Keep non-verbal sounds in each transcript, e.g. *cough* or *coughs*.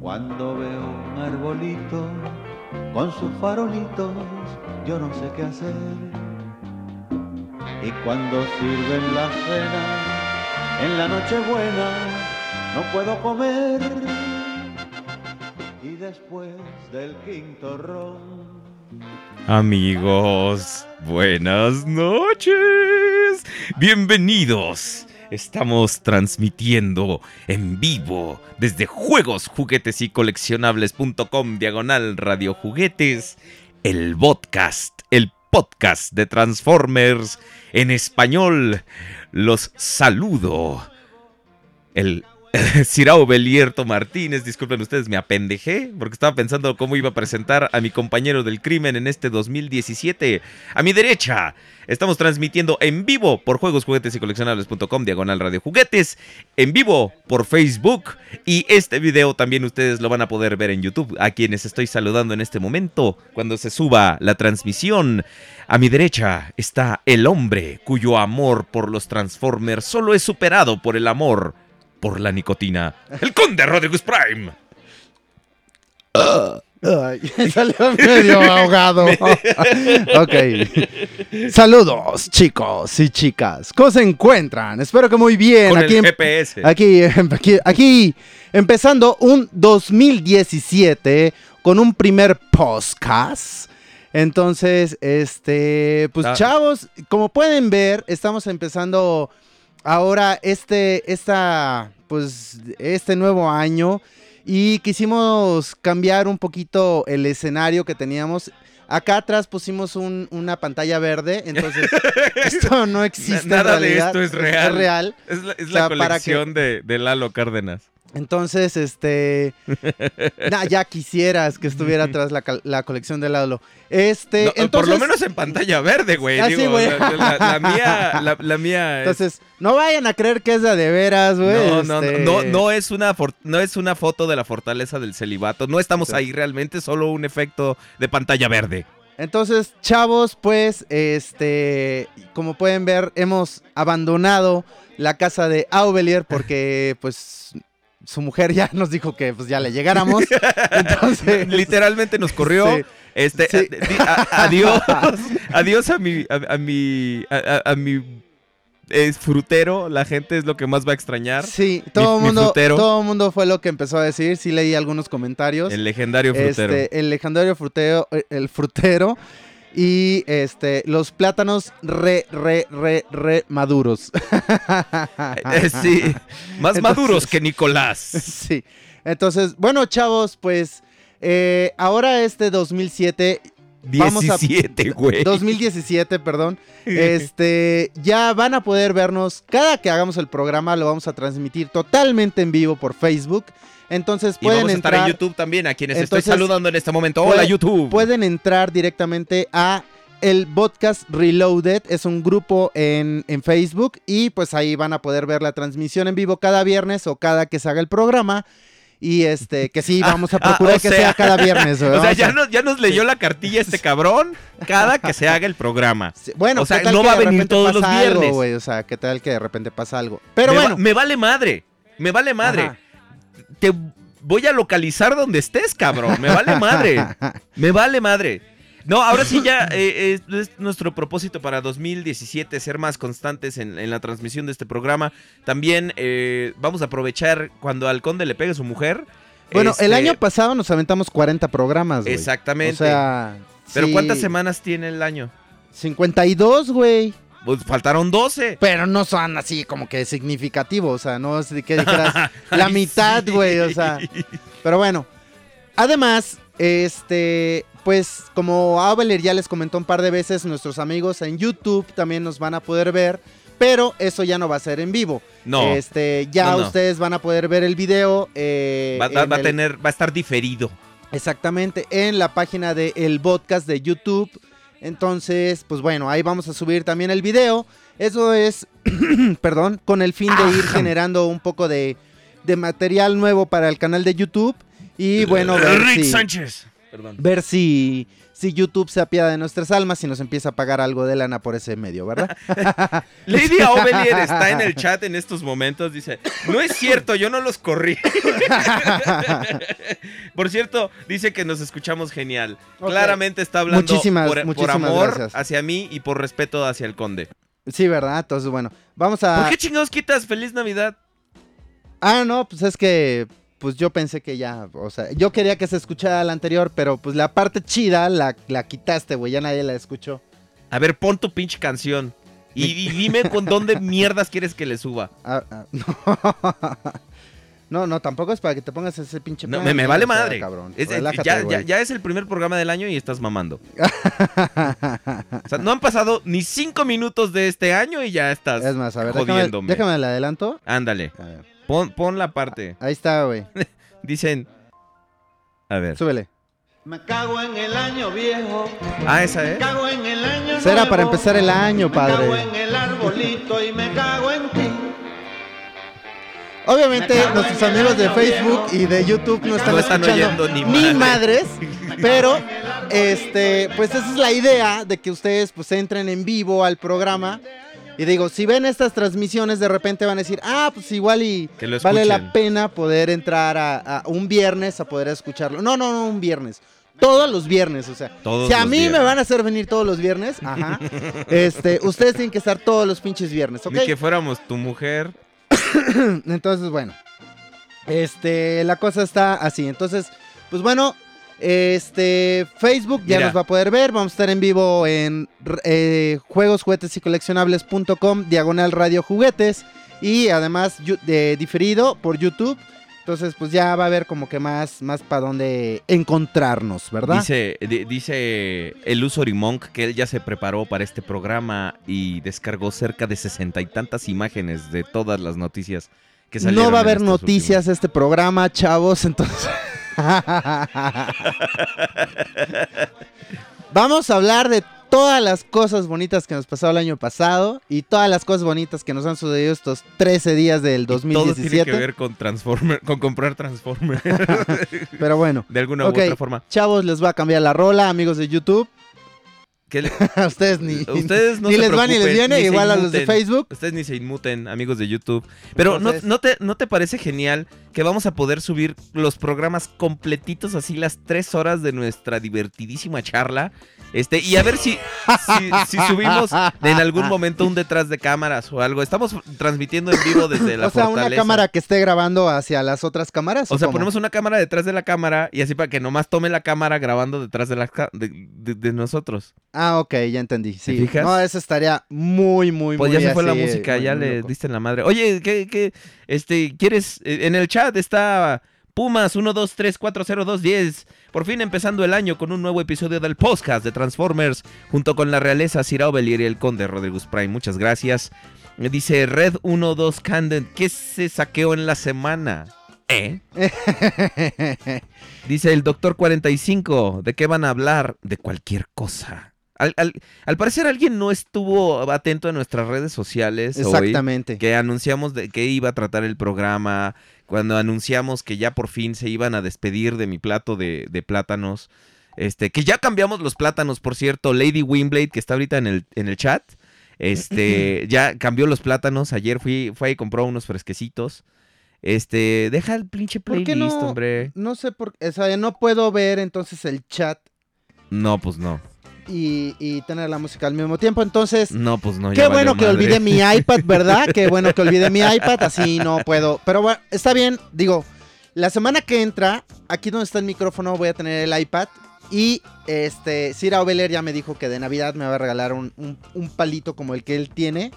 cuando veo un arbolito con sus farolitos, yo no sé qué hacer. Y cuando sirven la cena en la Nochebuena, no puedo comer. Y después del quinto ron. Amigos, buenas noches. Bienvenidos. Estamos transmitiendo en vivo desde juegos, juguetes y coleccionables.com diagonal radio juguetes el podcast, el podcast de Transformers en español. Los saludo. El *laughs* Cirao Belierto Martínez, disculpen ustedes, me apendejé porque estaba pensando cómo iba a presentar a mi compañero del crimen en este 2017. A mi derecha, estamos transmitiendo en vivo por juegos, juguetes y coleccionables.com, diagonal radio juguetes, en vivo por Facebook y este video también ustedes lo van a poder ver en YouTube, a quienes estoy saludando en este momento cuando se suba la transmisión. A mi derecha está el hombre cuyo amor por los Transformers solo es superado por el amor por la nicotina. El conde Rodriguez Prime. Ay, *laughs* *laughs* salió medio ahogado. ok. Saludos, chicos y chicas. ¿Cómo se encuentran? Espero que muy bien. Con aquí, el em- GPS. aquí, em- aquí, aquí, empezando un 2017 con un primer podcast. Entonces, este, pues Ah. chavos, como pueden ver, estamos empezando ahora este, esta, pues, este nuevo año y quisimos cambiar un poquito el escenario que teníamos. Acá atrás pusimos un- una pantalla verde, entonces *laughs* esto no existe. en Nada de realidad, esto es real. real. Es la, es O sea, la para que- colección de, de Lalo Cárdenas. Entonces, este. *laughs* nah, ya quisieras que estuviera atrás la, la colección de Lalo. Este. No, entonces, por lo menos en pantalla verde, güey. Ah, Digo, güey. La, la- la mía, la, mía es- Entonces, no vayan a creer que es la de veras, güey. No, no, no, este, no, no es una for- no es una foto de la fortaleza del celibato. No estamos Sí. ahí realmente, solo un efecto de pantalla verde. Entonces, chavos, pues, este, como pueden ver, hemos abandonado la casa de Aubelier porque, pues, su mujer ya nos dijo que, pues, ya le llegáramos. *laughs* Entonces, Literalmente nos corrió. Sí. Este, Sí. a- di- a- adiós, *laughs* adiós a mi, a, a mi, a, mi es frutero. La gente es lo que más va a extrañar. Sí, todo el mundo, todo mundo fue lo que empezó a decir. Sí leí algunos comentarios. El legendario frutero. Este, el legendario frutero, el frutero y este los plátanos re re re re maduros. *laughs* Eh, sí, más Entonces- maduros que Nicolás. *laughs* sí. Entonces, bueno, chavos, pues eh, ahora este 2007 Vamos a- 17, güey. 2017, perdón. *laughs* Este, ya van a poder vernos cada que hagamos el programa, lo vamos a transmitir totalmente en vivo por Facebook. Entonces Y pueden vamos a estar entrar en YouTube también, a quienes Entonces, estoy saludando en este momento. puede- Hola, YouTube. pueden entrar directamente a el podcast Reloaded, es un grupo en, en Facebook y pues ahí van a poder ver la transmisión en vivo cada viernes o cada que se haga el programa. Y este, que sí, vamos a ah, procurar que sea- sea cada viernes. *laughs* O sea, ya, nos, ya nos leyó la cartilla este cabrón cada que se haga el programa. Sí, Bueno, o sea, ¿qué tal no va a venir todos los algo, viernes. o sea, ¿qué tal que de repente pasa algo? Pero me, va- bueno. me vale madre. Me vale madre. Ajá. Te voy a localizar donde estés, cabrón. Me vale madre. *laughs* Me vale madre. No, ahora sí ya eh, es, es nuestro propósito para 2017 ser más constantes en, en la transmisión de este programa. También eh, vamos a aprovechar cuando al conde le pegue su mujer. Bueno, el Este, año pasado nos aventamos 40 programas. Exactamente. O sea, Pero sí, ¿cuántas semanas tiene el año? 52, güey. Pues faltaron 12. Pero no son así como que significativos, o sea, no es que dijeras *laughs* la mitad, sí. güey, o sea. Pero bueno, además, este, pues como Aveler ya les comentó un par de veces, nuestros amigos en YouTube también nos van a poder ver, pero eso ya no va a ser en vivo. No, Este, ya No, no. ustedes van a poder ver el video. eh, va, a tener, va a estar diferido. Exactamente, en la página de El Podcast de YouTube. Entonces, pues bueno, ahí vamos a subir también el video. Eso es, *clears throat* perdón, con el fin de ir generando un poco de, de material nuevo para el canal de YouTube. Y bueno, ver Rick si, Sánchez. Perdón. ver si, si YouTube se apiada de nuestras almas y nos empieza a pagar algo de lana por ese medio, ¿verdad? *laughs* Lady Ovelier está en el chat en estos momentos. Dice: No es cierto, yo no los corrí. *laughs* Por cierto, dice que nos escuchamos genial. Claramente está hablando Muchísimas, por, por muchísimas amor gracias. hacia mí y por respeto hacia el conde. sí, ¿verdad? Entonces, bueno, vamos a... ¿Por qué chingados quitas Feliz Navidad? Ah, no, pues es que pues yo pensé que ya, o sea, yo quería que se escuchara la anterior, pero pues la parte chida la, la quitaste, güey, ya nadie la escuchó. A ver, pon tu pinche canción. Y, y dime con dónde *laughs* mierdas quieres que le suba. Ah, ah, no. *laughs* no, no, tampoco es para que te pongas ese pinche No, me, vale sea, madre. cabrón. Es- es- Relájate, ya, ya- es el primer programa del año y estás mamando. *laughs* O sea, no han pasado ni cinco minutos de este año y ya estás Es más, a ver, déjame, jodiéndome. déjame le adelanto. Ándale, A ver, pon, pon la parte. ahí está, güey. *laughs* Dicen. A ver. Súbele. Me cago en el año viejo, Ah, esa me es. cago en el año Será para empezar el año, Me cago padre. en el arbolito y me cago en ti. Obviamente Me nuestros amigos de Facebook viejo. y de YouTube no están No están escuchando oyendo ni madres, pero este, pues esa es la idea de que ustedes pues entren en vivo al programa. Y digo, si ven estas transmisiones de repente van a decir, ah, pues igual y vale la pena poder entrar a, a un viernes a poder escucharlo. No, no, no, un viernes. Todos los viernes, o sea. Todos si a mí me van a hacer venir todos los viernes, *laughs* ajá. este, ustedes tienen que estar todos los pinches viernes, ¿ok? Ni que fuéramos tu mujer. *coughs* Entonces, bueno. Este, la cosa está así. Entonces, pues bueno, este, Facebook ya Mira. nos va a poder ver. Vamos a estar en vivo en eh, juegos, juguetes y coleccionables.com, diagonal radio juguetes. Y además, de, diferido por YouTube. Entonces, pues ya va a haber como que más, más para dónde encontrarnos, ¿verdad? Dice, di- dice el Usory Monk que él ya se preparó para este programa y descargó cerca de sesenta y tantas imágenes de todas las noticias que salieron. no va a haber noticias este programa, chavos, *laughs* entonces... *laughs* Vamos a hablar de todas las cosas bonitas que nos pasó el año pasado y todas las cosas bonitas que nos han sucedido estos 13 días del últimos. Y Todo tiene que 2017. ver con Transformer, con comprar Transformer *laughs* Pero bueno, de alguna Ok. u otra forma. chavos, les voy a cambiar la rola, amigos de YouTube. Que le- *laughs* A ustedes ni, ustedes no ni se les va ni les viene, ni igual a los de. Facebook. Ustedes ni se inmuten, amigos de YouTube. Pero ¿no, Entonces- no, te, ¿no te parece genial que vamos a poder subir los programas completitos, así las tres horas de nuestra divertidísima charla? Este, y a ver si, si, si subimos en algún momento un detrás de cámaras o algo. Estamos transmitiendo en vivo desde la *laughs* O sea, una cámara que esté grabando hacia las otras cámaras. O sea, cómo? ponemos una cámara detrás de la cámara y así para que nomás tome la cámara grabando detrás de, la, de- de nosotros. Ah, ok, ya entendí. Sí. ¿Te fijas? No, eso estaría muy, muy, Pues muy ya se fue la música, muy, ya muy le loco. diste en la madre. Oye, ¿qué, qué, este, quieres? Eh, En el chat está Pumas 123400210. Por fin empezando el año con un nuevo episodio del podcast de Transformers junto con la realeza Ovelier y el conde Rodrigo Prime. Muchas gracias. Dice Red 12 Candent, ¿qué se saqueó en la semana? ¿Eh? *laughs* Dice el doctor 45, ¿de qué van a hablar? De cualquier cosa. Al, al- al parecer alguien no estuvo atento a nuestras redes sociales hoy, Exactamente. que anunciamos de que iba a tratar el programa, cuando anunciamos que ya por fin se iban a despedir de mi plato de, de plátanos, este, que ya cambiamos los plátanos, por cierto, Lady Wimblade, que está ahorita en el, en el chat, este, ya cambió los plátanos, ayer fui, fue y compró unos fresquecitos. Este, deja el pinche ¿Por qué playlist, no? hombre. No sé por qué. O sea, no puedo ver entonces el chat No, pues no. Y, y tener la música al mismo tiempo. Entonces, No, pues no. qué bueno que madre. olvidé mi *laughs* iPad, ¿verdad? Qué bueno que olvidé mi iPad. Así no puedo. Pero bueno, está bien. Digo, la semana que entra, aquí donde está el micrófono, voy a tener el iPad. Y este, Cira Oveler ya me dijo que de Navidad me va a regalar un, un- un palito como el que él tiene.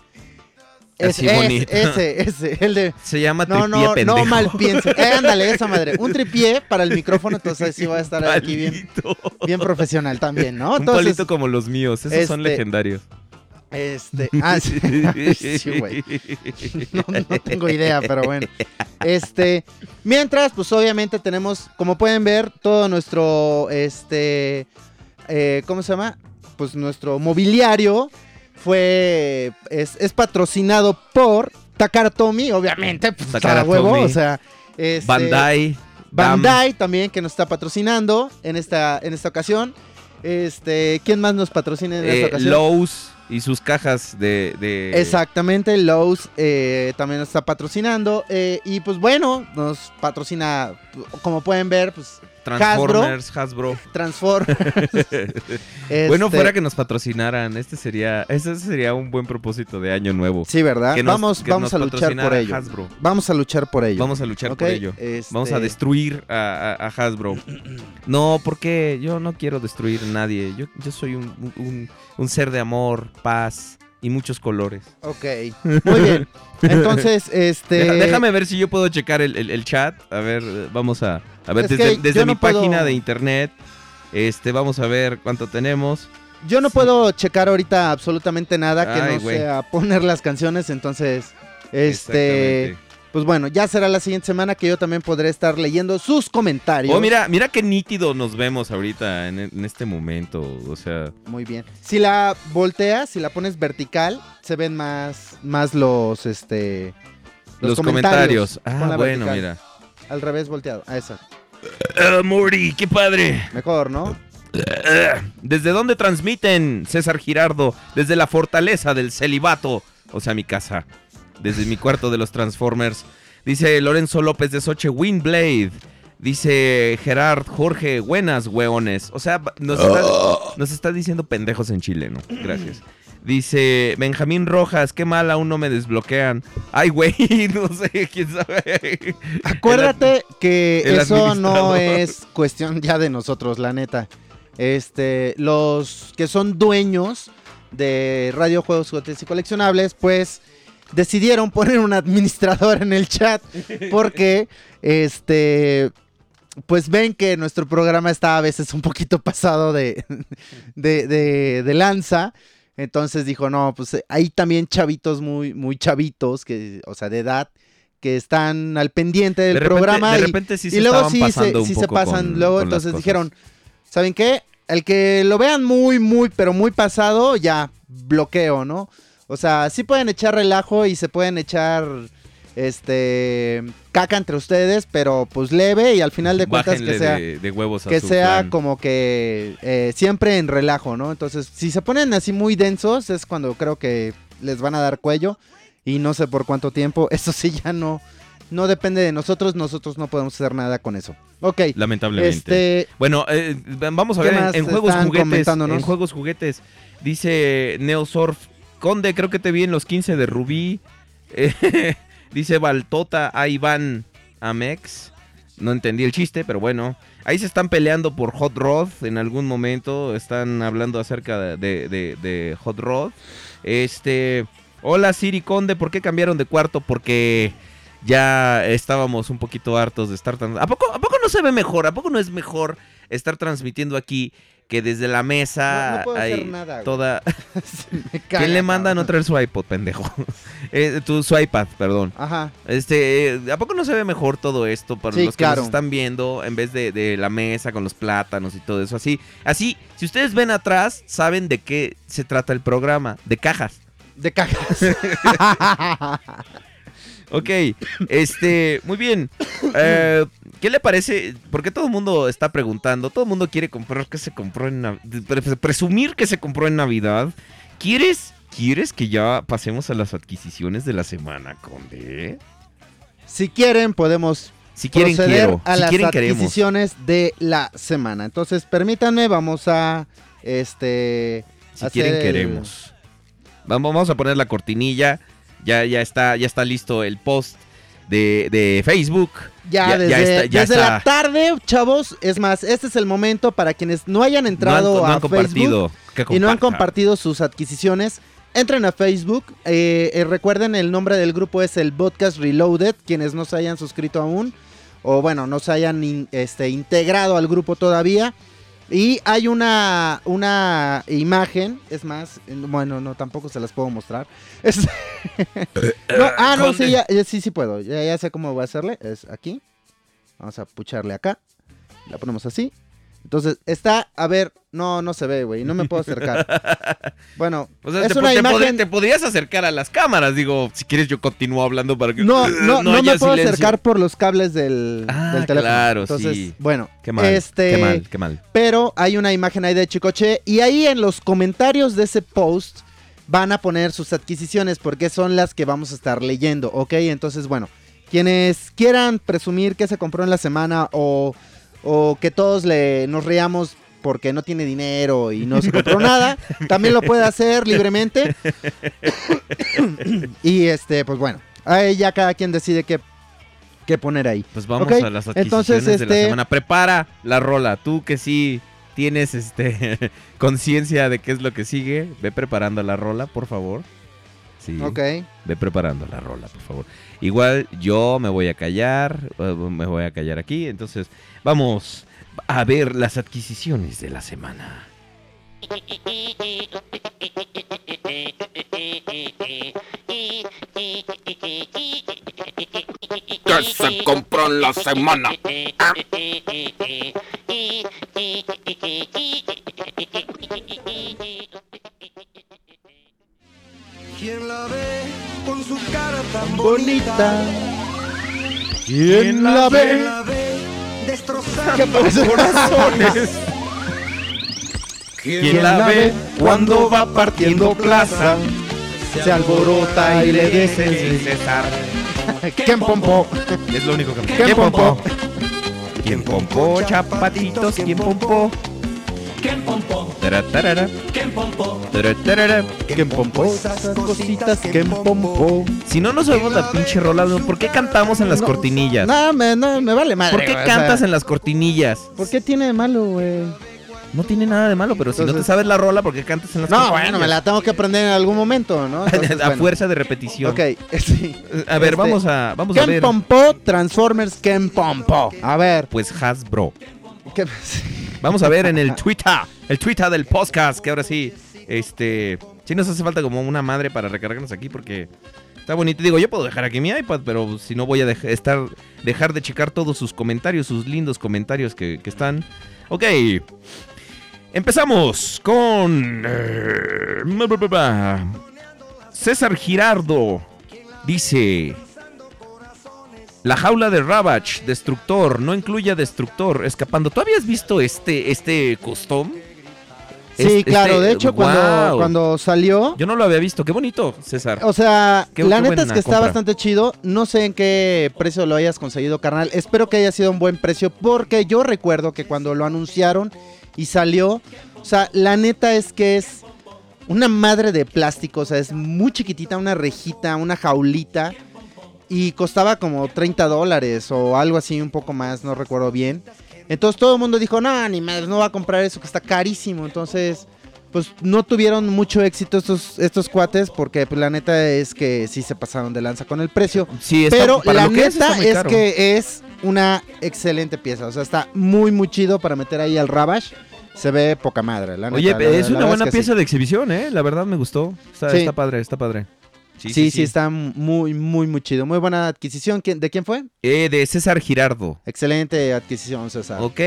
Así Ese, bonito. ese, ese, el de. Se llama No, tripié, no, pendejo. no mal pienso. *laughs* Eh, ándale, esa madre. Un tripié para el micrófono, entonces sí va a estar aquí bien, bien profesional también, ¿no? Un Entonces, palito como los míos. Esos son este, legendarios. este, ah, sí, *laughs* sí, güey. No, no tengo idea, pero bueno. Este, mientras, pues obviamente tenemos, como pueden ver, todo nuestro, este, eh, ¿cómo se llama? Pues nuestro mobiliario fue, es, es patrocinado por Takaratomi, obviamente, pues Takara huevo, o sea, este, Bandai. Dam, Bandai también que nos está patrocinando en esta, en esta ocasión. Este, ¿quién más nos patrocina en esta eh, ocasión? Lowe's y sus cajas de... de- Exactamente, Lowe's eh, también nos está patrocinando. eh, y pues bueno, nos patrocina, como pueden ver, pues Transformers, Hasbro. *laughs* Transform. *laughs* Bueno, Este, fuera que nos patrocinaran, este sería, ese sería un buen propósito de año nuevo. Sí, ¿verdad? Que nos- vamos que vamos a luchar por ello. Hasbro. Vamos a luchar por ello. Vamos a luchar por ello. Vamos a destruir a, a- a Hasbro. *clears throat* No, porque yo no quiero destruir a nadie. Yo, yo soy un, un- un ser de amor, paz y muchos colores. Ok, muy bien. *laughs* Entonces, este... Deja- déjame ver si yo puedo checar el, el- el chat. A ver, vamos a, a ver Es desde, mi no puedo- página de internet. Este, vamos a ver cuánto tenemos. Yo no puedo checar ahorita absolutamente nada que Ay, no sea poner las canciones, entonces, este. Pues bueno, ya será la siguiente semana que yo también podré estar leyendo sus comentarios. Oh, mira, mira qué nítido nos vemos ahorita en, en este momento. O sea, Muy bien. Si la volteas, si la pones vertical, se ven más, más los, este, los, comentarios. Ah, bueno, vertical. mira. Al revés volteado. Ah, eso. Ah, Morty, qué padre. Mejor, ¿no? ¿Desde dónde transmiten, César Girardo? Desde la fortaleza del celibato, o sea, mi casa. Desde mi cuarto de los Transformers. Dice Lorenzo López de Soche, Windblade. Dice Gerard Jorge, buenas hueones. O sea, nos está, nos está diciendo pendejos en Chile, ¿no? Gracias. Dice Benjamín Rojas, qué mal, aún no me desbloquean. Ay, güey, *laughs* no sé, quién sabe. Acuérdate que el eso no es cuestión ya de nosotros, la neta. Este, los que son dueños de Radio Juegos, Juguetes y Coleccionables, pues decidieron poner un administrador en el chat porque este pues ven que nuestro programa está a veces un poquito pasado de, de, de- de lanza. Entonces dijo, no, pues hay también chavitos muy, muy chavitos, que, o sea, de edad, que están al pendiente del de repente, programa. de y- repente sí y se luego estaban sí se, sí se pasan. con- luego con entonces dijeron, ¿saben qué? El que lo vean muy, muy, pero muy pasado, ya bloqueo, ¿no? O sea, sí pueden echar relajo y se pueden echar este caca entre ustedes, pero pues leve y al final de cuentas Bájenle que sea de, de huevos a que su sea como que eh, siempre en relajo, ¿no? Entonces, si se ponen así muy densos es cuando creo que les van a dar cuello y no sé por cuánto tiempo. *laughs* Eso sí ya no no depende de nosotros, nosotros no podemos hacer nada con eso. Ok. Lamentablemente. Este, Bueno, eh, vamos a ¿Qué ver en, en juegos juguetes. En juegos juguetes. Dice Neosurf. Conde, creo que te vi en los 15 de Rubí. *laughs* Dice Baltota, ahí van Amex. No entendí el chiste, pero bueno. Ahí se están peleando por Hot Rod en algún momento. Están hablando acerca de- de- de Hot Rod. Este. Hola Siri Conde, ¿por qué cambiaron de cuarto? Porque ya estábamos un poquito hartos de estar tan... ¿A poco, ¿A poco no se ve mejor? ¿A poco no es mejor estar transmitiendo aquí que desde la mesa No- no puedo hay hacer nada, güey. toda... *laughs* me *laughs* caga, ¿Quién le manda a no traer su iPod, pendejo? *laughs* Eh, tu, su iPad, perdón. Ajá. Este, eh, ¿a poco no se ve mejor todo esto para Sí, los que claro. nos están viendo en vez de, de la mesa con los plátanos y todo eso? Así, así, si ustedes ven atrás, saben de qué se trata el programa, de cajas. De cajas. Ok, este, muy bien. Eh, ¿Qué le parece? Porque todo el mundo está preguntando, todo el mundo quiere comprar que se compró en Nav- pre- presumir que se compró en Navidad. ¿Quieres, quieres que ya pasemos a las adquisiciones de la semana, Conde? si quieren, podemos Si quieren proceder quiero, a si las quieren queremos. adquisiciones de la semana. Entonces, permítanme, vamos a este Si hacer quieren el- queremos. Vamos, vamos a poner la cortinilla. Ya, ya está, ya está listo el post de, de Facebook. Ya, Ya- desde, ya está- ya desde está. la tarde, chavos. Es más, este es el momento para quienes no hayan entrado no han, no a compartido. Facebook y no han compartido sus adquisiciones. Entren a Facebook. eh, eh, recuerden, el nombre del grupo es el Podcast Reloaded. Quienes no se hayan suscrito aún, o bueno, no se hayan in- este, integrado al grupo todavía. Y hay una, una imagen, es más, eh, bueno, no, tampoco se las puedo mostrar. *laughs* Es- No, ah, no, sí, ya, ya- sí, sí puedo. Ya, ya sé cómo voy a hacerle. Es aquí. Vamos a pucharle acá. La ponemos así. Entonces, está, a ver, no, no se ve, güey. No me puedo acercar. *laughs* Bueno, O sea, es te, una te imagen... te podrías acercar a las cámaras. Digo, si quieres, yo continúo hablando para que. *laughs* No, no, no, haya me puedo silencio. acercar por los cables del, Ah, del teléfono. claro, Entonces, sí. bueno, Qué mal. este, Qué mal, qué mal. pero hay una imagen ahí de Chicoche y ahí en los comentarios de ese post van a poner sus adquisiciones porque son las que vamos a estar leyendo, ¿ok? Entonces, bueno, quienes quieran presumir que se compró en la semana o, o que todos le, nos riamos porque no tiene dinero y no se compró *laughs* nada, también lo puede hacer libremente. *coughs* y este, pues bueno, ahí ya cada quien decide qué, qué poner ahí. Pues vamos a las adquisiciones entonces, de la este- semana. Prepara la rola. Tú que sí tienes este *laughs* conciencia de qué es lo que sigue, ve preparando la rola, por favor. Sí. Ok. Ve preparando la rola, por favor. Igual yo me voy a callar, eh, me voy a callar aquí, entonces vamos a ver las adquisiciones de la semana. que se compró en la semana. *laughs* ¿Quién la ve con su cara tan Bonita. ¿Quién la ¿Quién ve? la ve destrozando. Corazones. *laughs* ¿Quién la ve cuando va partiendo plaza? Se alborota y le dice César. ¿Quién *laughs* pompó? Es lo único que me ¿Quién pompó? ¿Quién pompó, chapatitos? ¿Quién pompó? ¿Quién pompó? Esas cositas, ¿quién pompó? Si no nos sabemos la pinche rola, ¿por qué cantamos en las No, cortinillas? No, me, no, me vale madre. ¿Por qué güey, o sea, cantas en las cortinillas? ¿Por qué tiene de malo, güey? No tiene nada de malo, pero si no te sabes la rola, ¿por qué cantas en las No, cortinillas? bueno, me la tengo que aprender en algún momento, ¿no? *laughs* Entonces, a bueno. fuerza de repetición. Ok, *laughs* sí. A ver, Este, vamos a vamos a ¿Quién ver. pompó? Transformers, ¿quién pompó? A ver. Pues Hasbro. ¿Qué- Vamos a ver en el Twitter, el Twitter del podcast, que ahora sí, este, sí nos hace falta como una madre para recargarnos aquí porque está bonito. Digo, yo puedo dejar aquí mi iPad, pero si no voy a dej- estar, dejar de checar todos sus comentarios, sus lindos comentarios que, que están. Ok. Empezamos con... eh, César Girardo dice... La jaula de Ravage, destructor, no incluye a destructor, escapando. ¿Tú habías visto este, este custom? Sí, Este- claro, de hecho, cuando, cuando salió, Yo no lo había visto, qué bonito, César. o sea, Qué- la qué neta es que está bastante chido. No sé en qué precio lo hayas conseguido, carnal. Espero que haya sido un buen precio, porque yo recuerdo que cuando lo anunciaron y salió, o sea, la neta es que es una madre de plástico, o sea, es muy chiquitita, una rejita, una jaulita. Y costaba como 30 dólares o algo así, un poco más, no recuerdo bien. Entonces todo el mundo dijo, no, ni madre, no va a comprar eso que está carísimo. Entonces, pues no tuvieron mucho éxito estos, estos cuates porque pues, la neta es que sí se pasaron de lanza con el precio. Sí, está- Pero la lo que es, neta es, que es una excelente pieza. O sea, está muy, muy chido para meter ahí al Ravage. Se ve poca madre, la neta. Oye, la- es la una buena pieza sí. de exhibición, ¿eh? La verdad me gustó. Está, Sí. está padre, está padre. Sí, sí, está muy, muy, muy chido. Muy buena adquisición. ¿Quién- ¿De quién fue? Eh, de César Girardo. Excelente adquisición, César. Ok,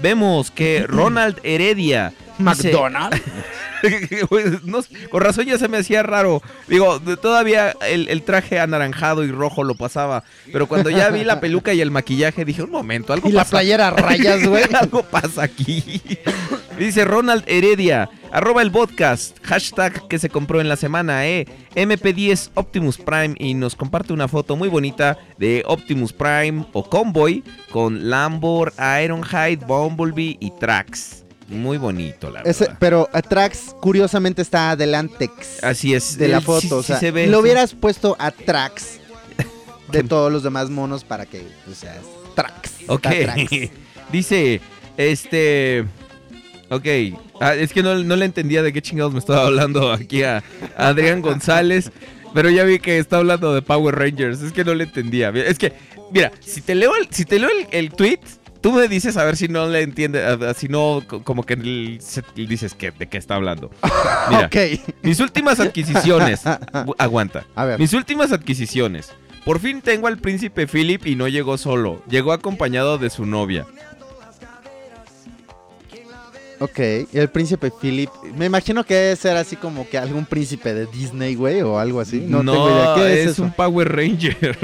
vemos que *clears throat* Ronald Heredia. McDonald's. *laughs* No, con razón ya se me hacía raro. Digo, todavía el, el traje anaranjado y rojo lo pasaba. Pero cuando ya vi la peluca y el maquillaje, dije, un momento, algo Y la pasa. playera a rayas, *laughs* güey. algo pasa aquí. *laughs* Dice Ronald Heredia, arroba el podcast, hashtag que se compró en la semana, eh. MP10 Optimus Prime y nos comparte una foto muy bonita de Optimus Prime o Convoy con Lambor, Ironhide, Bumblebee y Trax. Muy bonito, la Ese- verdad. pero Atrax, curiosamente, está adelantex Así es. de la eh, foto. sí- o sí sea, se ve, lo sí. hubieras puesto Atrax *laughs* de todos los demás monos para que, o sea, Trax. Ok. Trax. *laughs* Dice, este... Ok, ah, es que no, no le entendía de qué chingados me estaba hablando aquí a, a Adrián González, *laughs* pero ya vi que está hablando de Power Rangers, es que no le entendía. Es que, mira, si te leo el, si te leo el, el tweet, tú me dices a ver si no le a- si no, co- como que dices que, de qué está hablando. *laughs* Mira, Ok. mis últimas adquisiciones, *laughs* aguanta, A ver. mis últimas adquisiciones. Por fin tengo al príncipe Philip y no llegó solo, llegó acompañado de su novia. Ok, y el príncipe Philip. Me imagino que debe ser así como que algún príncipe de Disney, güey, o algo así. No, tengo idea. ¿Qué es, eso? un Power Ranger.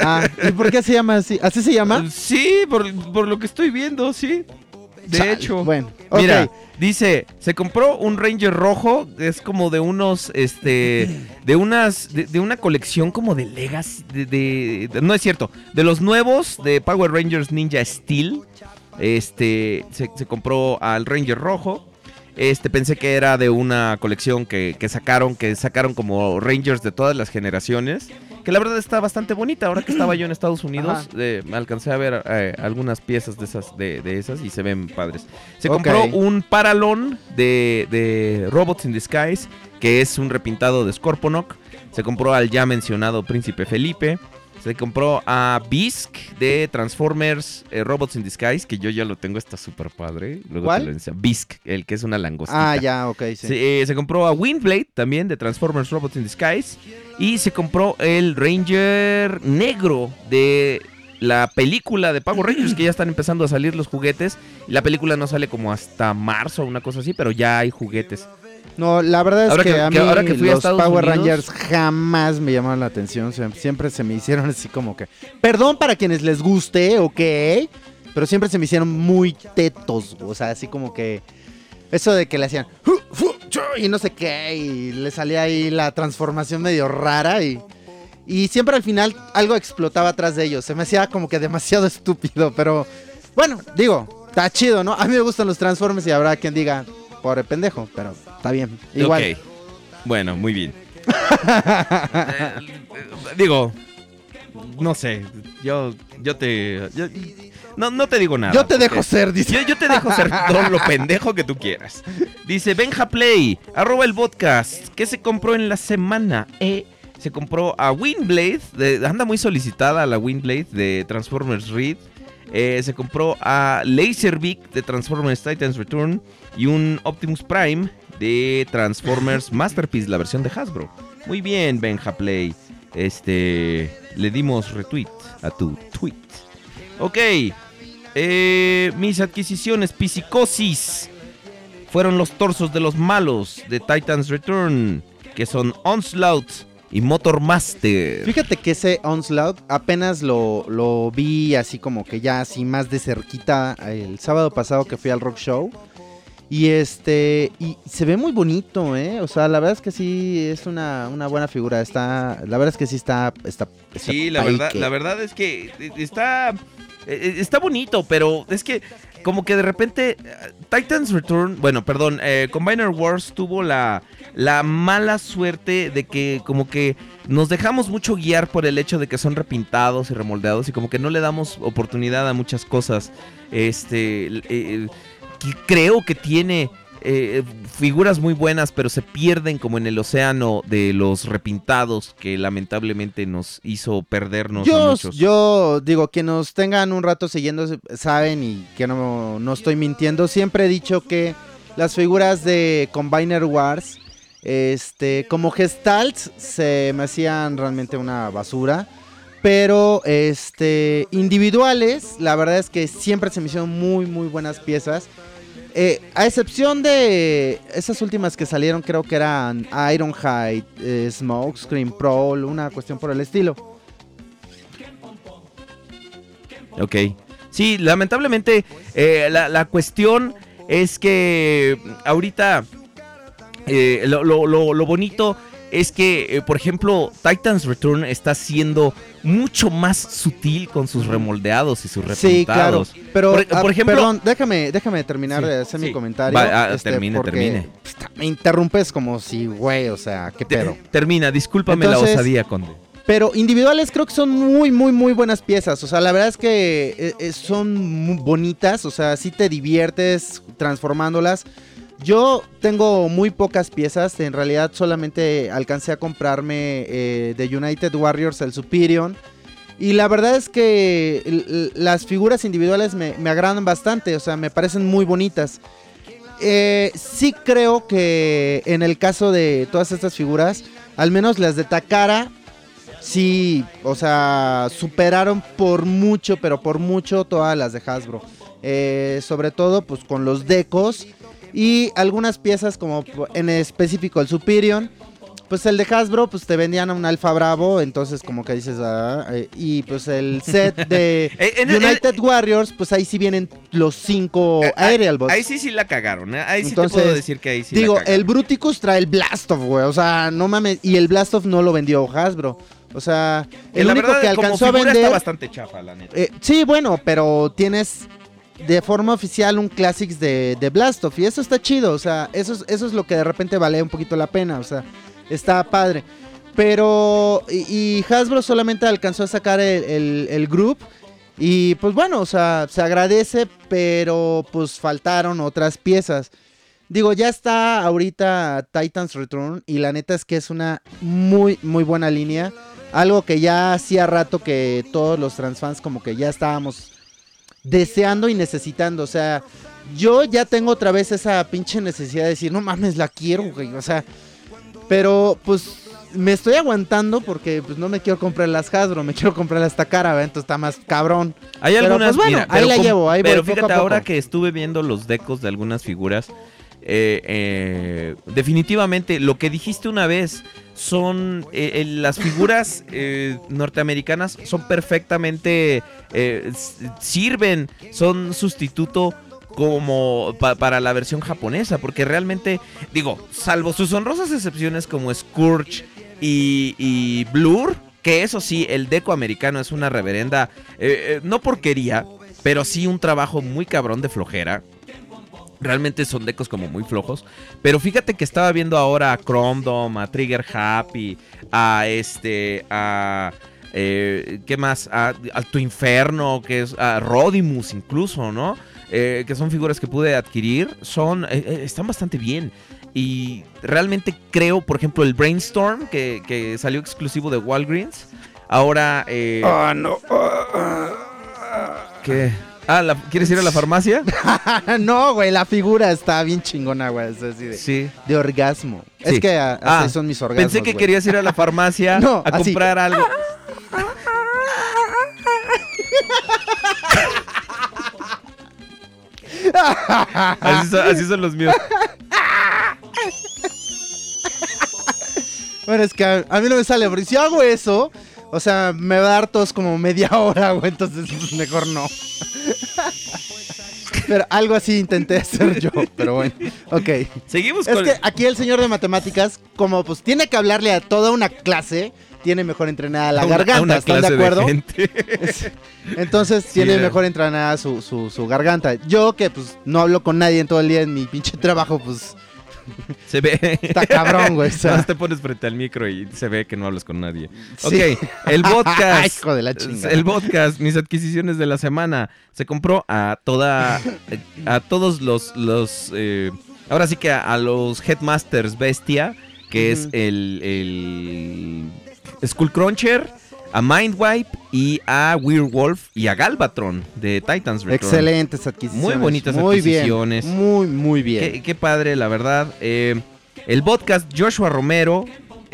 Ah, ¿y por qué se llama así? ¿Así se llama? sí, por, por lo que estoy viendo, sí. De hecho. Bueno, ok. Mira, dice, se compró un Ranger rojo, es como de unos, este, de unas, de, de una colección como de Legacy, de, de- de- no es cierto, de los nuevos de Power Rangers Ninja Steel, este, se, se compró al Ranger rojo, este, pensé que era de una colección que, que sacaron, que sacaron como Rangers de todas las generaciones, que la verdad está bastante bonita, ahora que estaba yo en Estados Unidos, eh, me alcancé a ver eh, algunas piezas de esas, de, de esas y se ven padres. Se compró un Paralon de, de Robots in Disguise, que es un repintado de Scorponok. Se compró al ya mencionado Príncipe Felipe. Se compró a Bisk de Transformers eh, Robots in Disguise, que yo ya lo tengo, está súper padre. Luego ¿Cuál? te lo enseño. Bisk, el que es una langostita. Ah, ya, ok, sí. Se, eh, se compró a Windblade también de Transformers Robots in Disguise. Y se compró el Ranger negro de la película de Power Rangers, que ya están empezando a salir los juguetes. La película no sale como hasta marzo o una cosa así, pero ya hay juguetes. No, la verdad es Ahora que, que- a mí que ahora que fui a los Estados Power Unidos- Rangers jamás me llamaron la atención. Sie- Siempre se me hicieron *laughs* así como que... Perdón para quienes les guste, ok. Pero siempre se me hicieron muy tetos. O sea, así como que... Eso de que le hacían... Y no sé qué. Y le salía ahí la transformación medio rara. Y, y siempre al final algo explotaba atrás de ellos. Se me hacía como que demasiado *laughs* estúpido. Pero bueno, digo, está chido, ¿no? A mí me gustan los Transformers y habrá quien diga... Pobre pendejo, pero está bien. Igual. Ok. Bueno, muy bien. *laughs* Digo, no sé. Yo, yo te. yo- no, no te digo nada. Yo te dejo ser, dice. Yo, yo te dejo ser *laughs* todo lo pendejo que tú quieras. Dice Benja Play, arroba el podcast. ¿Qué se compró en la semana? Eh, se compró a Windblade. de- anda muy solicitada la Windblade de Transformers Reed. Eh, se compró a Laserbeak de Transformers Titans Return. Y un Optimus Prime de Transformers *laughs* Masterpiece, la versión de Hasbro. Muy bien, Benja Play. Este. Le dimos retweet a tu tweet. Ok. Eh, mis adquisiciones, Psicosis. Fueron los torsos de los malos de Titans Return. Que son Onslaught, y Motor Master. Fíjate que ese Onslaught apenas lo, lo vi así como que ya así más de cerquita el sábado pasado que fui al rock show. Y este, y se ve muy bonito, ¿eh? O sea, la verdad es que sí es una, una buena figura. Está, la verdad es que sí está, está, está Sí, la verdad, la verdad es que eh, está, eh, está bonito, pero es que como que de repente eh, Titans Return, bueno, perdón, eh, Combiner Wars tuvo la, la mala suerte de que como que nos dejamos mucho guiar por el hecho de que son repintados y remoldeados y como que no le damos oportunidad a muchas cosas. Este, que creo que tiene eh, figuras muy buenas, pero se pierden como en el océano de los repintados que lamentablemente nos hizo perdernos a Yo, muchos. yo digo, que nos tengan un rato siguiendo saben y que no, no estoy mintiendo. Siempre he dicho que las figuras de Combiner Wars, este, como gestalts, se me hacían realmente una basura. Pero este, individuales, la verdad es que siempre se me hicieron muy, muy buenas piezas. Eh, a excepción de esas últimas que salieron, creo que eran Ironhide, eh, Smokescreen Pro, una cuestión por el estilo. Ok. Sí, lamentablemente eh, la, la cuestión es que ahorita eh, lo- lo- lo bonito es que, eh, por ejemplo, Titans Return está siendo mucho más sutil con sus remoldeados y sus Sí, claro. repintados. Pero, Por- ah, por ejemplo- perdón, déjame, déjame terminar Sí, de hacer mi comentario. este, ah, termine, porque, termine. pues, Me interrumpes como si, güey, o sea, qué Te- pedo. termina, discúlpame Entonces- la osadía, Conde. Pero individuales creo que son muy, muy, muy buenas piezas. O sea, la verdad es que eh, eh, son muy bonitas. O sea, sí te diviertes transformándolas. Yo tengo muy pocas piezas. En realidad solamente alcancé a comprarme eh, de United Warriors el Superior. Y la verdad es que las figuras individuales me, me agradan bastante. O sea, me parecen muy bonitas. Eh, sí creo que en el caso de todas estas figuras, al menos las de Takara, sí, o sea, superaron por mucho, pero por mucho todas las de Hasbro. Eh, sobre todo, pues con los decos y algunas piezas como en específico el Superior. Pues el de Hasbro, pues te vendían a un Alfa Bravo, entonces como que dices, ah, eh, y pues el set de *laughs* Eh, United Warriors, pues ahí sí vienen los cinco Eh, Aerial Bots. Ahí sí sí la cagaron, ¿eh? Ahí sí Entonces, te puedo decir que ahí sí Digo, el Bruticus trae el Blastoff, güey. O sea, no mames. Y el Blastoff no lo vendió Hasbro. O sea, el la único verdad, que como alcanzó a vender. está bastante chafa, la neta. eh, sí, bueno, pero tienes de forma oficial un Classics de, de Blastoff. Y eso está chido. O sea, eso es, eso es lo que de repente vale un poquito la pena. O sea, está padre. Pero. Y, Hasbro solamente alcanzó a sacar el, el, el group. Y pues bueno, o sea, se agradece, pero pues faltaron otras piezas. Digo, ya está ahorita Titans Return y la neta es que es una muy, muy buena línea. Algo que ya hacía rato que todos los transfans como que ya estábamos deseando y necesitando. O sea, yo ya tengo otra vez esa pinche necesidad de decir, no mames, la quiero, güey. O sea, pero pues me estoy aguantando porque pues no me quiero comprar las Hasbro, me quiero comprar las Takara, ¿verdad? entonces está más cabrón. Hay Pero, algunas, pues, bueno, mira, ahí pero la llevo, ahí voy, Pero poco a poco. ahora que estuve viendo los decos de algunas figuras, eh, eh, definitivamente lo que dijiste una vez son eh, las figuras norteamericanas son perfectamente sirven, son sustituto como pa- para la versión japonesa, porque realmente, digo, salvo sus honrosas excepciones como Scourge y, Blur, que eso sí, el deco americano es una reverenda, no porquería, pero sí un trabajo muy cabrón de flojera. Realmente son decos como muy flojos. Pero fíjate que estaba viendo ahora a Chrome Dome, a Trigger Happy, a este, a... eh, ¿Qué más? A, Alto Inferno, que es a Rodimus incluso, ¿no? Eh, que son figuras que pude adquirir. Son, eh, están bastante bien. Y realmente creo, por ejemplo, el Brainstorm, que, que salió exclusivo de Walgreens. Ahora... Ah, no. ¿Qué? Ah, ¿la- ¿quieres ir a la farmacia? *laughs* no, güey, la figura está bien chingona, güey. Es así de, Sí. de orgasmo. Sí. Es que a- así Ah, son mis orgasmos. Pensé que güey. querías ir a la *laughs* farmacia No, a así. comprar algo. Así son, así son los míos. Bueno, es que a, a mí no me sale, porque si hago eso, o sea, me va a dar tos como media *laughs* hora, güey, entonces mejor no. Pero algo así intenté hacer yo, pero bueno, ok. Seguimos Es con... que aquí el señor de matemáticas, como pues tiene que hablarle a toda una clase, tiene mejor entrenada la a una- a garganta, una ¿están de acuerdo? gente. Entonces tiene mejor entrenada su, su, su garganta. Yo que pues no hablo con nadie en todo el día en mi pinche trabajo, pues *laughs* Se ve. está cabrón, güey. *laughs* más te pones frente al micro y se ve que no hablas con nadie. sí. Ok, el *laughs* podcast. Hijo de la chingada. El podcast, mis adquisiciones de la semana. Se compró a toda. A todos los. los eh, ahora sí que a, a los Headmasters Bestia. Que es el. el Skullcruncher. A Mindwipe. Y a Werewolf. Y a Galvatron de Titans Return. Excelentes adquisiciones. Muy bonitas muy adquisiciones. Bien, muy, muy bien. Qué, qué padre, la verdad. Eh, el podcast Joshua Romero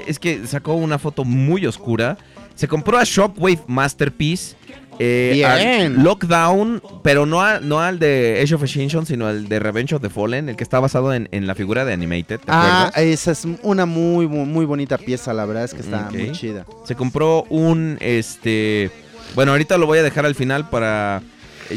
es que sacó una foto muy oscura. Se compró a Shockwave Masterpiece. Eh, Bien. Lockdown, pero no, a- no al de Age of Extinction, sino al de Revenge of the Fallen, el que está basado en, en la figura de Animated. ¿te Ah, acuerdas? esa es una muy, muy, muy bonita pieza, la verdad es que está muy chida. Se compró un, este... Bueno, ahorita lo voy a dejar al final para...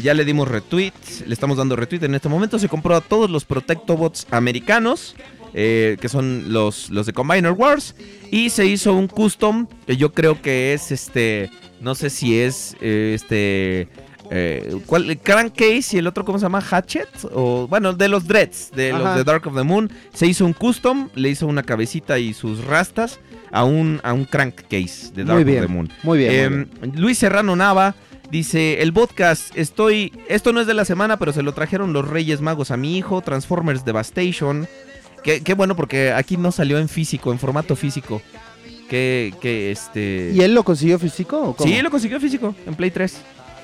Ya le dimos retweet, le estamos dando retweet en este momento. Se compró a todos los Protectobots americanos, eh, que son los, los de Combiner Wars. Y se hizo un custom, que yo creo que es este... No sé si es eh, este... Eh, ¿cuál? Crankcase y el otro, ¿cómo se llama? Hatchet. O, bueno, de los Dreads, de los de Dark of the Moon. Se hizo un custom, le hizo una cabecita y sus rastas a un, a un crankcase de Dark Muy of the Moon. Muy bien. muy Em, bien. Luis Serrano Nava dice, el podcast, estoy, esto no es de la semana, pero se lo trajeron los Reyes Magos a mi hijo, Transformers Devastation. Qué, qué bueno porque aquí no salió en físico, en formato físico. Que, que este... ¿Y él lo consiguió físico o cómo? Sí, lo consiguió físico, en Play 3.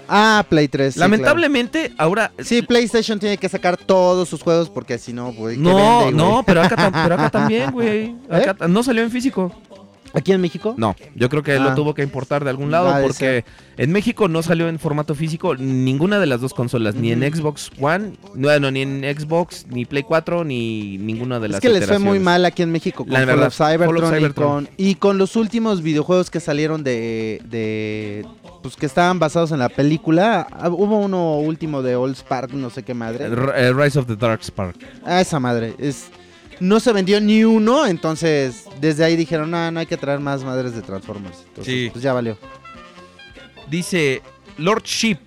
Ah, Play 3. sí, Lamentablemente, ahora... Sí, PlayStation tiene que sacar todos sus juegos porque si no. ¿qué No, vende, güey? no, pero acá, pero acá *laughs* también, güey. Ta- No salió en físico. ¿Aquí en México? No, yo creo que Ah. lo tuvo que importar de algún lado porque en México no salió en formato físico ninguna de las dos consolas, ni en. Xbox One, no, ni en Xbox, ni Play 4, ni ninguna de Es las que les fue muy mal aquí en México con La verdad, of Cybertron, Y, con, y con los últimos videojuegos que salieron de, de pues que estaban basados en la película. Ah, Hubo uno último de Old Spark, no sé qué madre. Eh, Rise of the Dark Spark. Ah, esa madre. Es, no se vendió ni uno, entonces desde ahí dijeron, no, no hay que traer más madres de Transformers. Entonces, Sí. pues ya valió. Dice Lord Ship,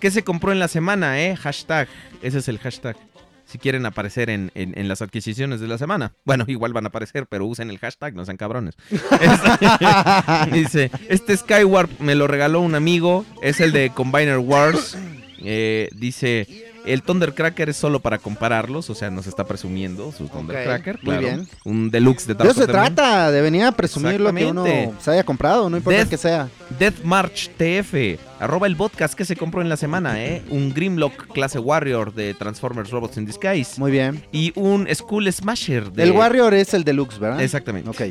¿qué se compró en la semana, eh? Hashtag, ese es el hashtag. Si quieren aparecer en, en- en las adquisiciones de la semana. Bueno, igual van a aparecer, pero usen el hashtag, no sean cabrones. *laughs* Este- dice, este Skyward me lo regaló un amigo, es el de Combiner Wars. Eh, dice, el Thundercracker es solo para compararlos, o sea, nos está presumiendo su Thundercracker. muy claro. bien. Un deluxe de De Dark eso se trata, de venir a presumir lo que uno se haya comprado, no importa Death- que sea. Death March TF, arroba el podcast que se compró en la semana, ¿eh? Un Grimlock clase Warrior de Transformers Robots in Disguise. Muy bien. Y un Skull Smasher de... El Warrior es el deluxe, ¿verdad? Exactamente. Ok.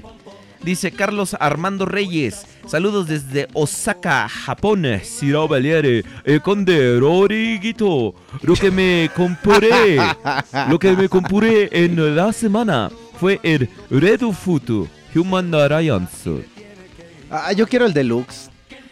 Dice Carlos Armando Reyes. Saludos desde Osaka, Japón. Siro Valiere. Conde Roriguito. Lo que me compré. *laughs* lo que me compré en la semana fue el Red Foot Human Alliance. Ah, yo quiero el deluxe.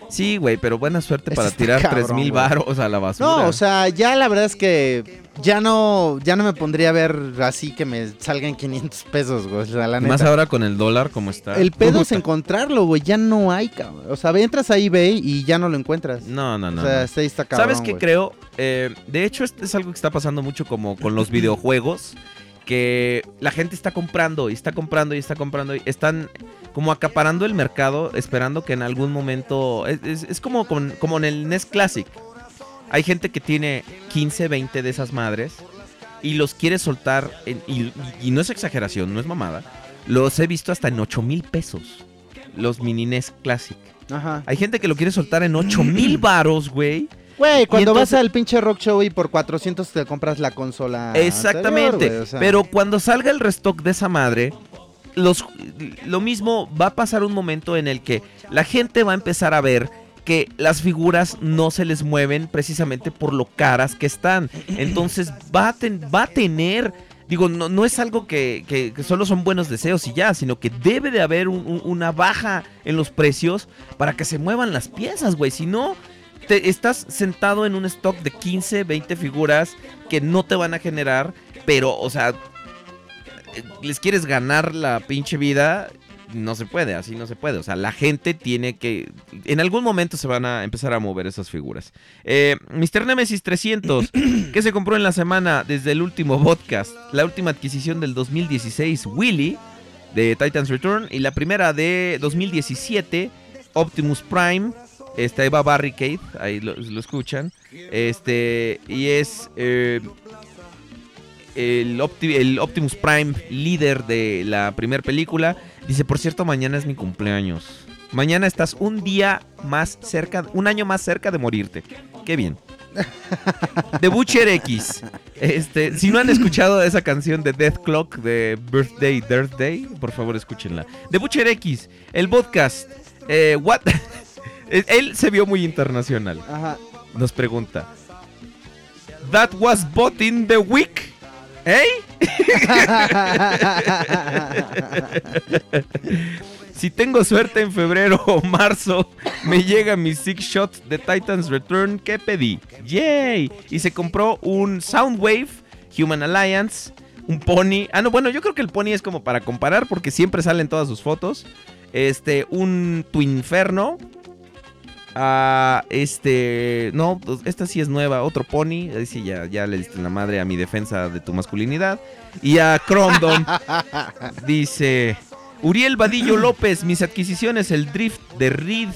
Sí, güey, pero buena suerte para tirar 3 mil varos a la basura. No, o sea, ya la verdad es que ya no, ya no me pondría a ver así que me salgan 500 pesos, güey. O sea, la neta. Más ahora con el dólar como está. El pedo es encontrarlo, güey. Ya no hay, cabrón. O sea, entras a eBay y ya no lo encuentras. No, no, no. o sea, no. está cabrón. ¿Sabes qué güey. creo? Eh, de hecho, esto es algo que está pasando mucho como con los *clears throat* videojuegos. Que la gente está comprando y está comprando y está comprando. Y están como acaparando el mercado, esperando que en algún momento. Es, es- es como, con- como en el NES Classic. Hay gente que tiene 15, 20 de esas madres y los quiere soltar. en- y, y no es exageración, no es mamada. Los he visto hasta en 8 mil pesos. Los mini NES Classic. Ajá. Hay gente que lo quiere soltar en 8 mil varos, güey. Güey, cuando entonces- vas al pinche rock show y por 400 te compras la consola. Exactamente. anterior, güey, o sea. Pero cuando salga el restock de esa madre, los, lo mismo va a pasar un momento en el que la gente va a empezar a ver que las figuras no se les mueven precisamente por lo caras que están. Entonces va a, ten- va a tener digo, no, no es algo que, que- que solo son buenos deseos y ya, sino que debe de haber un- un- una baja en los precios para que se muevan las piezas, güey. Si no, te estás sentado en un stock de 15, 20 figuras que no te van a generar, pero, o sea, eh, les quieres ganar la pinche vida, no se puede, así no se puede. O sea, la gente tiene que. En algún momento se van a empezar a mover esas figuras. Eh, Mr. Nemesis 300, *clears throat* que se compró en la semana desde el último podcast, la última adquisición del 2016, Willy, de Titans Return, y la primera de 2017, Optimus Prime. Esta Eva Barricade, ahí lo, lo escuchan. Este, y es eh, el, Opti- el Optimus Prime, líder de la primera película. Dice, por cierto, mañana es mi cumpleaños. Mañana estás un día más cerca, un año más cerca de morirte. Qué bien. *laughs* The Butcher X. Este, si no han escuchado esa canción de Death Clock de Birthday, Death Day, por favor escúchenla. The Butcher X, el podcast. Eh, what? *laughs* Él se vio muy internacional. Ajá. Nos pregunta. That was bought in the week. ¿Eh? *laughs* Si tengo suerte en febrero o marzo, me llega mi Six Shot de Titans Return que pedí. ¡Yay! Y se compró un Soundwave, Human Alliance, un Pony. Ah, no, bueno, yo creo que el Pony es como para comparar porque siempre salen todas sus fotos. Este, un Twinferno. Ah, este, no, pues, esta sí es nueva, otro Pony. Ahí sí, ya, ya le diste la madre a mi defensa de tu masculinidad. Y a Cromdom *laughs* dice: Uriel Vadillo López, mis adquisiciones, el Drift de Reed.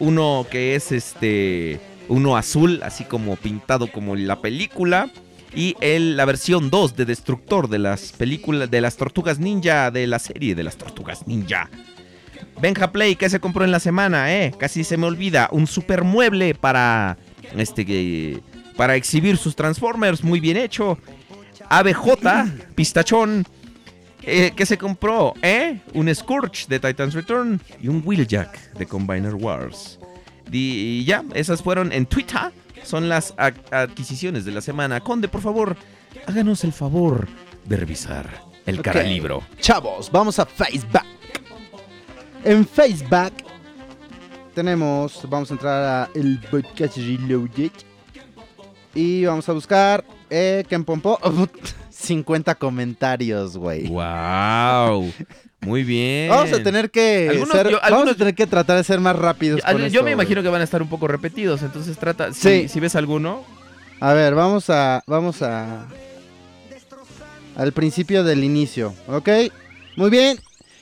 Uno que es este, uno azul, así como pintado como la película. Y el, la versión 2 de Destructor de las películas, de las Tortugas Ninja, de la serie de las Tortugas Ninja. Benja Play, que se compró en la semana, eh. Casi se me olvida. Un super mueble para. Este que. Para exhibir sus Transformers. Muy bien hecho. ABJ, *clears throat* pistachón. eh, que se compró, eh. Un Scourge de Titans Return. Y un Wheeljack de Combiner Wars. Y ya, esas fueron en Twitter. Son las adquisiciones de la semana. Conde, por favor, háganos el favor de revisar el Ok. caralibro. Chavos, vamos a Facebook. En Facebook tenemos, vamos a entrar a el podcast Reloaded y vamos a buscar eh, Ken Pompo. *laughs* 50 comentarios, güey. ¡Wow! Muy bien. Vamos a tener que Algunos- ser- yo- vamos a tener que tratar de ser más rápidos. Yo, con yo esto, me imagino que van a estar un poco repetidos, entonces trata. Si, Sí. si ves alguno. A ver, vamos a. Vamos a. Al principio del inicio, ¿ok? Muy bien.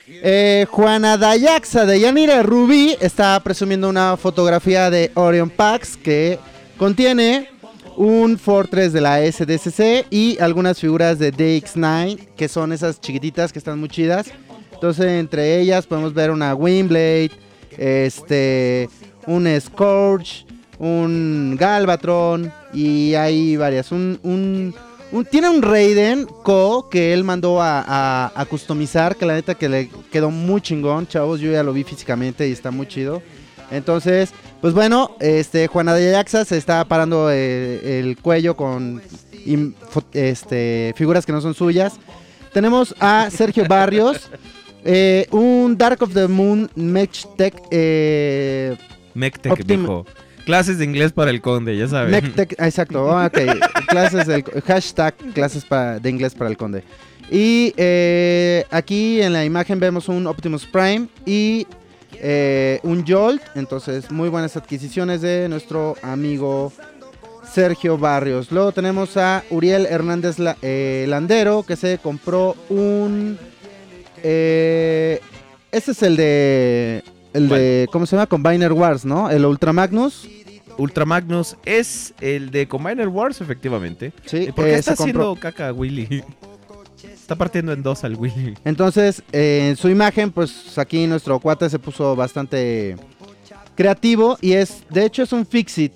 Eh, Juana Dayaxa de Yanira Rubí está presumiendo una fotografía de Orion Pax que contiene un Fortress de la SDCC y algunas figuras de DX9 que son esas chiquititas que están muy chidas. Entonces, entre ellas podemos ver una Windblade, este, un Scourge, un Galvatron y hay varias. Un, un- un- tiene un Raiden Co que él mandó a, a- a customizar, que la neta que le quedó muy chingón, chavos. Yo ya lo vi físicamente y está muy chido. Entonces, pues bueno, este Juana de Ayaxa se está parando eh, el cuello con este, figuras que no son suyas. Tenemos a Sergio Barrios, *laughs* eh, un Dark of the Moon Mech Tech, eh, Optim- dijo. Clases de inglés para el conde, ya sabes. Exacto, ok, clases del, hashtag clases para- de inglés para el conde. Y eh, aquí en la imagen vemos un Optimus Prime y eh, un Jolt, entonces muy buenas adquisiciones de nuestro amigo Sergio Barrios. Luego tenemos a Uriel Hernández eh, Landero que se compró un... este es el de... El de, ¿cómo se llama? Combiner Wars, ¿no? El Ultra Magnus. Ultra Magnus es el de Combiner Wars, efectivamente. Sí, ¿Por qué eh, está haciendo caca Willy? *laughs* Está partiendo en dos al Willy. Entonces, eh, en su imagen, pues aquí nuestro cuate se puso bastante creativo y es, de hecho, es un fixit.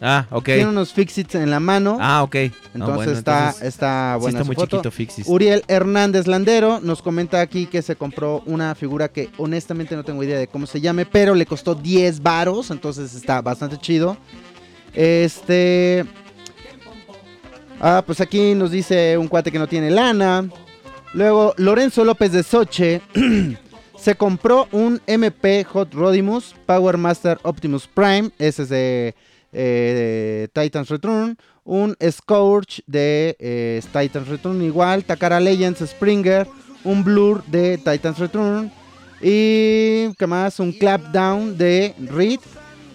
Ah, ok. Tiene unos fixits en la mano. Ah, ok. entonces bueno, está, entonces está sí buena está su muy foto. chiquito Fixis. Uriel Hernández Landero nos comenta aquí que se compró una figura que honestamente no tengo idea de cómo se llame, pero le costó 10 varos, entonces está bastante chido. Este Ah, pues aquí nos dice un cuate que no tiene lana. Luego, Lorenzo López de Soche *clears throat* se compró un MP Hot Rodimus Power Master Optimus Prime. Ese es de, eh, Titans Return. Un Scourge de eh, Titans Return igual. Takara Legends Springer. Un Blur de Titans Return. Y, ¿qué más? Un Clapdown de Reed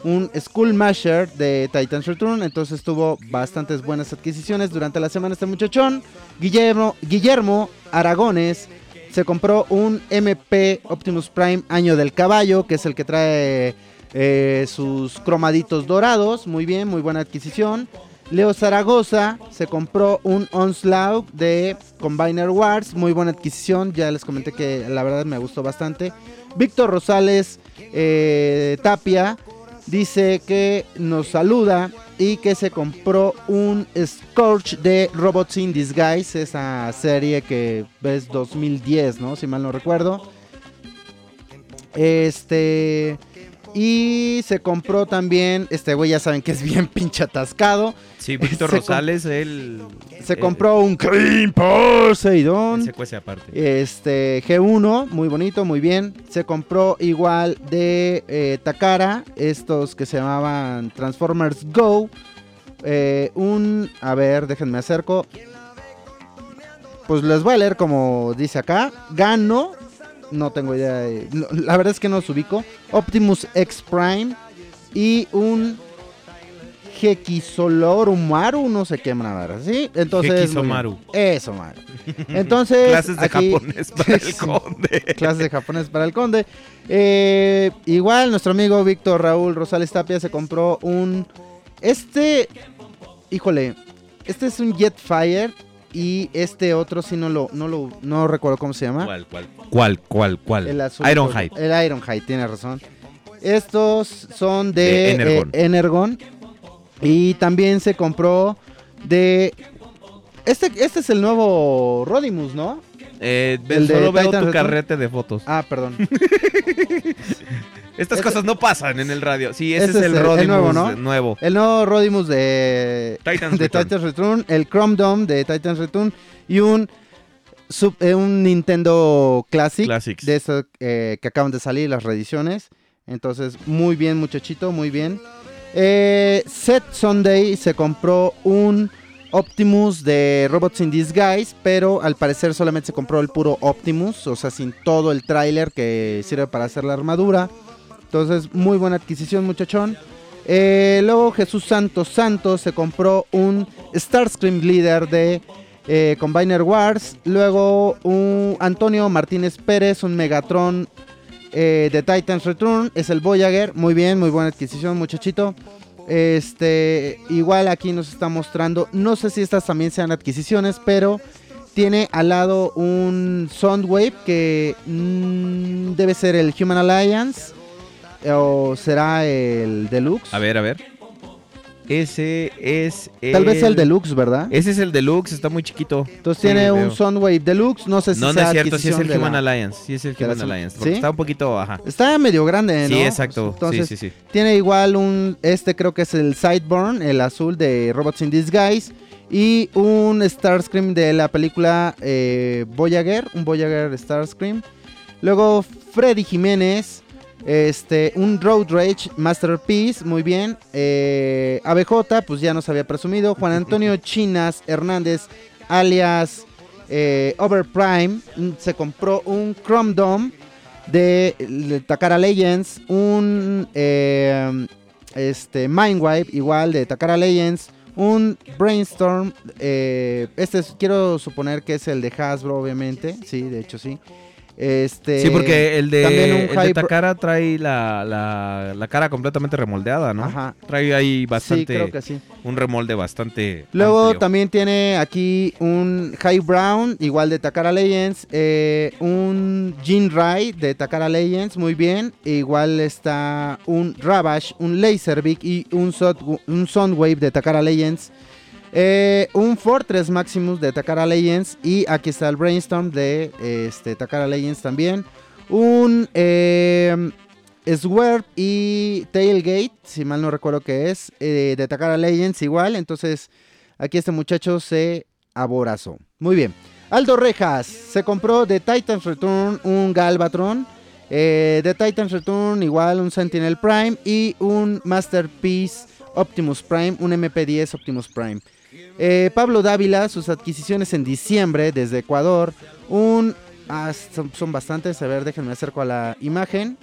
un School Masher de Titans Return. Entonces tuvo bastantes buenas adquisiciones durante la semana este muchachón. Guillermo, Guillermo Aragones se compró un MP Optimus Prime Año del Caballo, que es el que trae eh, sus cromaditos dorados. Muy bien, muy buena adquisición. Leo Zaragoza se compró un Onslaught de Combiner Wars. Muy buena adquisición. Ya les comenté que la verdad me gustó bastante. Víctor Rosales eh, Tapia dice que nos saluda y que se compró un Scorch de Robots in Disguise, esa serie que es 2010, ¿no? Si mal no recuerdo. Este y se compró también, este güey ya saben que es bien pinche atascado. Sí, Víctor Rosales, él. Se eh, compró un Cream Poseidon. Se cuece aparte. Este G1, muy bonito, muy bien. Se compró igual de eh, Takara, estos que se llamaban Transformers Go. Eh, un, a ver, déjenme acerco. Pues les voy a leer como dice acá. Gano, no tengo idea. de- no, la verdad es que no los ubico. Optimus X Prime y un Hekisolorumaru, no sé qué manera, ¿sí? Entonces. Hekisomaru. Eso, Maru. Entonces, *laughs* Clases de aquí- japonés para el *laughs* conde. clases de japonés para el conde. Eh, igual nuestro amigo Víctor Raúl Rosales Tapia se compró un... Este, híjole, este es un Jetfire y este otro sí no lo, no lo, no recuerdo cómo se llama. ¿Cuál, cuál? ¿Cuál, cuál, cuál? El azul. Ironhide. El Ironhide, tiene razón. Estos son de, De eh, Energon. Y también se compró de... Este, este es el nuevo Rodimus, ¿no? Eh, El de solo veo Titan tu Return. carrete de fotos. Ah, perdón. *laughs* Estas ese- cosas no pasan en el radio. Sí, ese Ese es el el- el Rodimus nuevo, ¿no? nuevo. El nuevo Rodimus de, Titans *laughs* de Return. Titans Return, el Chrome Dome de Titans Return y un, sub- eh, un Nintendo Classic Classics. de esos eh, que acaban de salir, las reediciones. Entonces, muy bien, muchachito, muy bien. Eh, Set Sunday se compró un Optimus de Robots in Disguise, pero al parecer solamente se compró el puro Optimus, o sea, sin todo el tráiler que sirve para hacer la armadura. Entonces, muy buena adquisición, muchachón. Eh, luego Jesús Santos Santos se compró un Starscream Leader de eh, Combiner Wars. Luego un Antonio Martínez Pérez, un Megatron eh, de Titans Return. Es el Voyager. Muy bien, muy buena adquisición, muchachito. Este, igual aquí nos está mostrando. No sé si estas también sean adquisiciones, pero tiene al lado un Soundwave que mm, debe ser el Human Alliance. O será el Deluxe. A ver, a ver. Ese es Tal vez el Deluxe, ¿verdad? Ese es el Deluxe, está muy chiquito. Entonces Sí, tiene un veo. Soundwave Deluxe. No sé si No, no sea es cierto, sí es el Human la- Alliance. Sí es el la Human Alliance. Porque ¿Sí? está un poquito, ajá. Está medio grande, ¿no? Sí, exacto. Entonces, sí, sí, sí. Tiene igual un, este creo que es el Sideburn, el azul de Robots in Disguise. Y un Starscream de la película eh, Voyager, un Voyager Starscream. Luego Freddy Jiménez, este, un Road Rage Masterpiece, muy bien. Eh, ABJ, pues ya nos había presumido. Juan Antonio *laughs* Chinas Hernández, alias eh, Overprime, mm, se compró un Chrome Dome de, de Takara Legends, un eh, este, Mindwipe igual de Takara Legends, un Brainstorm, eh, este es- quiero suponer que es el de Hasbro obviamente, sí, de hecho sí. Este, Sí, porque el de, el de Takara trae la, la, la cara completamente remoldeada, ¿no? Ajá. Trae ahí Sí, bastante, creo que sí. un remolde bastante Luego amplio. también tiene aquí un High Brown, igual de Takara Legends, eh, un Jin Rai de Takara Legends, muy bien. Igual está un Ravage, un Laserbeak y un, un Soundwave de Takara Legends. Eh, un Fortress Maximus de Takara Legends y aquí está el Brainstorm de este, Takara Legends también. Un eh, Swerve y Tailgate, si mal no recuerdo que es, eh, de Takara Legends igual. Entonces, Aquí este muchacho se aborazó. Muy bien. Aldo Rejas se compró de Titan's Return un Galvatron. Eh, de Titan's Return igual un Sentinel Prime y un Masterpiece Optimus Prime, un MP10 Optimus Prime. Eh, Pablo Dávila, sus adquisiciones en diciembre desde Ecuador. Un. ah, son, bastantes. A ver, déjenme acerco a la imagen.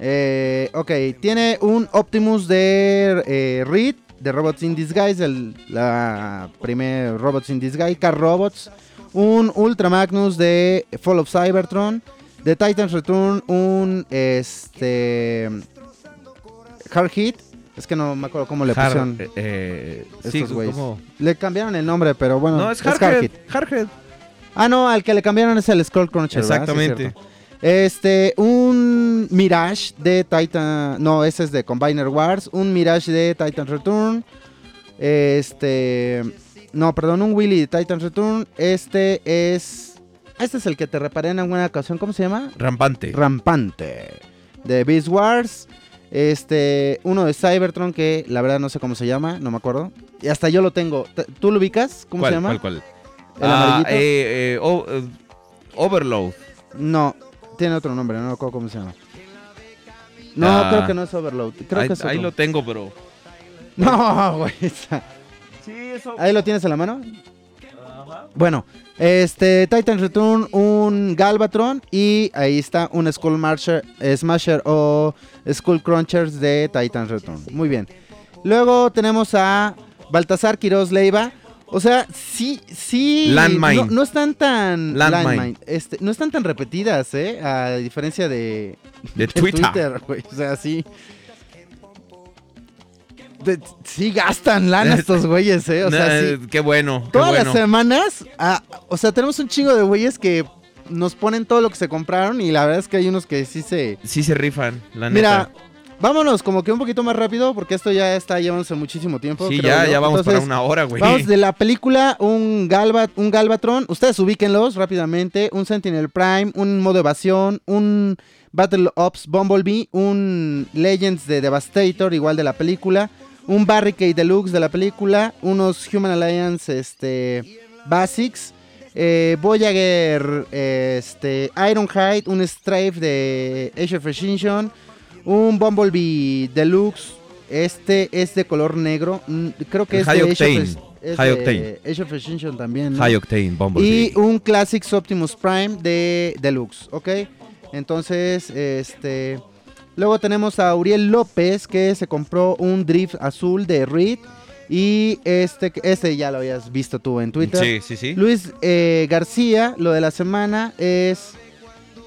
Eh, ok, tiene un Optimus de eh, Reed, de Robots in Disguise, el, la primer Robots in Disguise, Car Robots. Un Ultra Magnus de Fall of Cybertron. De Titans Return, un este. Hard Hit. Es que no me acuerdo cómo le Har- pusieron. eh, eh, estos sí, güeyes. como- Le cambiaron el nombre, pero bueno. No, es Hard Hardhead. Ah, no, al que le cambiaron es el Skull Cruncher. es Exactamente. cierto. este, un Mirage de Titan. No, ese es de Combiner Wars. Un Mirage de Titan Return. Este. No, perdón, un Willy de Titan Return. Este es. Este es el que te reparé en alguna ocasión. ¿Cómo se llama? Rampante. Rampante. De Beast Wars. Este. Uno de Cybertron que la verdad no sé cómo se llama. No me acuerdo. Y hasta yo lo tengo. ¿T- ¿Tú lo ubicas? ¿Cómo ¿Cuál, se llama? ¿Cuál, cuál? ¿El Ah, amarillito? eh, eh, o- eh, Overload. No, tiene otro nombre, no me acuerdo cómo se llama. No, Ah. creo que no es Overload. Creo ahí, que es ahí otro. lo tengo, pero. *laughs* No, güey. esa- Sí, eso. Ahí lo tienes en la mano. Bueno, este Titan Return, un Galvatron y ahí está un Skull Marcher, Smasher o Skull Crunchers de Titan Return. Muy bien. Luego tenemos a Baltasar Quiroz Leiva. O sea, sí, sí. Landmine. No, no están tan. Landmine. este, no están tan repetidas, ¿eh? A diferencia de, De de Twitter. güey. O sea, sí. De- sí gastan lana *laughs* estos güeyes, ¿eh? O sea, sí. Qué bueno. qué Todas bueno. las semanas, ah, o sea, tenemos un chingo de güeyes que nos ponen todo lo que se compraron y la verdad es que hay unos que sí se... Sí se rifan, la Mira, neta. vámonos como que un poquito más rápido porque esto ya está llevándose muchísimo tiempo. Sí, creo ya, yo. ya vamos para una hora, güey. Vamos *laughs* de la película, un, Galva, un Galvatron, ustedes ubíquenlos rápidamente, un Sentinel Prime, un modo evasión, un Battle Ops Bumblebee, un Legends de Devastator, igual de la película, un Barricade Deluxe de la película, unos Human Alliance este, Basics, eh, Voyager, este, Ironhide, un Strafe de Age of Extinction, un Bumblebee Deluxe, este es de color negro, mm, creo que es High de Age of, Octane. Es High Octane. Age of Extinction también. ¿no? High Octane, Bumblebee. Y un Classics Optimus Prime de Deluxe, ¿ok? Entonces, este... Luego tenemos a Uriel López que se compró un Drift azul de Reed. Y este, este ya lo habías visto tú en Twitter. Sí, sí, sí. Luis eh, García, lo de la semana es...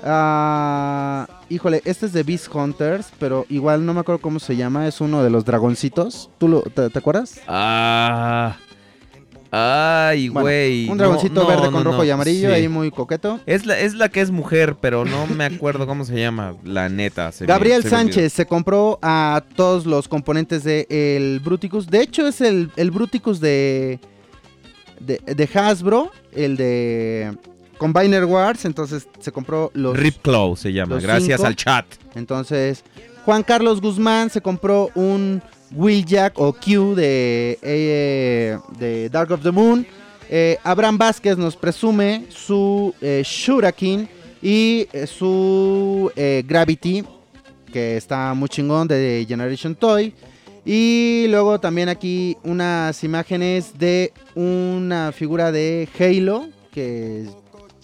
ah, híjole, este es de Beast Hunters, pero igual no me acuerdo cómo se llama. Es uno de los dragoncitos. ¿Tú lo, te, te acuerdas? Ah. Ay, Bueno, güey. un dragoncito no, verde no, con rojo y amarillo, sí. ahí muy coqueto. Es la, es la que es mujer, pero no me acuerdo cómo se llama, la neta. se Gabriel se me. Sánchez se compró a todos los componentes de el Bruticus. De hecho, es el, el Bruticus de, de, de Hasbro, el de Combiner Wars. Entonces se compró los. Rip Claw se llama, gracias cinco. al chat. Entonces, Juan Carlos Guzmán se compró un Wheeljack o Q de, eh, de Dark of the Moon. Eh, Abraham Vázquez nos presume su eh, Shurakin y eh, su Gravity, que está muy chingón de Generation Toy. Y luego también aquí unas imágenes de una figura de Halo, que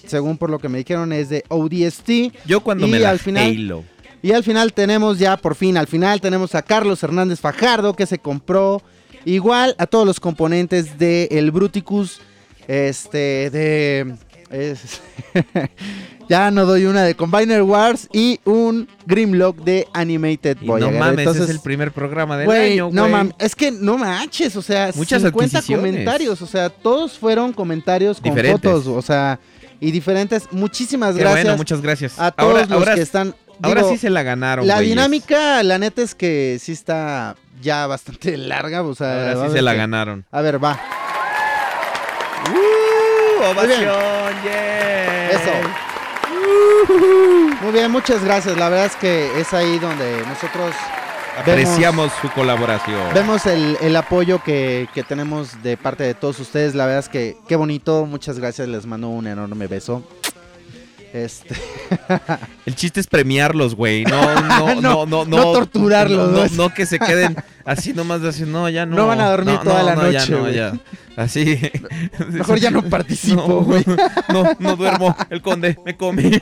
según por lo que me dijeron es de ODST. Yo cuando Y me la al final- Halo. Y al final tenemos ya, por fin, al final tenemos a Carlos Hernández Fajardo que se compró igual a todos los componentes de el Bruticus, este, de... es- *laughs* ya no doy una de Combiner Wars y un Grimlock de Animated Y Voyager. no mames, Entonces, es el primer programa del Güey, año, no mames, es que no manches, o sea, Muchas 50 adquisiciones. comentarios, o sea, todos fueron comentarios con Diferentes. fotos, o sea, y diferentes. Muchísimas gracias bueno, muchas gracias. a todos ahora los ahora, que están. Ahora digo, sí se la ganaron, la güeyes. dinámica, la neta es que sí está ya bastante *laughs* larga, o sea, Ahora sí se la que- ganaron. A ver, va. ¡Uh! ¡Ovación! ¡Yeah! Eso. Muy bien, muchas gracias. La verdad es que es ahí donde nosotros Apreciamos su colaboración. Vemos el, el apoyo que, que tenemos de parte de todos ustedes. La verdad es que qué bonito. Muchas gracias. Les mando un enorme beso. Este, *laughs* El chiste es premiarlos, güey. No, *laughs* no, no, no, no, no torturarlos, No, ¿no? no, no que se queden así nomás de así, no, ya no. No van a dormir No, toda la ya noche, no, güey. ya. Así. *laughs* mejor ya no participo, güey. No, no duermo. El conde me come.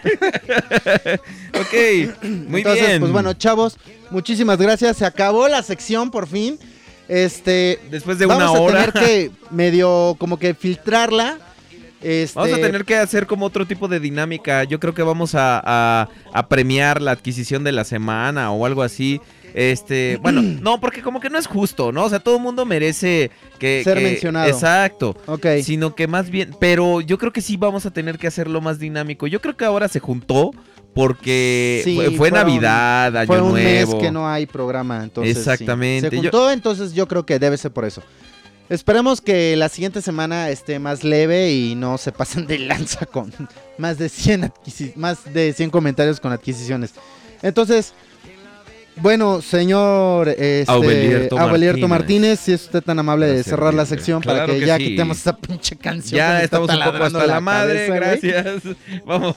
ok, muy Entonces, bien. pues bueno, chavos, muchísimas gracias. Se acabó la sección por fin. Este, Después de vamos una hora. a tener que medio como que filtrarla. Este, Vamos a tener que hacer como otro tipo de dinámica. Yo creo que vamos a, a- a premiar la adquisición de la semana o algo así. Este, *clears throat* bueno, no, porque como que no es justo, ¿no? O sea, todo el mundo merece que Ser que- mencionado. Exacto. Ok. Sino que más bien, pero yo creo que sí vamos a tener que hacerlo más dinámico. Yo creo que ahora se juntó porque Sí, fue, Navidad, Año Fue un Nuevo. mes que no hay programa, entonces sí. Exactamente, se yo- juntó, entonces yo creo que debe ser por eso. Esperemos que la siguiente semana esté más leve y no se pasen de lanza con más de 100 adquisi- más de 100 comentarios con adquisiciones. Entonces, bueno, señor este, Aubelierto Martínez. Martínez, si es usted tan amable de cerrar la sección para que, que ya sí. quitemos esa pinche canción. Ya estamos un poco hasta la madre, cabeza, güey. gracias. *laughs* Vamos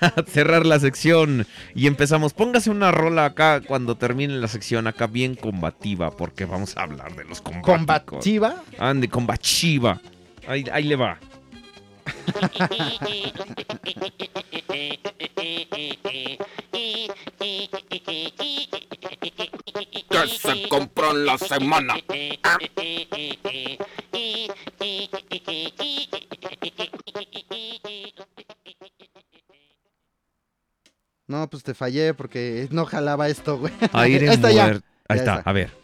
a cerrar la sección y empezamos. Póngase una rola acá cuando termine la sección, acá bien combativa, porque vamos a hablar de los combáticos. Combativa. Ande, combativa. Ahí, ahí le va. *laughs* compró en la semana. No, pues te fallé porque no jalaba esto, güey. Aire Ahí *laughs* está ya. Ahí Ya está. a ver.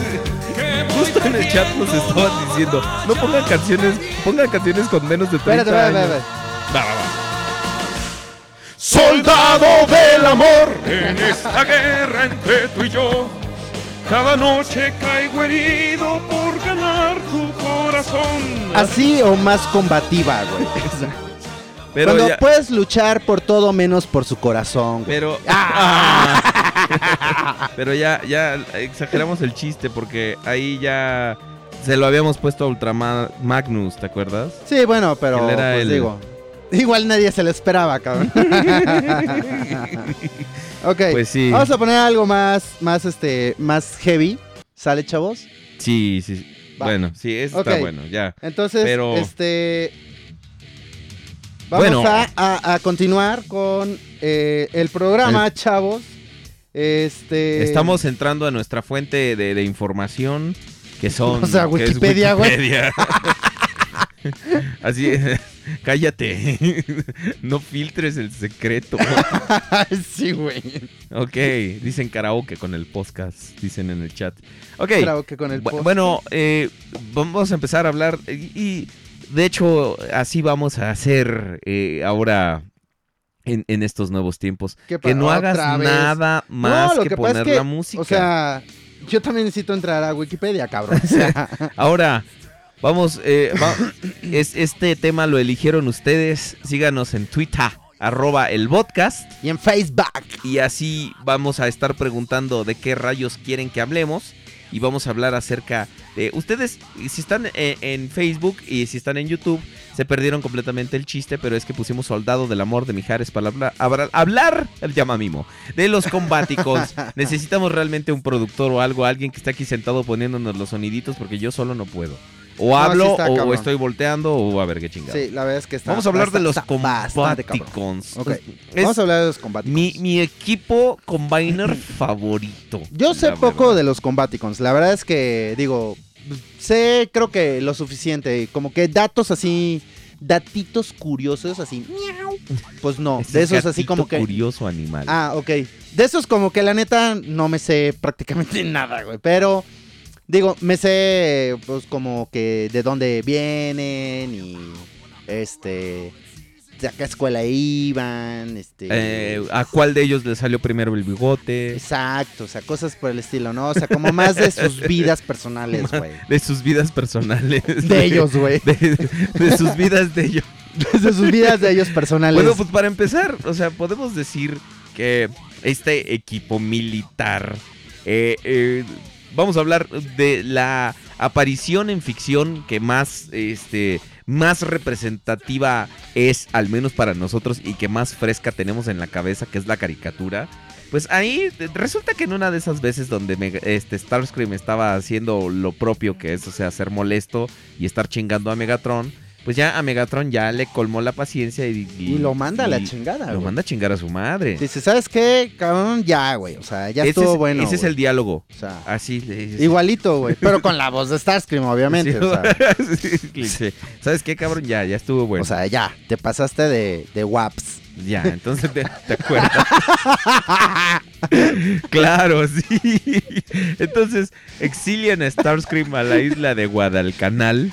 Justo en el chat nos estaban diciendo, no pongan canciones, pongan canciones con menos de 30 Espérate, espérate, años. espérate. Va, va, va. Soldado del amor en esta guerra entre tú y yo. Cada noche caigo herido por ganar tu corazón. Así o más combativa, güey. *laughs* Pero Cuando ya, puedes luchar por todo menos por su corazón, güey. pero Ah. *laughs* *laughs* pero ya ya exageramos el chiste porque ahí ya se lo habíamos puesto a Ultrama Magnus, ¿te acuerdas? Sí, bueno, pero Él era pues el- digo. Igual nadie se lo esperaba, cabrón. *laughs* ok. Pues sí. Vamos a poner algo más, más este, más heavy. ¿Sale, chavos? Sí, sí. Va. Bueno, sí, eso está bueno, ya. Entonces, Pero- este. Vamos Bueno. a, a- a continuar con eh, el programa, chavos. Este. Estamos entrando a nuestra fuente de, de información que *laughs* son O sea, Wikipedia, güey. *laughs* Así es. Cállate. *laughs* No filtres el secreto. sí, güey. Ok, dicen karaoke con el podcast, dicen en el chat. Ok, que con el post. bueno, eh, vamos a empezar a hablar y, y, de hecho así vamos a hacer eh, ahora en, en estos nuevos tiempos. ¿Qué Que no hagas vez? nada más No, lo que, es poner que, la música. O sea, yo también necesito entrar a Wikipedia, cabrón. O sea, *laughs* Ahora, vamos, eh, va- *clears throat* es, este tema lo eligieron ustedes. Síganos en Twitter, arroba el podcast. y en Facebook. Y así vamos a estar preguntando de qué rayos quieren que hablemos. Y vamos a hablar acerca de ustedes, si están eh, en Facebook y si están en YouTube, se perdieron completamente el chiste, pero es que pusimos Soldado del Amor de Mijares para hablar, hablar, hablar el llama mimo, de los combaticons. *laughs* Necesitamos realmente un productor o algo, alguien que esté aquí sentado poniéndonos los soniditos, porque yo solo no puedo. O sí hablo, está o, estoy volteando, o a ver qué chingada. Sí, la verdad es que está. Vamos a hablar de los combaticons. Ok, Es Vamos a hablar de los combaticons. mi, mi equipo combiner *clears throat* favorito. Yo sé poco verdad. de los combaticons. La verdad es que, digo, sé creo que lo suficiente. Como que datos así, datitos curiosos, así, miau. Pues no, Ese de esos así como que... curioso animal. Ah, ok. De esos como que la neta no me sé prácticamente *laughs* nada, güey. Pero, digo, me sé pues como que de dónde vienen y, este, a qué escuela iban, este... Eh, ¿A cuál de ellos le salió primero el bigote? Exacto, o sea, cosas por el estilo, ¿no? O sea, como más de sus *laughs* vidas personales, güey. De sus vidas personales. *laughs* De ellos, güey. De, de sus vidas de ellos. De sus vidas de ellos personales. Bueno, pues para empezar, o sea, podemos decir que este equipo militar, eh, eh, vamos a hablar de la aparición en ficción que más, este, más representativa es, al menos para nosotros, y que más fresca tenemos en la cabeza, que es la caricatura. Pues ahí eh, resulta que en una de esas veces donde Mega- este Starscream estaba haciendo lo propio que es, sea, ser molesto y estar chingando a Megatron, pues ya a Megatron ya le colmó la paciencia y, y lo manda a la chingada, Lo güey. manda a chingar a su madre. Dice, ¿sabes qué? Cabrón, ya, güey. O sea, ya ese estuvo es, bueno. Ese es el diálogo. O sea, Así. le- igualito, güey. Pero con la voz de Starscream, obviamente. Sí, O, sea, *laughs* sí, ¿Sabes qué, cabrón? Ya, ya estuvo bueno. o sea, ya, te pasaste de, de WAPs. ya, entonces te, te acuerdas. *laughs* claro, sí. Entonces, exilian a Starscream a la isla de Guadalcanal.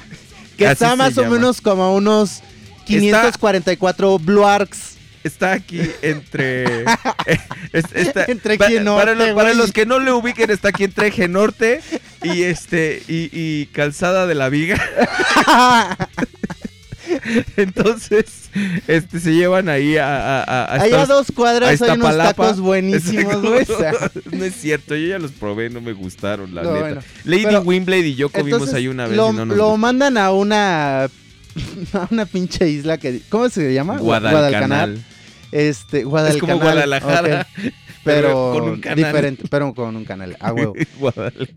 Que Así está más o menos como unos 544 Blue Arcs. Está aquí entre. *laughs* eh, es- está- Entre para, Norte, lo- para los que no le ubiquen, está aquí entre Eje Norte y este. Y, y Calzada de la Viga. *laughs* *laughs* Entonces, este se llevan ahí a. a, a- Allá dos cuadras hay unos tacos buenísimos, güey. *laughs* *laughs* no es cierto, yo ya los probé, no me gustaron, la No, neta. bueno. Lady Pero, Wimblade y yo comimos ahí una vez lo, y no nos lo gustó. mandan a una a una pinche isla que ¿cómo se llama? Guadalcanal. Este, Es Guadalcanal. como Guadalajara. Pero, con un canal. diferente, pero con un canal. A huevo. Guadalcanal.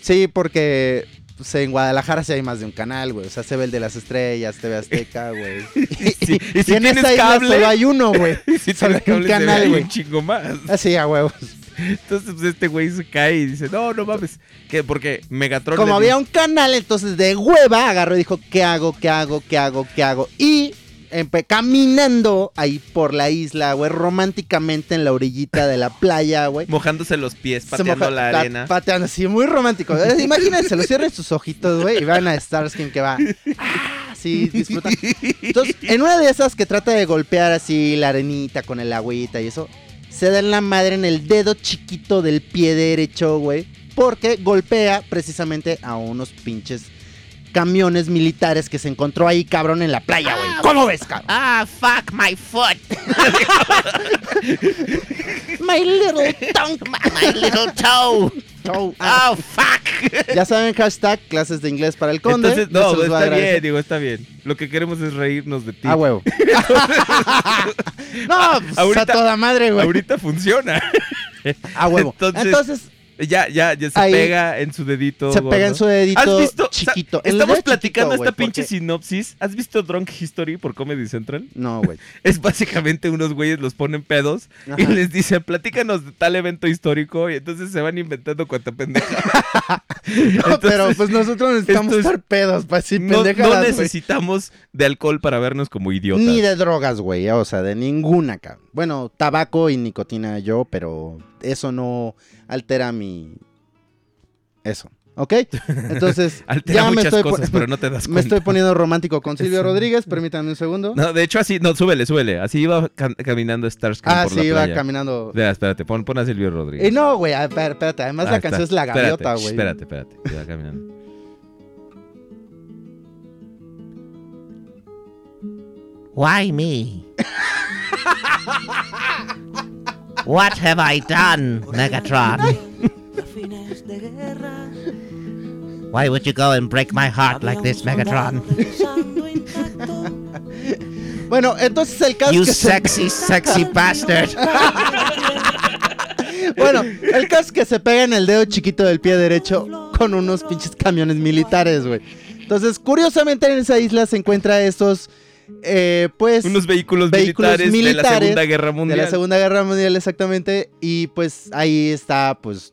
Sí, porque pues, en Guadalajara sí hay más de un canal, güey. O sea, se ve el de las estrellas, TV Azteca, güey. *laughs* Sí, *laughs* y si en esa isla cable- solo hay uno, güey. *laughs* Si Solo hay un canal, güey. un chingo más. Así, a huevos. Entonces, pues este güey se cae y dice, no, no mames. ¿Qué? Porque Megatron Como había dice- un canal, entonces de hueva agarró y dijo, ¿qué hago? ¿Qué hago? ¿Qué hago? ¿Qué hago? Y caminando ahí por la isla, güey, románticamente en la orillita de la playa, güey. mojándose los pies, pateando la arena. Pateando así, muy romántico. Eh, Imagínense, lo cierren sus ojitos, güey, y van a Starskin que va. Ah, sí, disfruta. Entonces, en una de esas que trata de golpear así la arenita con el agüita y eso, se da en la madre en el dedo chiquito del pie derecho, güey. Porque golpea precisamente a unos pinches camiones militares que se encontró ahí, cabrón, en la playa, güey. ¿Cómo ves, cabrón? Ah, fuck my foot. *laughs* My little tongue. My little toe. Oh, ah. Oh, fuck. Ya saben, hashtag clases de inglés para el conde. Entonces, no, a está bien, digo, está bien. Lo que queremos es reírnos de ti. Ah, huevo. *laughs* no, pues Ahorita- a toda madre, güey. Ahorita funciona. A huevo. *laughs* Entonces, Entonces, Ya, ya, ya se Ahí. pega en su dedito. se gordo. pega en su dedito ¿Has visto? chiquito. o sea, El estamos platicando chiquito, esta pinche porque- sinopsis. ¿Has visto Drunk History por Comedy Central? No, *laughs* güey. Es básicamente unos güeyes los ponen pedos y les dicen, platícanos de tal evento histórico y entonces se van inventando cuanta pendeja. No, pero pues nosotros necesitamos es- estar pedos para decir No, no necesitamos de alcohol para vernos como idiotas. Ni de drogas, güey. O sea, de ninguna, cabrón. Bueno, tabaco y nicotina yo, pero eso no altera mi... Eso. ¿Ok? Entonces, *laughs* Altera ya me estoy, cosas, pero no te das *laughs* me estoy poniendo romántico con Silvio. Rodríguez. Permítanme un segundo. No, de hecho así, no, súbele, súbele. Así iba ca- caminando Starscream ah, por sí, la iba playa. caminando. Espera, espérate, pon, pon a Silvio Rodríguez. Y no, güey, espérate. Además, Ah, la está. canción es La Gaviota, güey. Espérate, espérate. Iba caminando. Why me? *laughs* what have I done, Megatron? A fines de guerra Why would you go and break my heart like this, Megatron? *laughs* Bueno, entonces el caso You se- sexy, sexy *laughs* bastard. Bueno, el caso es que se pega en el dedo chiquito del pie derecho con unos pinches camiones militares, güey. Entonces, curiosamente en esa isla se encuentra estos, eh, pues... Unos vehículos, Vehículos militares, de la Segunda Guerra De Mundial. la Segunda Guerra Mundial, exactamente. Y pues ahí está, pues,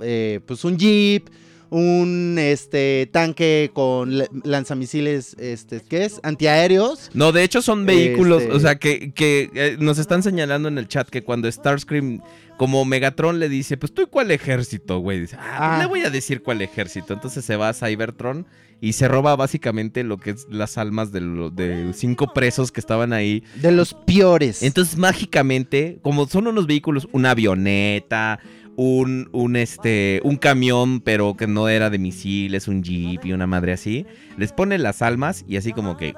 eh, pues un jeep, un este tanque con la- lanzamisiles, este, ¿qué es? Antiaéreos. No, de hecho son vehículos, Este- o sea, que, que eh, nos están señalando en el chat que cuando Starscream, como Megatron le dice, pues tú y cuál ejército, güey, dice, ah, pues Ah. le voy a decir cuál ejército. Entonces se va a Cybertron y se roba básicamente lo que es las almas de, lo- de cinco presos que estaban ahí. De los peores. Entonces mágicamente, como son unos vehículos, una avioneta, un, un, este, un camión, pero que no era de misiles, un jeep y una madre así, les pone las almas y así como que...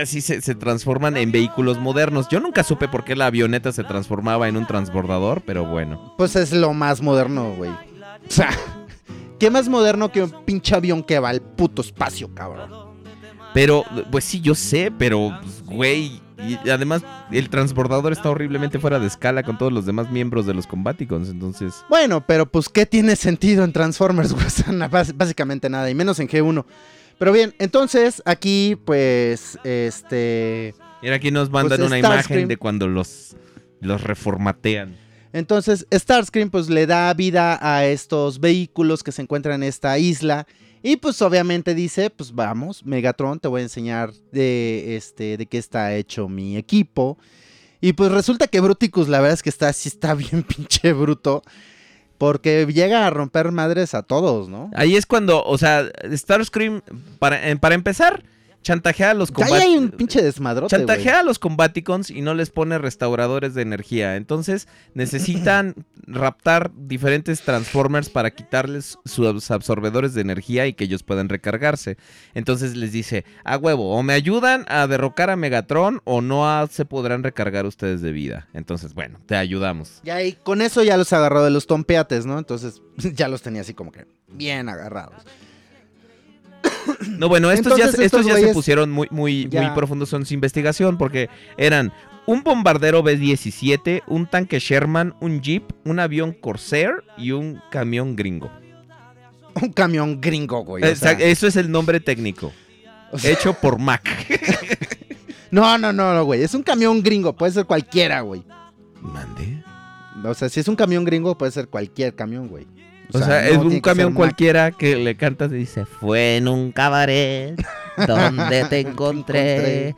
Así se, se transforman en vehículos modernos. Yo nunca supe por qué la avioneta se transformaba en un transbordador, pero bueno. Pues es lo más moderno, güey. O sea, ¿qué más moderno que un pinche avión que va al puto espacio, cabrón? Pero, pues sí, yo sé, pero, pues, güey, y además el transbordador está horriblemente fuera de escala con todos los demás miembros de los Combaticons, entonces... Bueno, pero pues, ¿qué tiene sentido en Transformers, güey? *laughs* O sea, na- bás- básicamente nada, y menos en G1. Pero bien, entonces aquí, pues, este. Mira, aquí nos mandan Pues una Starscream. imagen de cuando los, los reformatean. Entonces, Starscream, pues, le da vida a estos vehículos que se encuentran en esta isla. Y pues, obviamente dice: Pues vamos, Megatron, te voy a enseñar de, este, de qué está hecho mi equipo. Y pues resulta que Bruticus, la verdad es que está, sí está *laughs* bien pinche bruto. Porque llega a romper madres a todos, ¿no? Ahí es cuando, o sea, Starscream, para, eh, para empezar, chantajea a los ahí hay un pinche desmadrote. Chantajea a los Combaticons y no les pone restauradores de energía. Entonces necesitan *clears throat* raptar diferentes Transformers para quitarles sus absorbedores de energía y que ellos puedan recargarse. Entonces les dice, a huevo, o me ayudan a derrocar a Megatron o no se podrán recargar ustedes de vida. Entonces, bueno, te ayudamos. Ya ahí, con eso ya los agarró de los tompeates, ¿no? Entonces *laughs* ya los tenía así como que bien agarrados. No, bueno, estos Entonces, ya, estos estos ya se pusieron muy, muy, Ya. muy profundos en su investigación porque eran un bombardero B-17, un tanque Sherman, un Jeep, un avión Corsair y un camión gringo. Un camión gringo, güey. o Exact- sea, Eso es el nombre técnico, o sea, hecho por Mac. *laughs* no, no, no, no, güey. Es un camión gringo, puede ser cualquiera, güey. Mande. O sea, si es un camión gringo, puede ser cualquier camión, güey. O sea, no es un camión cualquiera que le cantas y dice, Fue en un cabaret donde te *laughs* encontré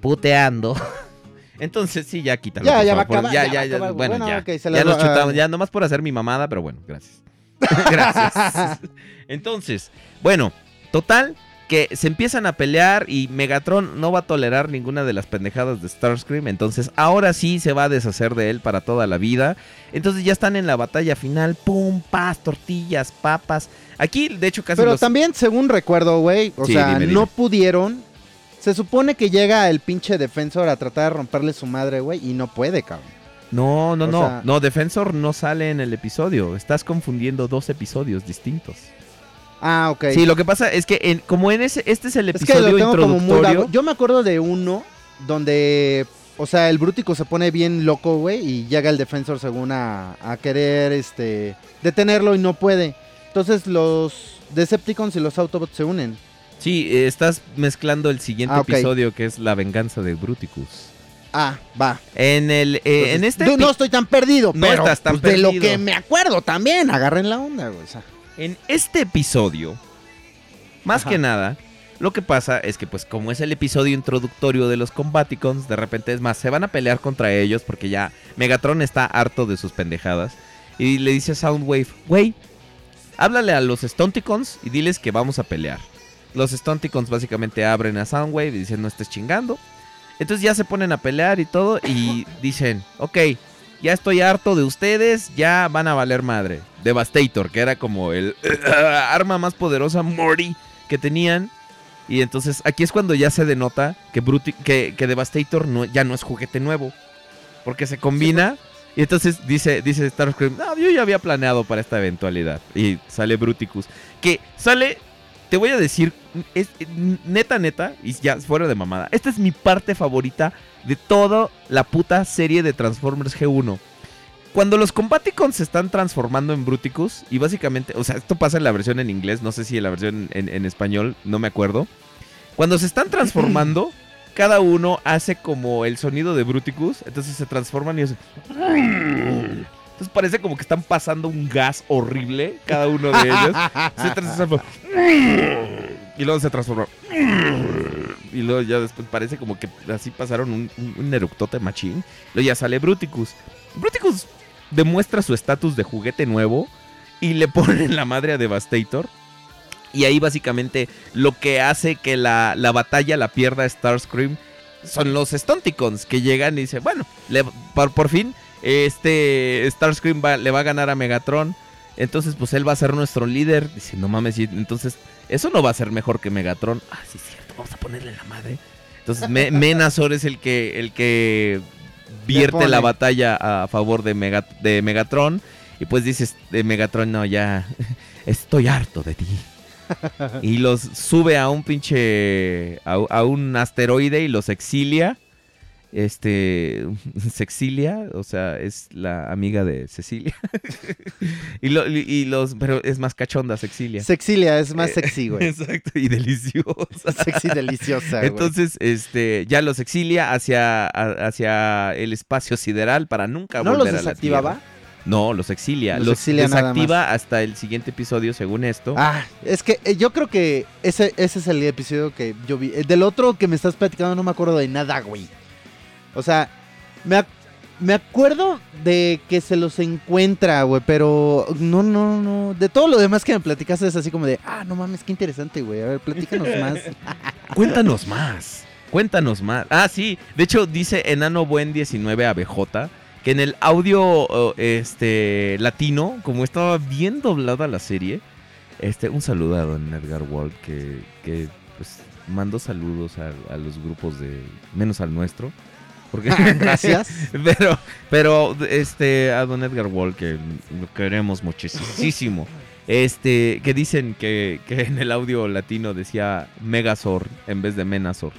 puteando. *laughs* Entonces sí, ya quítalo. Ya, ya va a acabar, Ya, ya ya, acabar, bueno, bueno, ya. ya las nos chutamos, ya nomás por hacer mi mamada, pero bueno, gracias. *laughs* gracias. Entonces, bueno, total, que se empiezan a pelear y Megatron no va a tolerar ninguna de las pendejadas de Starscream, entonces ahora sí se va a deshacer de él para toda la vida. Entonces ya están en la batalla final, pum, paz, tortillas, papas. Aquí, de hecho, casi Pero los... también, según recuerdo, güey, o Sí, sea, dime, dime. no pudieron. Se supone que llega el pinche defensor a tratar de romperle su madre, güey, y no puede, cabrón. No, no, O no. sea- No, Defensor no sale en el episodio. Estás confundiendo dos episodios distintos. Ah, ok. Sí, lo que pasa es que en- como en ese, este es el Es que episodio lo tengo como muy introductorio. vago. Yo me acuerdo de uno donde, o sea, el Brútico se pone bien loco, güey, y llega el defensor según a, a querer, este, detenerlo y no puede. Entonces los Decepticons y los Autobots se unen. Sí, estás mezclando el siguiente Ah, ok. episodio que es la venganza de Bruticus. Ah, va. En el eh, Entonces, en este no, estoy tan perdido, No pero estás tan pues, de lo perdido. que me acuerdo también, agarren la onda, güey. o sea. En este episodio más Ajá. que nada lo que pasa es que pues como es el episodio introductorio de los Combaticons, de repente es más, se van a pelear contra ellos porque ya Megatron está harto de sus pendejadas. Y le dice a Soundwave, güey, háblale a los Stunticons y diles que vamos a pelear. Los Stunticons básicamente abren a Soundwave y dicen no estés chingando. Entonces ya se ponen a pelear y todo y dicen, ok, ya estoy harto de ustedes, ya van a valer madre. Devastator, que era como el *laughs* arma más poderosa, Morty, que tenían. Y entonces aquí es cuando ya se denota que, Bruti- que, que Devastator no- ya no es juguete nuevo. Porque se combina Y entonces dice, dice Starscream, no, yo ya había planeado para esta eventualidad. Y sale Bruticus. Que sale, te voy a decir, es neta, neta, y ya fuera de mamada. Esta es mi parte favorita de toda la puta serie de Transformers G1. Cuando los Combaticons se están transformando en Bruticus, y básicamente, o sea, esto pasa en la versión en inglés, no sé si en la versión en, en español, no me acuerdo. Cuando se están transformando, *clears throat* cada uno hace como el sonido de Bruticus, entonces se transforman y hacen... Entonces parece como que están pasando un gas horrible, cada uno de ellos. Se. Y luego se transforma. Y luego ya después parece como que así pasaron un, un, eructote machín. Luego ya sale Bruticus. Bruticus demuestra su estatus de juguete nuevo y le ponen la madre a Devastator. Y ahí básicamente lo que hace que la, la batalla la pierda Starscream son los Stunticons que llegan y dicen, bueno, por, por fin este Starscream va- le va a ganar a Megatron. Entonces pues él va a ser nuestro líder. Dice, no mames, y entonces eso no va a ser mejor que Megatron. Ah, sí, es cierto, vamos a ponerle la madre. Entonces Me- *laughs* Menazor es el que, el que vierte la batalla a favor de, Mega- de Megatron. Y pues dices de Megatron, no, ya *laughs* estoy harto de ti. *laughs* y los sube a un pinche. A, a un asteroide y los exilia. Este. *laughs* Se exilia, o sea, es la amiga de Cecilia. *laughs* y, lo- y los. Pero es más cachonda, Cexilia. Sexilia es más Eh, sexy, *laughs* güey. Exacto, y deliciosa. Sexy deliciosa, güey. Entonces, este, ya los exilia hacia, hacia el espacio sideral para nunca ¿No los volver a la desactivaba? No, los exilia. Los Los, exilia nada desactiva hasta el siguiente episodio, según esto. Ah, es que eh, yo creo que ese, ese es el episodio que yo vi. Eh, Del otro que me estás platicando no me acuerdo de nada, güey. O sea, me, me acuerdo de que se los encuentra, güey, pero no, no, no. De todo lo demás que me platicaste es así como de, ah, no mames, qué interesante, güey. A ver, platícanos más. *laughs* Cuéntanos más. Cuéntanos más. Ah, sí. De hecho, dice Enano Buen 19 ABJ que en el audio este latino, como estaba bien doblada la serie, este un saludo a don Edgar Wald que, que pues mandó saludos a, a los grupos de menos al nuestro. Porque *laughs* *laughs* Gracias. pero, pero, este, a don Edgar Wall, que lo queremos muchísimo. Este, que dicen que, que en el audio latino decía Megazord en vez de Menazor.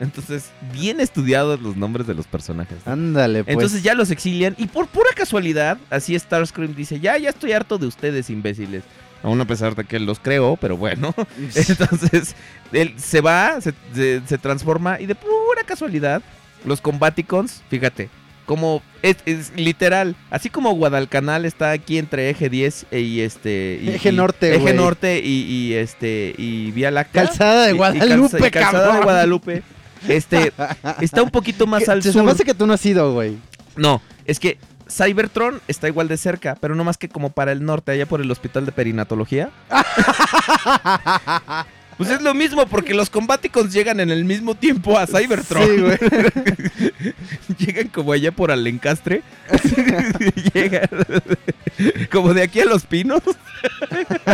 Entonces, bien estudiados los nombres de los personajes. Ándale, pues. Entonces ya los exilian y por pura casualidad, así Starscream dice, ya, ya estoy harto de ustedes, imbéciles. Aún a pesar de que los creo, pero bueno. *laughs* Entonces, él se va, se, se- se transforma y de pura casualidad, los Combaticons, fíjate, como es, es literal, así como Guadalcanal está aquí entre Eje 10 e- y este... y- Eje y- Norte, Eje güey. Norte y, y, este y Vía Láctea. Calzada de y- y Guadalupe, calza- y calzada de Guadalupe. Este, *laughs* está un poquito más al Se sur. me hace que tú no has ido, güey. No, es que Cybertron está igual de cerca, pero no más que como para el norte, allá por el hospital de perinatología. *laughs* Pues es lo mismo, porque los Combaticons llegan en el mismo tiempo a Cybertron. Sí, güey. *laughs* llegan como allá por Alencastre. *laughs* llegan como de aquí a Los Pinos.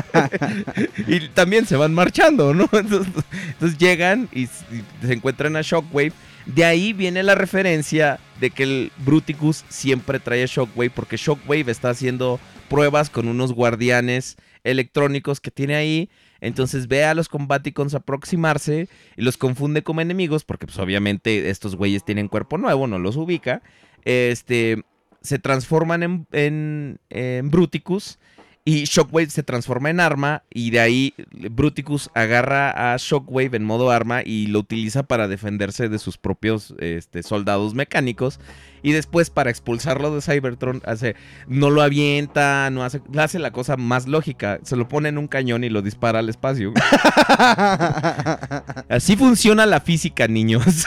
*laughs* y también se van marchando, ¿no? Entonces, entonces llegan y se encuentran a Shockwave. De ahí viene la referencia de que el Bruticus siempre trae a Shockwave porque Shockwave está haciendo pruebas con unos guardianes electrónicos que tiene ahí. Entonces ve a los Combaticons aproximarse y los confunde como enemigos porque pues obviamente estos güeyes tienen cuerpo nuevo, no los ubica. Este, se transforman en, en, en Bruticus y Shockwave se transforma en arma y de ahí Bruticus agarra a Shockwave en modo arma y lo utiliza para defenderse de sus propios este, soldados mecánicos y después para expulsarlo de Cybertron hace no lo avienta, no hace hace la cosa más lógica, se lo pone en un cañón y lo dispara al espacio. *laughs* Así funciona la física, niños. *laughs*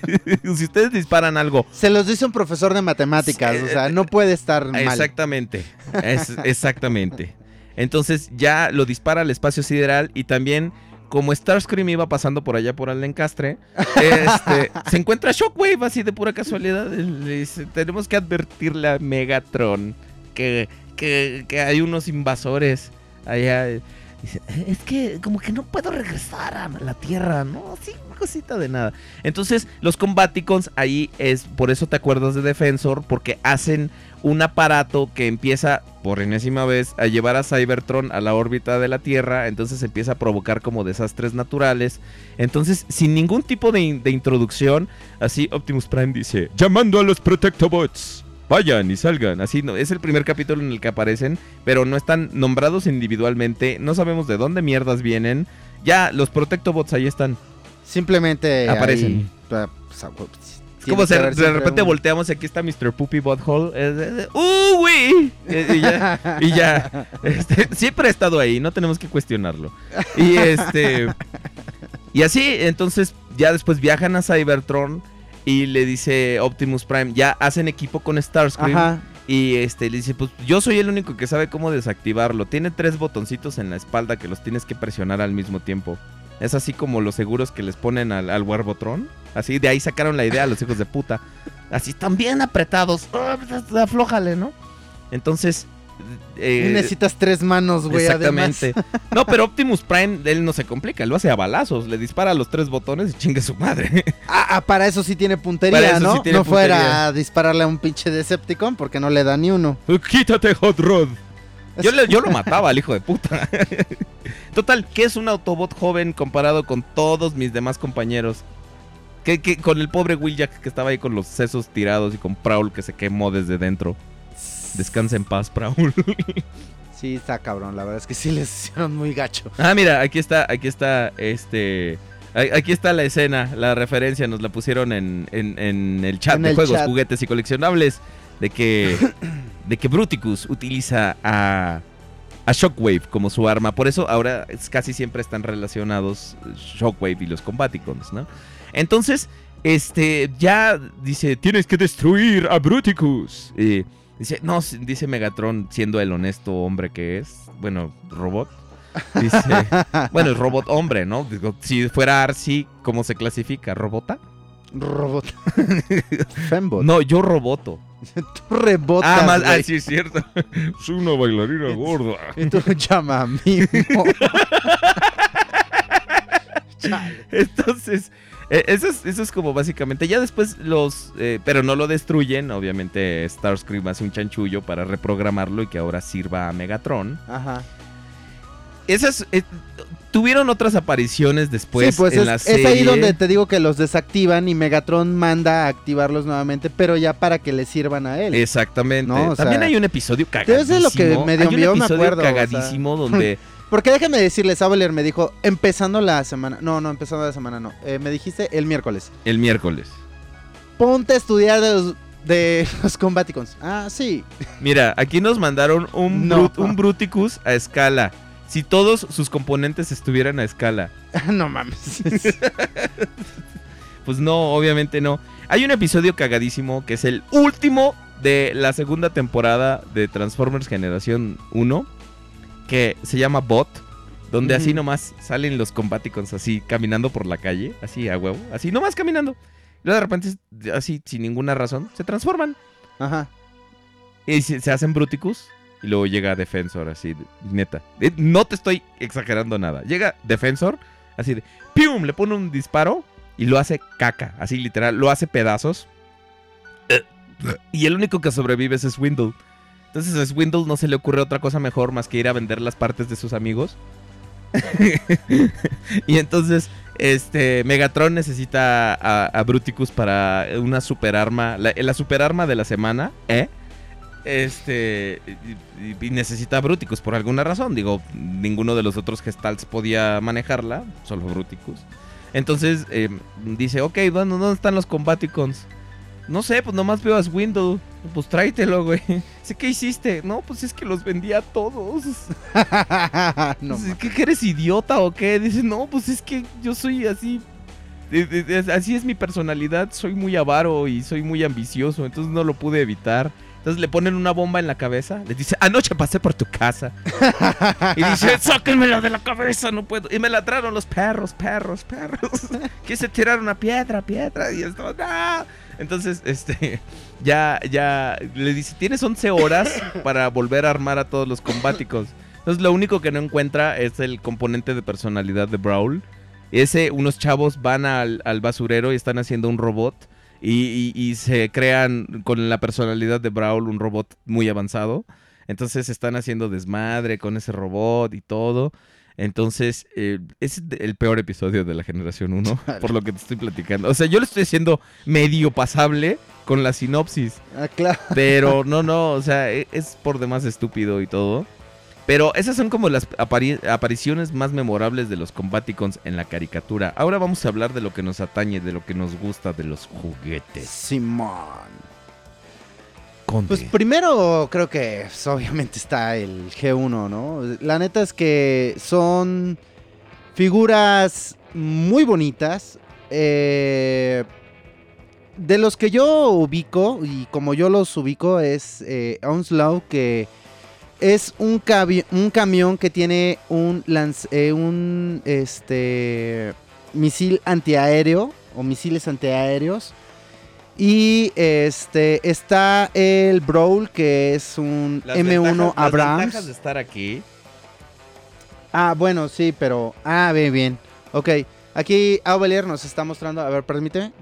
*laughs* si ustedes disparan algo Se los dice un profesor de matemáticas, o sea, no puede estar mal. Exactamente. Es- *laughs* exactamente. Entonces ya lo dispara al espacio sideral y también como Starscream iba pasando por allá por el encastre, este, *laughs* se encuentra Shockwave así de pura casualidad. Le dice, tenemos que advertirle a Megatron que, que, que hay unos invasores allá. "Eh, es que como que no puedo regresar a la Tierra, ¿no? Sí, cosita de nada. Entonces, los Combaticons ahí es, por eso te acuerdas de Defensor, porque hacen un aparato que empieza por enésima vez a llevar a Cybertron a la órbita de la Tierra, entonces empieza a provocar como desastres naturales. Entonces, sin ningún tipo de introducción, así Optimus Prime dice, Llamando a los Protectobots. Vayan y salgan. Así no, es el primer capítulo en el que aparecen, pero no están nombrados individualmente, no sabemos de dónde mierdas vienen. Ya, los Protectobots ahí están. Simplemente Aparecen. ahí, pues, pues, Es como de repente un- volteamos y aquí está Mr. Poopy Butthole. eh, ¡Uh, güey! Eh, Y ya, y ya. *laughs* Este, siempre ha estado ahí, no tenemos que cuestionarlo. Y este. Y así, entonces ya después viajan a Cybertron y le dice Optimus Prime, ya hacen equipo con Starscream. Ajá. Y este le dice, pues yo soy el único que sabe cómo desactivarlo. Tiene tres botoncitos en la espalda que los tienes que presionar al mismo tiempo. Es así como los seguros que les ponen al, al Warbotron. Así, de ahí sacaron la idea los hijos de puta. Así, están bien apretados. Ah, pues, Aflójale, ¿no? Entonces... eh, Necesitas tres manos, güey, además. Exactamente. *laughs* No, pero Optimus Prime, él no se complica, lo hace a balazos, le dispara a los tres botones y chingue su madre. Ah, ah, para eso sí tiene puntería, Para eso ¿no? sí tiene no fuera a dispararle a un pinche Decepticon porque no le da ni uno. Quítate, Hot Rod. Yo, le- yo lo *laughs* mataba al hijo de puta. Total, ¿qué es un Autobot joven comparado con todos mis demás compañeros? ¿Qué, qué- con el pobre Wheeljack que estaba ahí con los sesos tirados y con Prowl que se quemó desde dentro. Descansa en paz, Prowl. *laughs* Sí, está cabrón, la verdad es que sí les hicieron muy gacho. ah, mira, aquí está, aquí está, este... Aquí está la escena, la referencia, nos la pusieron en, en- en el chat En de el juegos, chat. juguetes y coleccionables de que, *coughs* de que Bruticus utiliza a, a Shockwave como su arma. Por eso ahora es- casi siempre están relacionados Shockwave y los Combaticons, ¿no? Entonces, este, ya dice, Tienes que destruir a Bruticus. eh, dice, no, dice Megatron siendo el honesto hombre que es, bueno, robot. Dice, *laughs* bueno, es robot hombre, ¿no? Digo, si fuera Arcee, ¿cómo se clasifica? ¿Robota? Robot. *laughs* Fembot. No, yo roboto. *laughs* Tú rebotas, ah, más, ah, sí, es cierto. Soy una bailarina gorda. Y tú llama a mí. Entonces, eso es, eso es como básicamente. Ya después los. eh, pero no lo destruyen. Obviamente, Starscream hace un chanchullo para reprogramarlo y que ahora sirva a Megatron. Ajá. Esas. eh, tuvieron otras apariciones después sí, pues en es, la es serie. ahí donde te digo que los desactivan y Megatron manda a activarlos nuevamente, pero ya para que le sirvan a él. Exactamente. No, También sea, hay un episodio eso cagadísimo. es lo que medio hay un me episodio acuerdo, o sea. cagadísimo donde. *laughs* Porque déjame decirles, Avaler me dijo, empezando la semana, no, no, empezando la semana, no, Eh, me dijiste el miércoles, el miércoles. ponte a estudiar de los, de *laughs* los Combaticons. Ah, sí. Mira, aquí nos mandaron un, No. Brut- un Bruticus a escala. Si todos sus componentes estuvieran a escala. *laughs* no mames. *laughs* Pues no, obviamente no. Hay un episodio cagadísimo que es el último de la segunda temporada de Transformers Generación 1. Que se llama Bot. Donde así nomás salen los Combaticons así caminando por la calle. Así a huevo. Así nomás caminando. Y luego de repente, así sin ninguna razón, se transforman. Ajá. Y se, se hacen Bruticus. Y luego llega Defensor, así, de- neta. Eh, No te estoy exagerando nada. Llega Defensor, así de ¡Pium! Le pone un disparo y lo hace caca, así literal. Lo hace pedazos. Y el único que sobrevive es Swindle. Entonces a Swindle no se le ocurre otra cosa mejor más que ir a vender las partes de sus amigos. *laughs* y entonces, este, Megatron necesita a, Bruticus para una superarma, la, la superarma de la semana, ¿eh? Este, y, y necesita a Bruticus por alguna razón. Digo, ninguno de los otros gestalts podía manejarla, solo Bruticus. Entonces eh, dice, ok, bueno, ¿dónde están los Combaticons? No sé, pues nomás veo a Swindle. Pues tráetelo, güey. *laughs* Sé ¿qué hiciste? No, pues es que los vendía a todos. *laughs* no Pues. ¿qué, qué eres idiota o qué? Dice, no, pues es que yo soy así. Así es mi personalidad. Soy muy avaro y soy muy ambicioso. Entonces no lo pude evitar. Entonces le ponen una bomba en la cabeza. Le dice, anoche pasé por tu casa. *laughs* y dice, sáquenmela de la cabeza, no puedo. Y me ladraron los perros, perros, perros. Quise tirar una piedra, piedra. Y estaba, "No". Entonces, este, *laughs* ya, ya, le dice, tienes 11 horas para volver a armar a todos los combáticos. Entonces lo único que no encuentra es el componente de personalidad de Brawl. Ese, unos chavos van al, al basurero y están haciendo un robot. Y, y- y se crean con la personalidad de Brawl un robot muy avanzado. Entonces están haciendo desmadre con ese robot y todo. Entonces, eh, es el peor episodio de la generación 1, *laughs* por lo que te estoy platicando. O sea, yo lo estoy haciendo medio pasable con la sinopsis. Ah, claro. Pero *laughs* no, no, o sea, e- es por demás estúpido y todo. Pero esas son como las apari- apariciones más memorables de los Combaticons en la caricatura. Ahora vamos a hablar de lo que nos atañe, de lo que nos gusta de los juguetes. Simón. Pues primero creo que obviamente está el G1, ¿no? La neta es que son figuras muy bonitas. eh, de los que yo ubico, y como yo los ubico, es eh, Onslow, que es un, camión que tiene un, lanz- eh, un este, misil antiaéreo o misiles antiaéreos. Y este está el Brawl, que es un Las M1 ventajas- las Abrams. ventajas de estar aquí. Ah, bueno, sí, pero. Ah, bien, bien. Ok. Aquí Aubelier nos está mostrando. A ver, permíteme.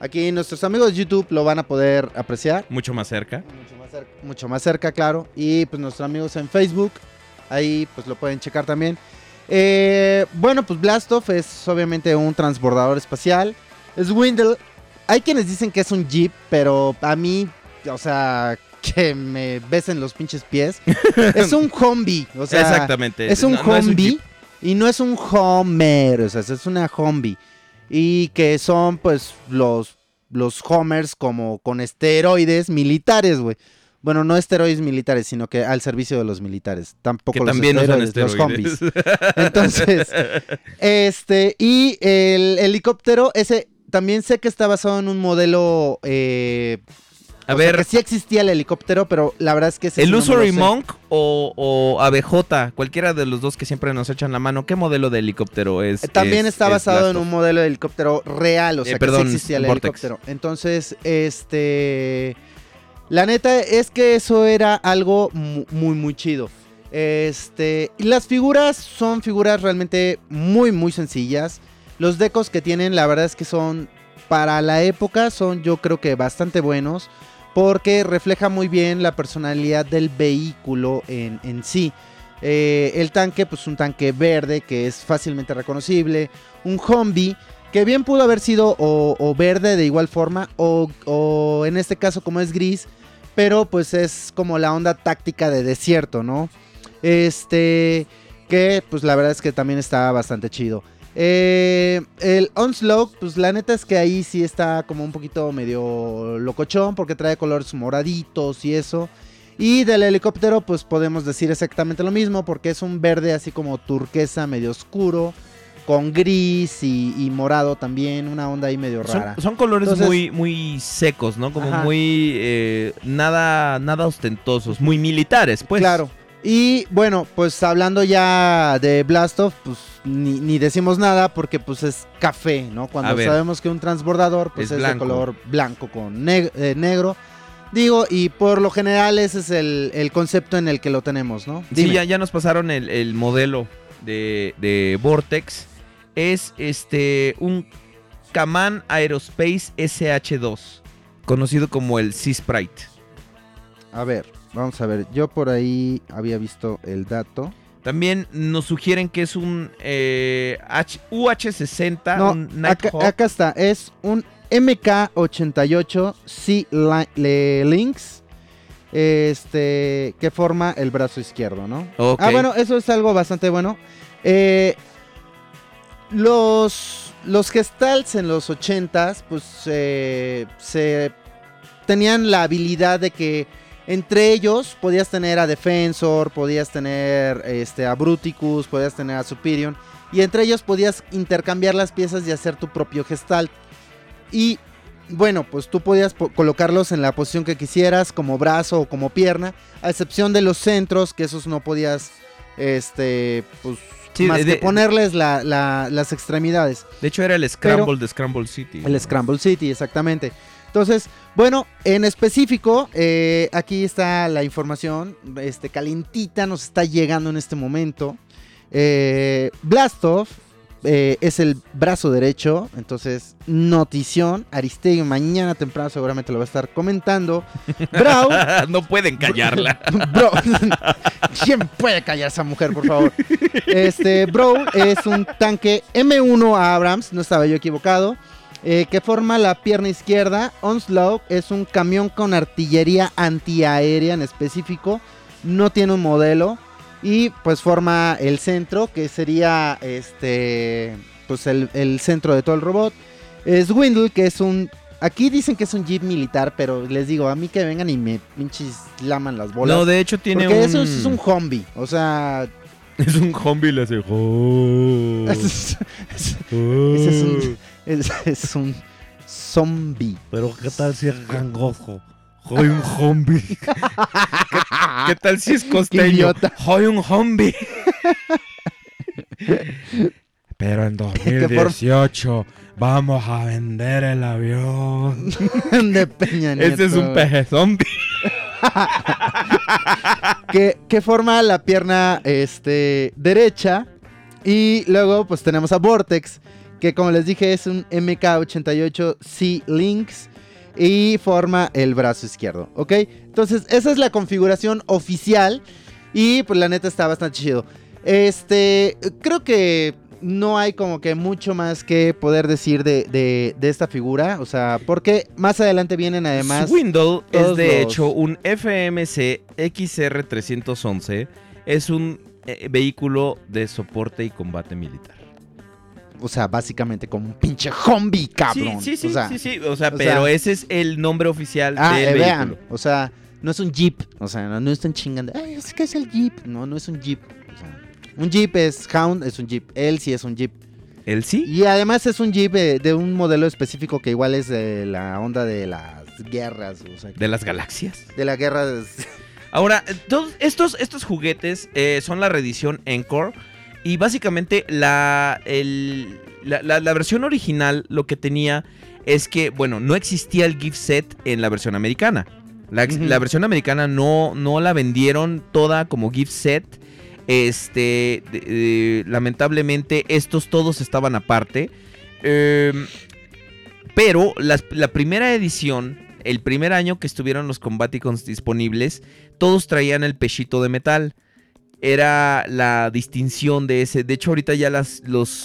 Aquí nuestros amigos de YouTube lo van a poder apreciar. Mucho más cerca. Mucho más cerca, mucho más cerca, claro. Y pues nuestros amigos en Facebook. Ahí pues lo pueden checar también. Eh, bueno, pues Blastoff es obviamente un transbordador espacial. Swindle. Hay quienes dicen que es un Jeep, pero a mí, o sea, *laughs* que me besen los pinches pies. es un Humvee. O sea, Exactamente. es un No- y no es un Homer, o sea, es una Humvee. Y que son pues los, los Homers como con esteroides militares, güey. Bueno, no esteroides militares, sino que al servicio de los militares. Tampoco Que los también esteroides, los esteroides. Entonces, *laughs* este, y el helicóptero, ese también sé que está basado en un modelo. eh, A o sea, ver, que sí existía el helicóptero, pero la verdad es que ese sí ¿El no. Monk o, o ABJ? Cualquiera de los dos que siempre nos echan la mano. ¿Qué modelo de helicóptero es? También es- está es basado en un modelo de helicóptero real, o sea, Eh, que perdón, sí existía el Vortex. helicóptero. Entonces, este. La neta es que eso era algo mu- muy, muy chido. Este. Y las figuras son figuras realmente muy, muy sencillas. Los decos que tienen, la verdad es que son. Para la época, son yo creo que bastante buenos. Porque refleja muy bien la personalidad del vehículo en, sí. Eh, el tanque, pues un tanque verde que es fácilmente reconocible. Un Humvee que bien pudo haber sido o, o verde de igual forma o, o en este caso como es gris. Pero pues es como la onda táctica de desierto, ¿no? Este, que pues la verdad es que también está bastante chido. Eh, el Onslaught, pues la neta es que ahí sí está como un poquito medio locochón porque trae colores moraditos y eso. Y del helicóptero, pues podemos decir exactamente lo mismo, porque es un verde así como turquesa, medio oscuro, con gris y, y morado también, una onda ahí medio rara. Son, son colores Entonces- muy, muy secos, ¿no? Como Ajá. muy eh, nada, nada ostentosos, muy militares, pues. Claro. Y bueno, pues hablando ya de Blastoff, pues ni, ni decimos nada porque pues es café, ¿no? Cuando ver. sabemos que un transbordador pues Es es, de color blanco con neg- eh, negro. Digo, y por lo general ese es el, el concepto en el que lo tenemos, ¿no? Sí, ya, ya nos pasaron el, el modelo de, de Vortex. Es este un Kaman Aerospace SH2, conocido como el Sea Sprite. A ver, vamos a ver. Yo por ahí había visto el dato. También nos sugieren que es un eh, H- UH-60, No, un acá, está. Es un MK88 C Li- le- Lynx. Este. Que forma el brazo izquierdo, ¿no? Ah, bueno, eso es algo bastante bueno. Eh, los, los gestals en los 80s, pues eh, se tenían la habilidad de que entre ellos podías tener a Defensor, podías tener este, a Bruticus, podías tener a Superior. Y entre ellos podías intercambiar las piezas y hacer tu propio gestalt. Y bueno, pues tú podías po- colocarlos en la posición que quisieras, como brazo o como pierna, a excepción de los centros, que esos no podías, este, pues, Sí, más de- que de- ponerles la- la- las extremidades. De hecho, era el Scramble de Scramble City. El Scramble City, exactamente. Entonces, bueno, en específico, eh, aquí está la información, este, calientita, nos está llegando en este momento. Eh, Blastov eh, es el brazo derecho, entonces, notición, Aristegui mañana temprano seguramente lo va a estar comentando. Brau, *laughs* no pueden callarla. *laughs* Bro, ¿quién puede callar a esa mujer, por favor? Este, Bro es un tanque M1 Abrams, no estaba yo equivocado, eh, que forma la pierna izquierda. Onslaught es un camión con artillería antiaérea en específico, no tiene un modelo y pues forma el centro, que sería este, pues el, el centro de todo el robot. Es Windle, que es un Aquí dicen que es un jeep militar, pero les digo, a mí que vengan y me pinches laman las bolas. No, de hecho tiene porque un... eso es un zombie. O sea, *laughs* Es un zombie y le hace... "Oh, ese *laughs* es, oh". ese es un, es, es un zombie. Pero qué tal si es gangoso. Soy un zombie. *laughs* ¿Qué tal si es costeño? Soy un zombie. Pero en *laughs* forma- 2018 vamos a vender el avión. *laughs* de Peña Nieto. Ese es un peje zombie. que, que forma la pierna este, derecha. Y luego pues tenemos a Vortex, que como les dije es un MK88C Lynx y forma el brazo izquierdo, ¿ok? Entonces esa es la configuración oficial y pues la neta está bastante chido. Este, creo que no hay como que mucho más que poder decir de, de- de esta figura, o sea, porque más adelante vienen además... Swindle es de los- hecho un FMC XR311. Es un eh, vehículo de soporte y combate militar. O sea, básicamente como un pinche zombie, cabrón. Sí, sí, sí, o sea, sí, sí. O sea, o pero sea- ese es el nombre oficial Ah, del eh, vehículo. vean, o sea, no es un jeep, o sea, no, no están chingando. Ay, es que es el jeep. No, no es un jeep. o sea, un jeep es Hound, es un jeep. Él sí es un jeep. ¿El sí? Y además es un jeep eh, de un modelo específico que igual es de la onda de las guerras, o sea, De las galaxias. de la guerra. de- Ahora, eh, todos estos, estos juguetes eh, son la reedición Encore. Y básicamente la, el- la, la- la versión original lo que tenía es que, bueno, no existía el gift set en la versión americana. La, versión americana no, no la vendieron toda como gift set. Este, de- de- lamentablemente, estos todos estaban aparte. Em, pero las- la primera edición, el primer año que estuvieron los Combaticons disponibles, todos traían el pechito de metal. Era la distinción de ese. De hecho, ahorita ya los,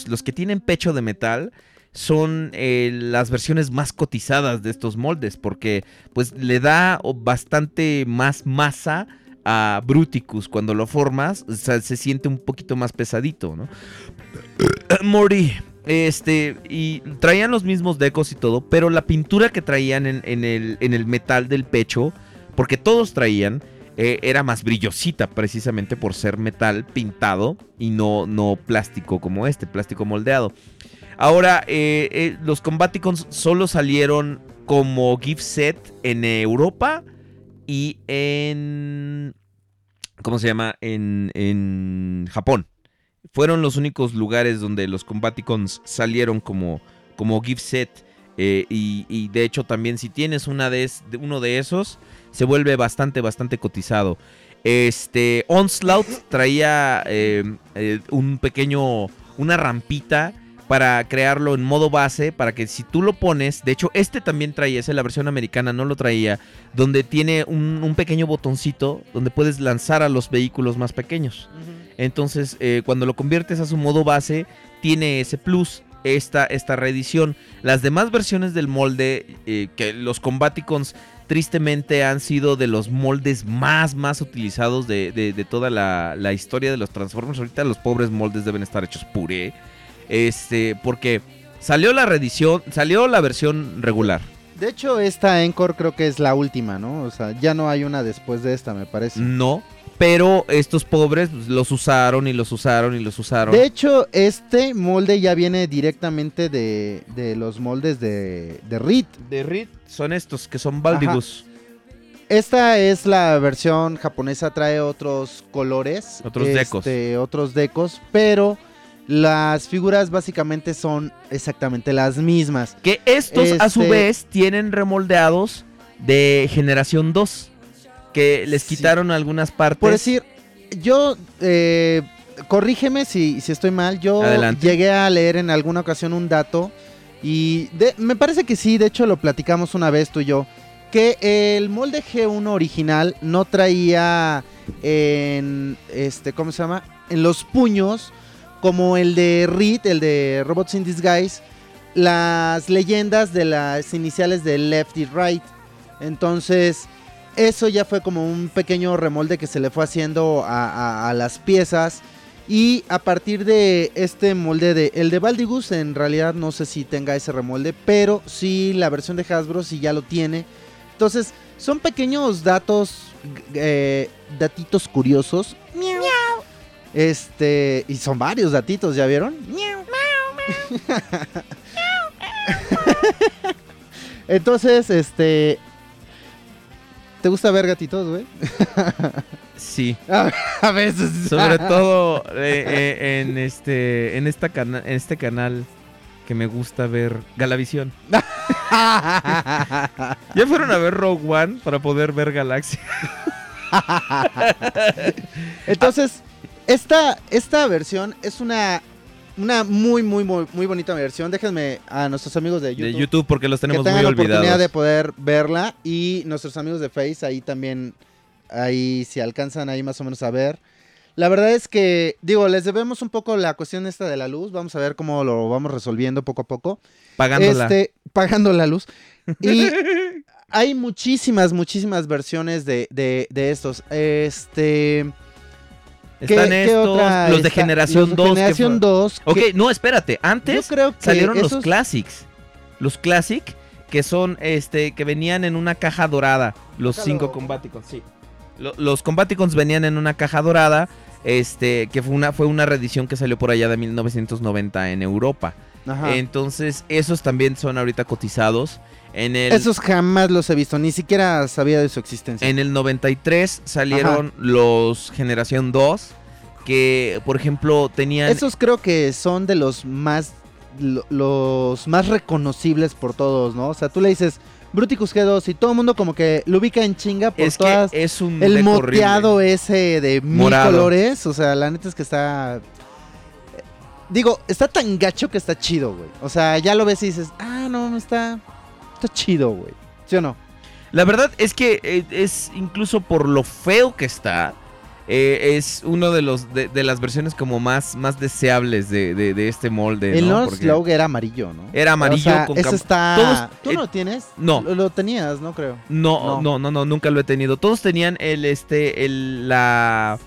los que tienen pecho de metal son eh, las versiones más cotizadas de estos moldes. Porque pues le da bastante más masa a Bruticus. Cuando lo formas, se siente un poquito más pesadito, ¿no? *clears throat* Mori. Este, y traían los mismos decos y todo, pero la pintura que traían en el, en el metal del pecho, porque todos traían, eh, era más brillosita precisamente por ser metal pintado y no, no plástico como este, plástico moldeado. Ahora, eh, eh, los Combaticons solo salieron como gift set en Europa y en... ¿Cómo se llama? En, en Japón. Fueron los únicos lugares donde los Combaticons salieron como, como gift set. Eh, y, y de hecho también si tienes una de es- uno de esos, se vuelve bastante, bastante cotizado. Este, Onslaught traía eh, eh, un pequeño, una rampita para crearlo en modo base, para que si tú lo pones, de hecho este también traía, ese la versión americana no lo traía, donde tiene un, un pequeño botoncito donde puedes lanzar a los vehículos más pequeños. Entonces, eh, cuando lo conviertes a su modo base, tiene ese plus, esta, esta reedición. Las demás versiones del molde, eh, que los Combaticons tristemente han sido de los moldes más, más utilizados de, de- de toda la, la historia de los Transformers. Ahorita los pobres moldes deben estar hechos puré. Este, porque salió la reedición, salió la versión regular. De hecho, esta Encore creo que es la última, ¿no? O sea, ya no hay una después de esta, me parece. No. Pero estos pobres los usaron y los usaron y los usaron. De hecho, este molde ya viene directamente de, de los moldes de, de Reed. de Reed son estos que son Baldigus. Esta es la versión japonesa, trae otros colores. Otros este, decos. Otros decos, pero Las figuras básicamente son exactamente las mismas. Que estos a su Este- vez tienen remoldeados de generación 2. Que les Sí. quitaron algunas partes. Por decir, yo, eh, corrígeme si, si estoy mal, yo Adelante. llegué a leer en alguna ocasión un dato y de- me parece que sí, de hecho lo platicamos una vez tú y yo, que el molde G1 original no traía en, este, ¿cómo se llama? En los puños, como el de Reed, el de Robots in Disguise, las leyendas de las iniciales de Left y Right. Entonces, eso ya fue como un pequeño remolde que se le fue haciendo a, las piezas. Y a partir de este molde de el de Baldigus, en realidad no sé si tenga ese remolde, pero sí la versión de Hasbro sí ya lo tiene. Entonces, son pequeños datos, eh, datitos curiosos. Este, y son varios datitos, ¿ya vieron? *laughs* Entonces, este, ¿te gusta ver gatitos, güey? Sí. *laughs* A veces. Sobre *laughs* todo eh, eh, en este en esta cana- en este canal que me gusta ver Galavisión. Ya fueron a ver Rogue One para poder ver Galaxia. Entonces, esta, esta versión es una, una muy, muy, muy, muy bonita versión. Déjenme a nuestros amigos de YouTube, De YouTube porque los que tenemos tengan muy la oportunidad olvidados. de poder verla. Y nuestros amigos de Face, ahí también, ahí si alcanzan ahí más o menos a ver. La verdad es que, digo, les debemos un poco la cuestión esta de la luz. Vamos a ver cómo lo vamos resolviendo poco a poco. Pagándola. Este, pagando la luz. *laughs* Y hay muchísimas, muchísimas versiones de, de, de estos. Este. ¿Qué- Están estos, los de está? generación Los de 2. que Generación fue- 2. Ok, que no, espérate. yo Antes creo que salieron los Classics. Los Classic, que son este, que venían en una caja dorada. Los Caja cinco dorada. Combaticons, sí. Lo- los Combaticons venían en una caja dorada. Este, que fue una, fue una reedición que salió por allá de 1990 en Europa. Ajá. Entonces, esos también son ahorita cotizados. En el, Esos jamás los he visto, ni siquiera sabía de su existencia. en el 93 salieron los Generación 2. Que, por ejemplo, tenían. Esos creo que son de los más lo- los más reconocibles por todos, ¿no? O sea, tú le dices Bruticus G2 y todo el mundo como que lo ubica en chinga por es que todas es un el moteado ese de mil Morado. colores, o sea, la neta es que está digo, está tan gacho que está chido, güey. O sea, ya lo ves y dices, "Ah, no, no está está chido, güey." ¿Sí o no? La verdad es que eh, es incluso por lo feo que está. eh, es uno de los de, de las versiones como más, más deseables de, de- de este molde. el ¿no? Slug era amarillo, ¿no? Era amarillo o sea, con cam- está todos- ¿Tú eh, no lo tienes? no. Lo, lo tenías, no creo. No, No. no, no, no, nunca lo he tenido. Todos tenían el este el la,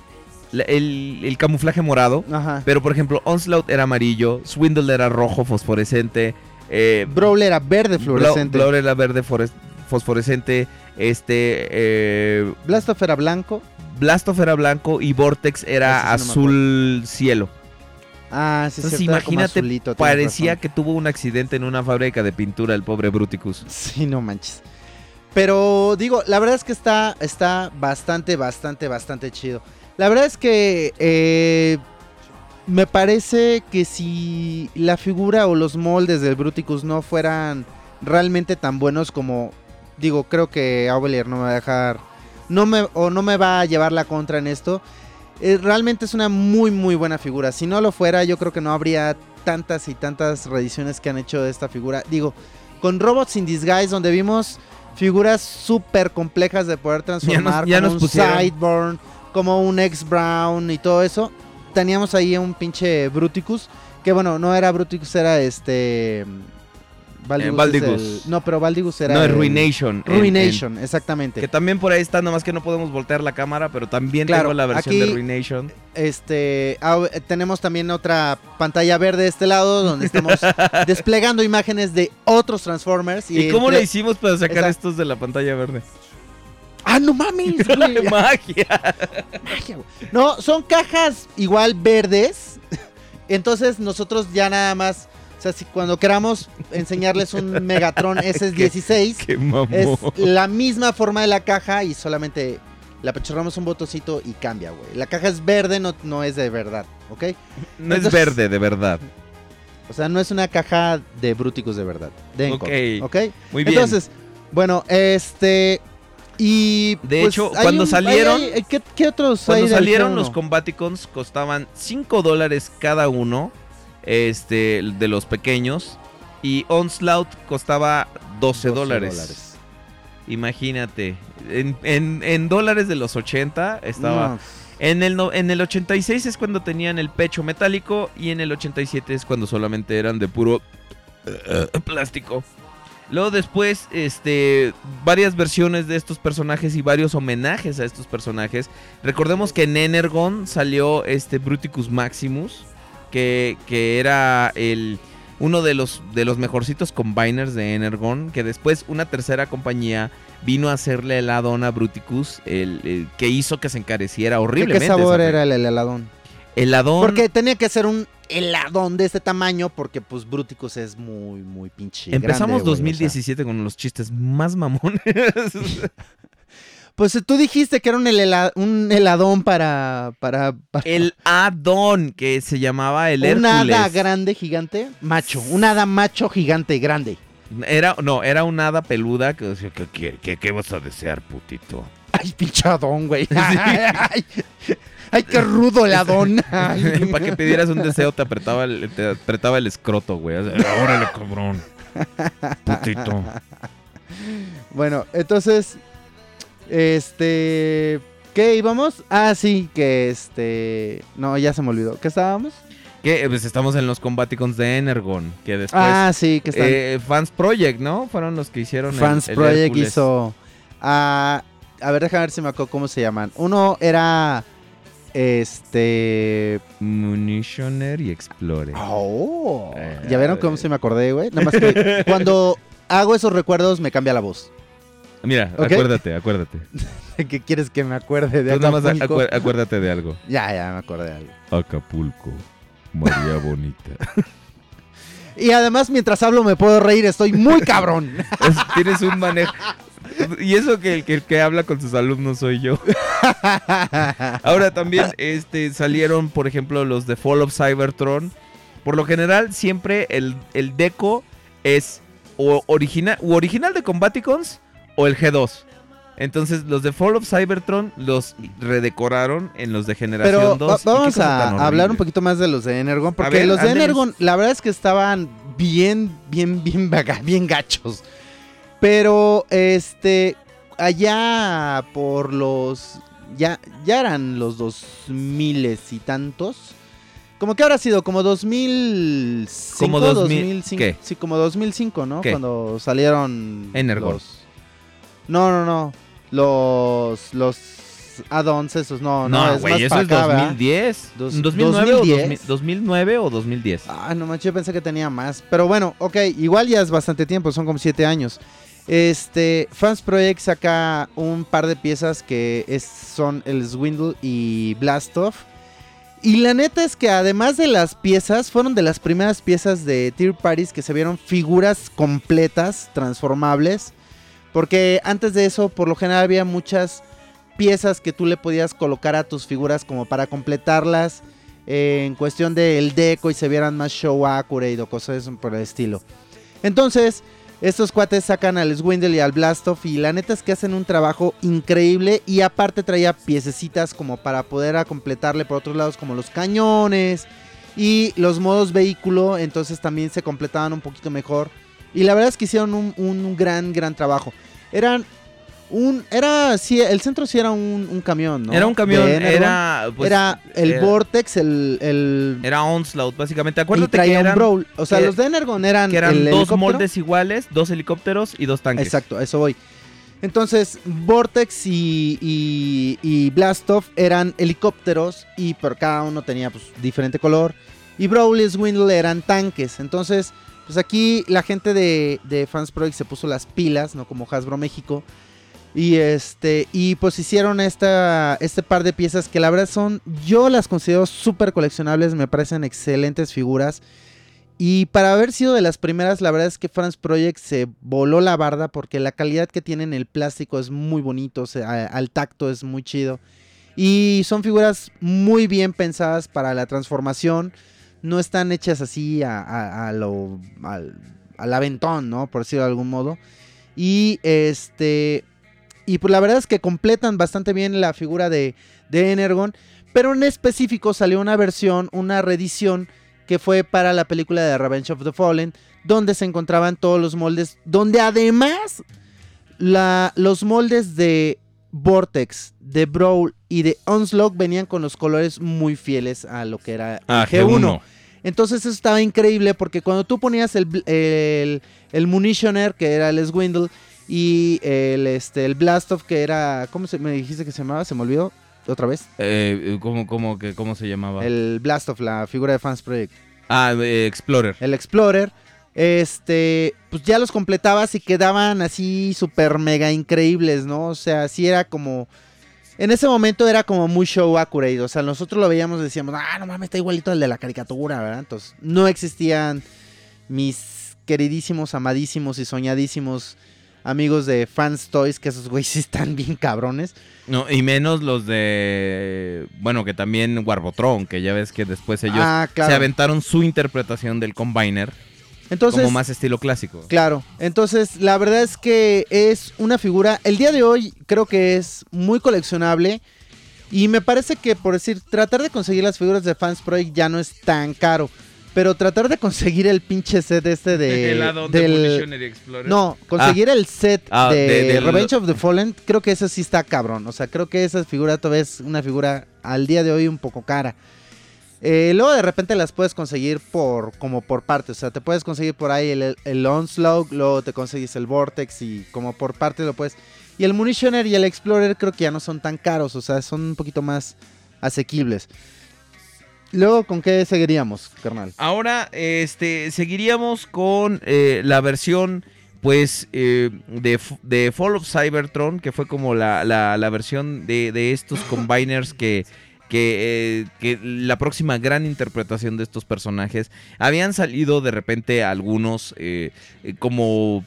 la- el, el camuflaje morado. Ajá. Pero por ejemplo, Onslaught era amarillo, Swindle era rojo fosforescente, eh, Brawl era verde fluorescente. Blau- Blaur era verde fores- fosforescente, este eh, Blastoff era blanco. Blastoff era blanco y Vortex era no azul cielo. Ah, sí, Entonces imagínate, azulito, parecía que tuvo un accidente en una fábrica de pintura el pobre Bruticus. Sí, no manches. Pero digo, la verdad es que está, está bastante, bastante, bastante chido. La verdad es que eh, me parece que si la figura o los moldes del Bruticus no fueran realmente tan buenos como, digo, creo que Aubelier no me va a dejar, no me, o no me va a llevar la contra en esto. Eh, realmente es una muy, muy buena figura. Si no lo fuera, yo creo que no habría tantas y tantas reediciones que han hecho de esta figura. Digo, con Robots in Disguise, donde vimos figuras súper complejas de poder transformar, ya como nos un. Sideburn, como un X-Brown y todo eso. Teníamos ahí un pinche Bruticus, que bueno, no era Bruticus, era este... Es Baldigus. el- no, pero Baldigus era... no, es el- Ruination. en- Ruination, en- exactamente. que también por ahí está, nomás que no podemos voltear la cámara, pero también Claro, tengo la versión aquí- de Ruination. Este, ah, eh, tenemos también otra pantalla verde de este lado donde estamos *laughs* desplegando imágenes de otros Transformers. ¿Y, cómo entre- le hicimos para sacar estos de la pantalla verde? ¡Ah, no mames! *laughs* güey! Magia. Magia, güey. No, son cajas igual verdes. *laughs* Entonces nosotros ya nada más, o sea, si cuando queramos enseñarles un *laughs* Megatron SS16, Qué mamón. es la misma forma de la caja y solamente Le apachurramos un botoncito y cambia, güey. La caja es verde, no, no es de verdad, ¿ok? No es verde, de verdad. O sea, no es una caja de Bruticus de verdad. De Encore, Ok. ¿ok? Muy bien. Entonces, bueno, este. Y. De pues, hecho, cuando un- salieron- hay- hay- ¿qué, qué otros hay Cuando salieron G1? los Combaticons costaban 5 dólares cada uno, este, de los pequeños, y Onslaught costaba 12 dólares. Imagínate, en, en- en dólares de los 80 estaba... No, En, el, en el 86 es cuando tenían el pecho metálico y en el 87 es cuando solamente eran de puro eh, plástico. Luego después, este, varias versiones de estos personajes y varios homenajes a estos personajes. Recordemos que en Energon salió este Bruticus Maximus, que, que era el, uno de los, de los mejorcitos combiners de Energon, que después una tercera compañía vino a hacerle el add-on a Bruticus, el, el que hizo que se encareciera ¿De horriblemente. ¿Qué sabor era el heladón? El add-on. Porque tenía que ser un heladón de este tamaño, porque pues Bruticus es muy, muy pinche. Empezamos grande, güey, o sea. 2017 con los chistes más mamones. *laughs* Pues tú dijiste que era un, hela- un heladón para. para, para- el add-on que se llamaba el un Hércules. hada grande, gigante. Macho. Un hada macho gigante, grande. Era, no, era una hada peluda que decía, ¿qué, qué, qué, qué vas a desear, putito? Ay, pinchadón, güey. *laughs* Ay, ay, ay, qué rudo heladón. *laughs* Ay. Para que pidieras un deseo te apretaba el, te apretaba el escroto, güey. Órale, cabrón. Putito. Bueno, entonces, este, ¿qué íbamos? Ah, sí, que este, no, ya se me olvidó. ¿Qué estábamos? Que pues estamos en los Combaticons de Energon, que después ah, sí, que están. eh, Fans Project, ¿no? Fueron los que hicieron el- Fans el Project Hércules. hizo, ah, a ver, déjame ver si me acuerdo cómo se llaman. Uno era, este, Munitioner y Explorer. oh, Eh, ya vieron cómo se me acordé, güey. Nada más que *laughs* cuando hago esos recuerdos me cambia la voz. Mira, acuérdate, acuérdate. *laughs* ¿Qué quieres que me acuerde de Tú nada más acuérdate de algo. Ya, ya me acordé de algo. Acapulco, María *laughs* Bonita. Y además, mientras hablo me puedo reír, estoy muy cabrón. Es- tienes un manejo. Y eso que el que, el que habla con sus alumnos soy yo. Ahora también este, salieron, por ejemplo, los de Fall of Cybertron. Por lo general, siempre el, el deco es o original, u original de Combaticons o el G2. Entonces, los de Fall of Cybertron los redecoraron en los de Generación Pero 2. va- ¿Y qué vamos a hablar un poquito más de los de Energon, porque ver, los de. Energon, la verdad es que estaban bien, bien, bien, bien gachos. Pero, este, allá por los, ya, ya eran los dos miles y tantos. Como que habrá sido como 2005, Como 2000, 2005, ¿qué? sí, como 2005, ¿no? ¿Qué? Cuando salieron Energon. los- No, no, no. Los los add-ons esos no, no, No, es güey, más eso es acá, ¿verdad? 2010. Dos- 2009, 2010. O 2000 2009 o 2010. Ah, no manches, yo pensé que tenía más. Pero bueno, ok, igual ya es bastante tiempo, son como siete años. Este, Fans Project saca un par de piezas que son el Swindle y Blast Off. Y la neta es que además de las piezas, fueron de las primeras piezas de Tier Parties que se vieron figuras completas, transformables. Porque antes de eso, por lo general había muchas piezas que tú le podías colocar a tus figuras como para completarlas eh, en cuestión del deco y se vieran más show accurate o cosas por el estilo. Entonces, estos cuates sacan al Swindle y al Blastoff y la neta es que hacen un trabajo increíble y aparte traía piececitas como para poder completarle por otros lados como los cañones y los modos vehículo, entonces también se completaban un poquito mejor. Y la verdad es que hicieron un, un gran, gran trabajo. Eran un, era, sí, el centro sí era un, un camión, ¿no? Era un camión, era. pues, era el era- Vortex, el, el Era Onslaught, básicamente. y Acuérdate que traía un eran, Brawl. O sea, que- los de Energon eran, que eran el dos moldes iguales, dos helicópteros y dos tanques. Exacto, eso voy. Entonces, Vortex y, y, y Blastoff eran helicópteros y por cada uno tenía pues, diferente color. Y Brawl y Swindle eran tanques. Entonces, pues aquí la gente de, de Fans Project se puso las pilas, ¿no? Como Hasbro México. Y este, y pues hicieron esta, este par de piezas que la verdad son, yo las considero súper coleccionables, me parecen excelentes figuras. Y para haber sido de las primeras, la verdad es que France Project se voló la barda porque la calidad que tienen el plástico es muy bonito, al tacto es muy chido. Y son figuras muy bien pensadas para la transformación. No están hechas así a lo, al, al aventón, ¿no? Por decirlo de algún modo. Y este. Y pues la verdad es que completan bastante bien la figura de, de Energon. Pero en específico salió una versión, una reedición que fue para la película de Revenge of the Fallen, donde se encontraban todos los moldes, donde además la, los moldes de Vortex, de Brawl y de Onslaught venían con los colores muy fieles a lo que era Ah, G1. G1. Entonces eso estaba increíble porque cuando tú ponías el, el, el Munitioner, que era el Swindle, y el, este, el Blastoff, que era... ¿Cómo se, me dijiste que se llamaba? ¿Se me olvidó? ¿Otra vez? Eh, ¿cómo, cómo, que, ¿Cómo se llamaba? El Blastoff, la figura de Fans Project. Ah, eh, Explorer. el Explorer, este, pues ya los completabas y quedaban así súper mega increíbles, ¿no? O sea, sí era como, en ese momento era como muy show accurate, o sea, nosotros lo veíamos y decíamos, ah, no mames, está igualito al de la caricatura, ¿verdad? Entonces, no existían mis queridísimos, amadísimos y soñadísimos amigos de Fans Toys, que esos güeyes *laughs* están bien cabrones. No, y menos los de. Bueno, que también Warbotron, que ya ves que después ellos ah, claro. se aventaron su interpretación del Combiner Entonces, como más estilo clásico. Claro, entonces la verdad es que es una figura, el día de hoy creo que es muy coleccionable y me parece que por decir, tratar de conseguir las figuras de Fans Project ya no es tan caro, pero tratar de conseguir el pinche set este de... El add-on de del- Explorer. no, conseguir el set Ah, de, Revenge of the Fallen, creo que eso sí está cabrón. O sea, creo que esa figura todavía es una figura al día de hoy un poco cara. Eh, luego de repente las puedes conseguir por como por partes. O sea, te puedes conseguir por ahí el, el Onslaught, luego te consigues el Vortex y como por partes lo puedes. Y el Munitioner y el Explorer creo que ya no son tan caros. O sea, son un poquito más asequibles. Luego, ¿con qué seguiríamos, carnal? Ahora, este, seguiríamos con eh, la versión, pues, eh, de, de Fall of Cybertron, que fue como la, la- la versión de, de estos *laughs* combiners que, que, eh, que la próxima gran interpretación de estos personajes. Habían salido de repente algunos como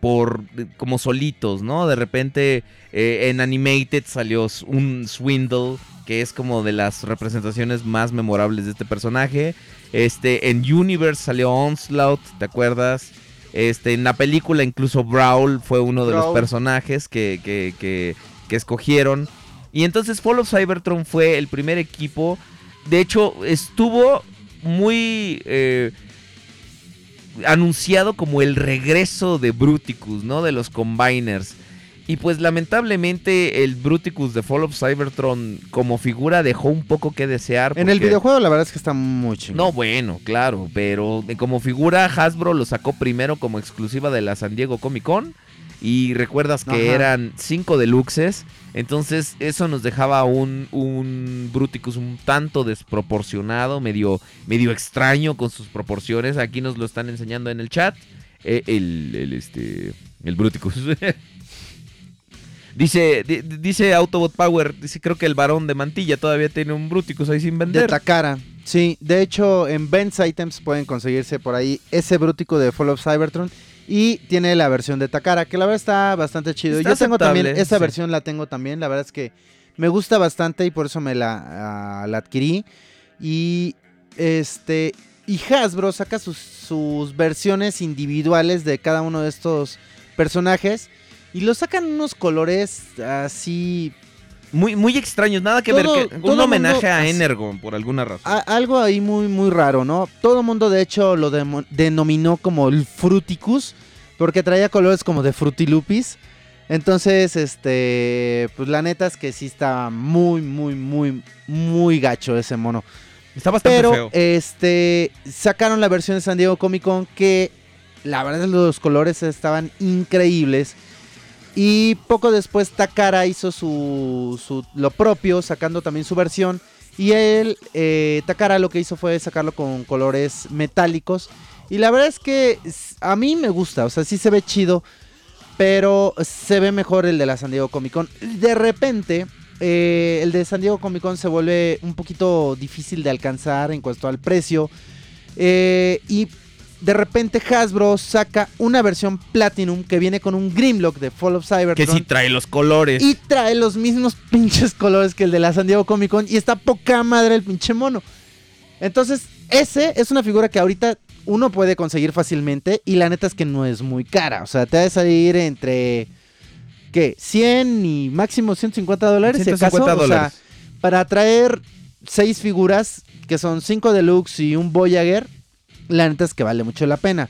por como solitos, ¿no? De repente eh, en Animated salió un Swindle, que es como de las representaciones más memorables de este personaje. Este, en Universe salió Onslaught, ¿te acuerdas? Este, en la película incluso Brawl fue uno de los personajes que, que, que, que escogieron. Y entonces Fall of Cybertron fue el primer equipo. De hecho, estuvo muy eh, anunciado como el regreso de Bruticus, ¿no? De los Combiners. Y pues lamentablemente el Bruticus de Fall of Cybertron como figura dejó un poco que desear. En el videojuego la verdad es que está muy chingón. No, bueno, claro, pero como figura Hasbro lo sacó primero como exclusiva de la San Diego Comic Con. Y recuerdas que Ajá. eran cinco deluxes. Entonces eso nos dejaba un, un Bruticus un tanto desproporcionado, medio, medio extraño con sus proporciones. Aquí nos lo están enseñando en el chat. Eh, el, el, este, el Bruticus. *laughs* dice, di- dice Autobot Power, dice creo que el varón de mantilla todavía tiene un Bruticus ahí sin De vender. Takara. Sí, de hecho en Ben's Items pueden conseguirse por ahí ese brútico de Fall of Cybertron. Y tiene la versión de Takara, que la verdad está bastante chido. Está Yo tengo también, esa sí. versión la tengo también. La verdad es que me gusta bastante y por eso me la, ah, la adquirí. Y este. Y Hasbro saca sus, sus versiones individuales de cada uno de estos personajes. Y los sacan unos colores así Muy, muy extraños, nada que Todo- ver. Que, un homenaje mundo- a Energon por alguna razón. A- algo ahí muy, muy raro, ¿no? Todo el mundo, de hecho, lo denominó como el Fruticus, porque traía colores como de Frutilupis. Entonces, este, pues la neta es que sí está muy, muy, muy, muy gacho ese mono. Está bastante Pero, feo. este, sacaron la versión de San Diego Comic Con que, la verdad, los colores estaban increíbles. Y poco después Takara hizo su, su- lo propio, sacando también su versión. Y él, eh, Takara lo que hizo fue sacarlo con colores metálicos. Y la verdad es que a mí me gusta, o sea, sí se ve chido. Pero se ve mejor el de la San Diego Comic Con. De repente, eh, el de San Diego Comic Con se vuelve un poquito difícil de alcanzar en cuanto al precio. Eh, y de repente Hasbro saca una versión Platinum que viene con un Grimlock de Fall of Que Cybertron. sí trae los colores. y trae los mismos *laughs* pinches colores que el de la San Diego Comic Con. Y está poca madre el pinche mono. Entonces, ese es una figura que ahorita uno puede conseguir fácilmente. Y la neta es que no es muy cara. O sea, te va a salir entre. ¿Qué? 100 y máximo 150 dólares. si 150 acaso. O sea, dólares. para traer seis figuras, que son 5 deluxe y un Voyager, la neta es que vale mucho la pena.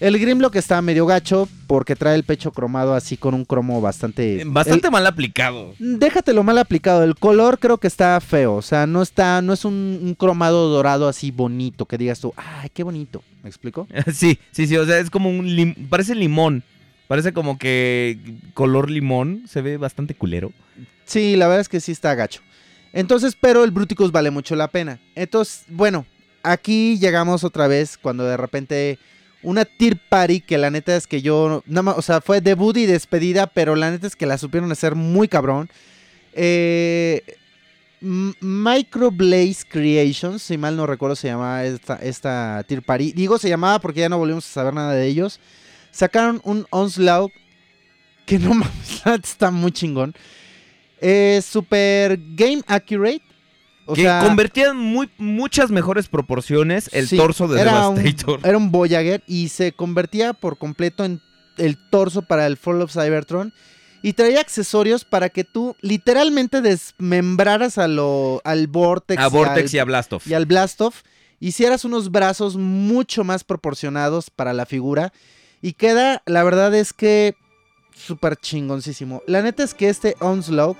El Grimlock está medio gacho porque trae el pecho cromado así con un cromo bastante... Bastante mal aplicado. el- déjatelo mal aplicado. El color creo que está feo. O sea, no está, no es un, un cromado dorado así bonito que digas tú, ay, qué bonito. ¿Me explico? *laughs* Sí, sí, sí, o sea, es como un lim- parece limón. Parece como que color limón, se ve bastante culero. Sí, la verdad es que sí está gacho. Entonces, pero el Bruticus vale mucho la pena. Entonces, bueno, aquí llegamos otra vez cuando de repente una Tier Party que la neta es que yo, nada más, o sea, fue debut y despedida, pero la neta es que la supieron hacer muy cabrón. Eh, M- Micro Blaze Creations, si mal no recuerdo se llamaba esta, esta Party. Digo se llamaba porque ya no volvimos a saber nada de ellos. Sacaron un Onslaught que no *laughs* mames, está muy chingón. Es super game accurate. O que sea, convertía en muy, muchas mejores proporciones el sí, torso de era un- Devastator. era un Voyager y se convertía por completo en el torso para el Fall of Cybertron. Y traía accesorios para que tú literalmente desmembraras a lo, al Vortex, a Vortex y al, a Blastoff. y al Blastoff. Hicieras unos brazos mucho más proporcionados para la figura. Y queda, la verdad es que súper chingoncísimo. La neta es que este Onslaught,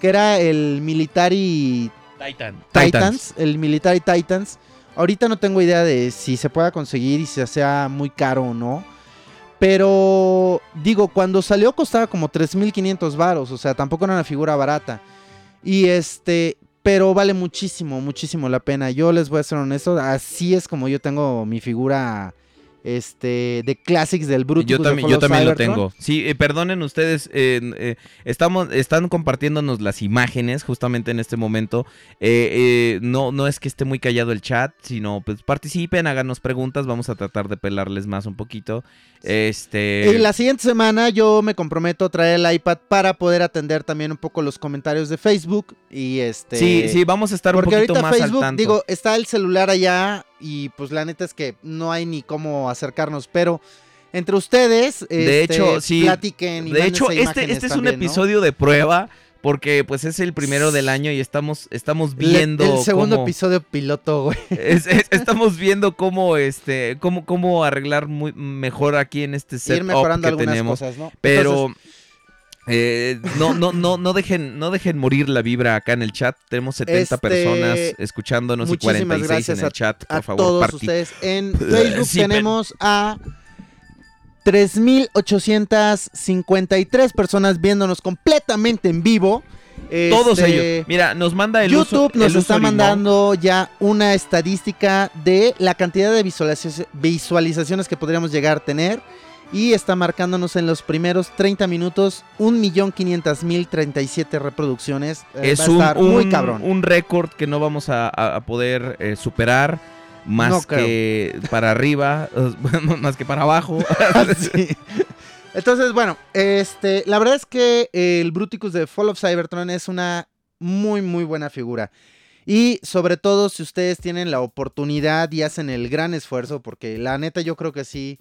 que era el Military Titan. Titans, el Military Titans. Ahorita no tengo idea de si se pueda conseguir y si sea muy caro o no. Pero digo, cuando salió costaba como 3.500 varos, o sea, tampoco era una figura barata. Y este, pero vale muchísimo, muchísimo la pena. Yo les voy a ser honesto, así es como yo tengo mi figura este de Classics del Brutus. Yo también, yo también lo tengo. Sí, eh, perdonen ustedes, eh, eh, estamos, están compartiéndonos las imágenes justamente en este momento. Eh, eh, no, no es que esté muy callado el chat, sino pues participen, háganos preguntas, vamos a tratar de pelarles más un poquito. Este. Y la siguiente semana yo me comprometo a traer el iPad para poder atender también un poco los comentarios de Facebook y este Sí, sí, vamos a estar un poquito ahorita más Facebook, al tanto. digo, está el celular allá y pues la neta es que no hay ni cómo acercarnos, pero entre ustedes, De este, hecho, sí, platiquen y de hecho, este, este es un episodio de prueba. Porque pues es el primero del año y estamos, estamos Le- viendo. el segundo cómo- episodio piloto, güey. Es- es- *laughs* estamos viendo cómo este cómo, cómo arreglar muy mejor aquí en este Ir setup mejorando que algunas tenemos cosas, ¿no? pero Entonces, eh, no no no no dejen no dejen morir la vibra acá en el chat tenemos 70 Este, personas escuchándonos y muchísimas 46 gracias en el chat por a favor todos ustedes en *laughs* Facebook Sí, tenemos a 3.853 personas viéndonos completamente en vivo. todos Este, ellos mira nos manda el YouTube uso- nos el está limón. mandando ya una estadística de la cantidad de visualizaci- visualizaciones que podríamos llegar a tener. Y está marcándonos en los primeros 30 minutos 1.500.037 reproducciones. Eh, es va a un, muy cabrón. un récord que no vamos a, poder eh, superar más No creo. que para arriba *laughs* más que para abajo *laughs* *laughs* Sí. Entonces, bueno, este, la verdad es que el Bruticus de Fall of Cybertron es una muy, muy buena figura. Y sobre todo si ustedes tienen la oportunidad y hacen el gran esfuerzo, porque la neta yo creo que sí,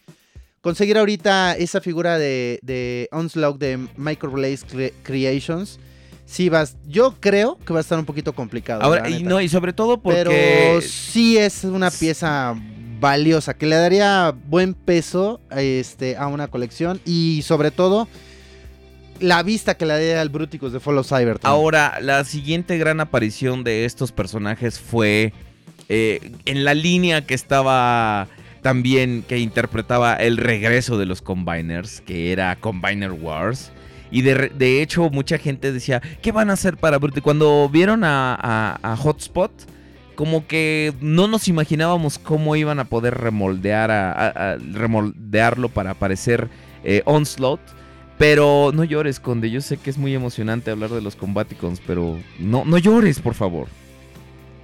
conseguir ahorita esa figura de, de Onslaught de Microblaze Cre- Creations, sí vas, yo creo que va a estar un poquito complicado. ahora y neta. no y sobre todo porque Pero sí es una pieza valiosa que le daría buen peso este, a una colección y sobre todo la vista que le daría al Bruticus de Follow Cybertron. Ahora, la siguiente gran aparición de estos personajes fue eh, en la línea que estaba también, que interpretaba el regreso de los Combiners, que era Combiner Wars. Y de, de hecho, mucha gente decía, ¿qué van a hacer para Brute? Cuando vieron a, Hotspot, como que no nos imaginábamos cómo iban a poder a- remoldearlo para aparecer eh, Onslaught. Pero no llores, Conde. Yo sé que es muy emocionante hablar de los Combaticons, pero no, no llores, por favor.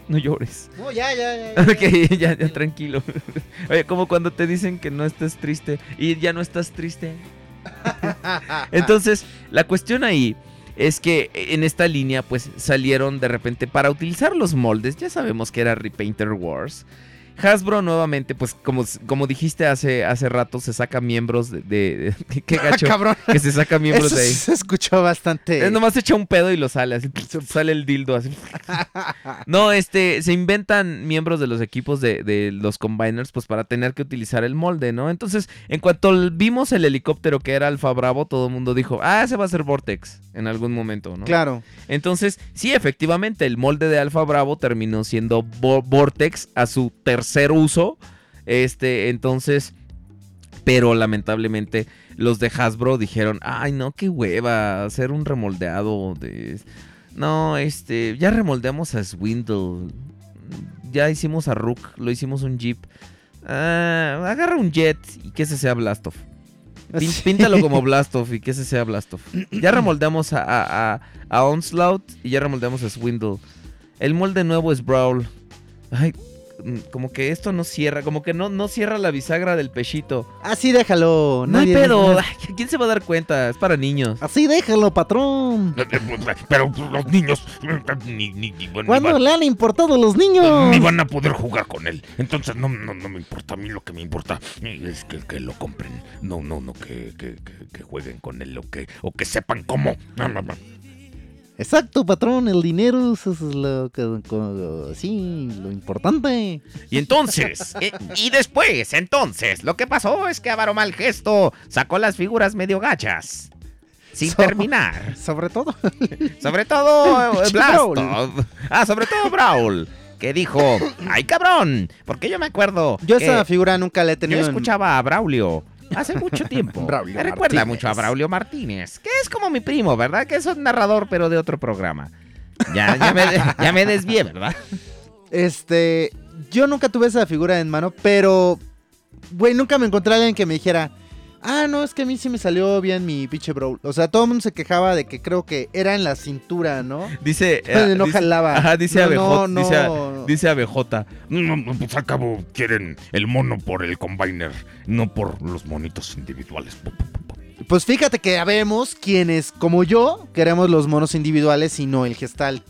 No llores. No, ya, ya, ya. ya. *laughs* Ok, ya, ya, tranquilo. *laughs* Oye, como cuando te dicen que no estés triste y ya no estás triste. *laughs* Entonces, la cuestión ahí es que en esta línea pues salieron de repente para utilizar los moldes, ya sabemos que era Repainter Wars. Hasbro nuevamente, pues como, como dijiste hace, hace rato, se saca miembros de... de- de- *laughs* qué gacho, Cabrón. que se saca miembros Eso de ahí. se escuchó bastante. Es nomás echa un pedo y lo sale, así *laughs* sale el dildo así. *laughs* No, este, se inventan miembros de los equipos de, de los combiners, pues para tener que utilizar el molde, ¿no? Entonces, en cuanto vimos el helicóptero que era Alfa Bravo, todo el mundo dijo, ah, ese va a ser Vortex en algún momento, ¿no? Claro. Entonces, sí, efectivamente, el molde de Alfa Bravo terminó siendo Vo- Vortex a su tercer uso. Este, entonces, pero lamentablemente los de Hasbro dijeron, ay no, qué hueva, hacer un remoldeado de... No, este, ya remoldeamos a Swindle. Ya hicimos a Rook, lo hicimos un Jeep. Ah, agarra un Jet y que ese sea Blastoff. *laughs* Sí. Píntalo como Blastoff y que ese sea Blastoff. Ya remoldeamos a, a, a- a Onslaught y ya remoldeamos a Swindle. El molde nuevo es Brawl. Ay, como que esto no cierra, como que no, no cierra la bisagra del pechito. Así déjalo. No hay pedo. Ay, ¿Quién se va a dar cuenta? Es para niños. Así déjalo, patrón. Pero los niños ni, ni, ni- bueno, ni ¿Cuándo van, le han importado los niños? ni van a poder jugar con él. Entonces no, no, no me importa. A mí lo que me importa es que, que lo compren. No, no, no, que, que, que- que jueguen con él o que, o que sepan cómo. Exacto, patrón. El dinero eso es lo Sí, lo importante. Y entonces, *laughs* Eh, y después, entonces, lo que pasó es que Avaro Mal Gesto sacó las figuras medio gachas. Sin So- terminar. Sobre todo. *laughs* Sobre todo eh. *laughs* Brawl. Ah, sobre todo Brawl. Que dijo, ay cabrón, porque yo me acuerdo. Yo esa figura nunca la he yo tenido. en- escuchaba a Braulio hace mucho *laughs* tiempo. Braulio me recuerda Martínez. mucho a Braulio Martínez, que es como mi primo, ¿verdad? Que es un narrador, pero de otro programa. Ya, ya, me, *laughs* ya me desvié, ¿verdad? Este. Yo nunca tuve esa figura en mano, pero. Güey, nunca me encontré a alguien que me dijera. Ah, no, es que a mí sí me salió bien mi pinche brawl. O sea, todo el mundo se quejaba de que creo que era en la cintura, ¿no? dice... *laughs* Donde no dice- jalaba. Ajá, dice No, ABJ. no, dice, no. dice no, pues al cabo quieren el mono por el combiner, no por los monitos individuales. Pues fíjate que habemos quienes, como yo, queremos los monos individuales y no el gestal.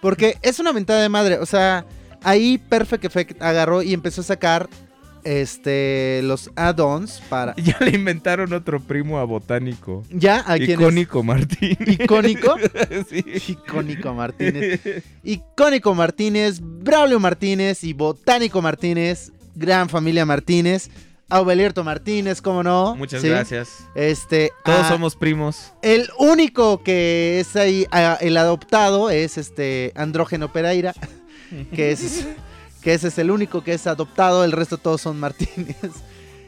Porque es una mentada de madre. O sea, ahí Perfect Effect agarró y empezó a sacar este los add-ons para. Ya le inventaron otro primo a Botánico. Ya, a quienes. Icónico Martín. Icónico. *laughs* sí. Icónico Martínez. Icónico Martínez, Braulio Martínez y Botánico Martínez. Gran familia Martínez. Aubelierto Martínez, ¿cómo no? Muchas Sí. gracias. Este, Todos somos primos. El único que es ahí, ah, el adoptado es este Andrógeno Pereira, *laughs* que es, que ese es el único que es adoptado, el resto todos son Martínez.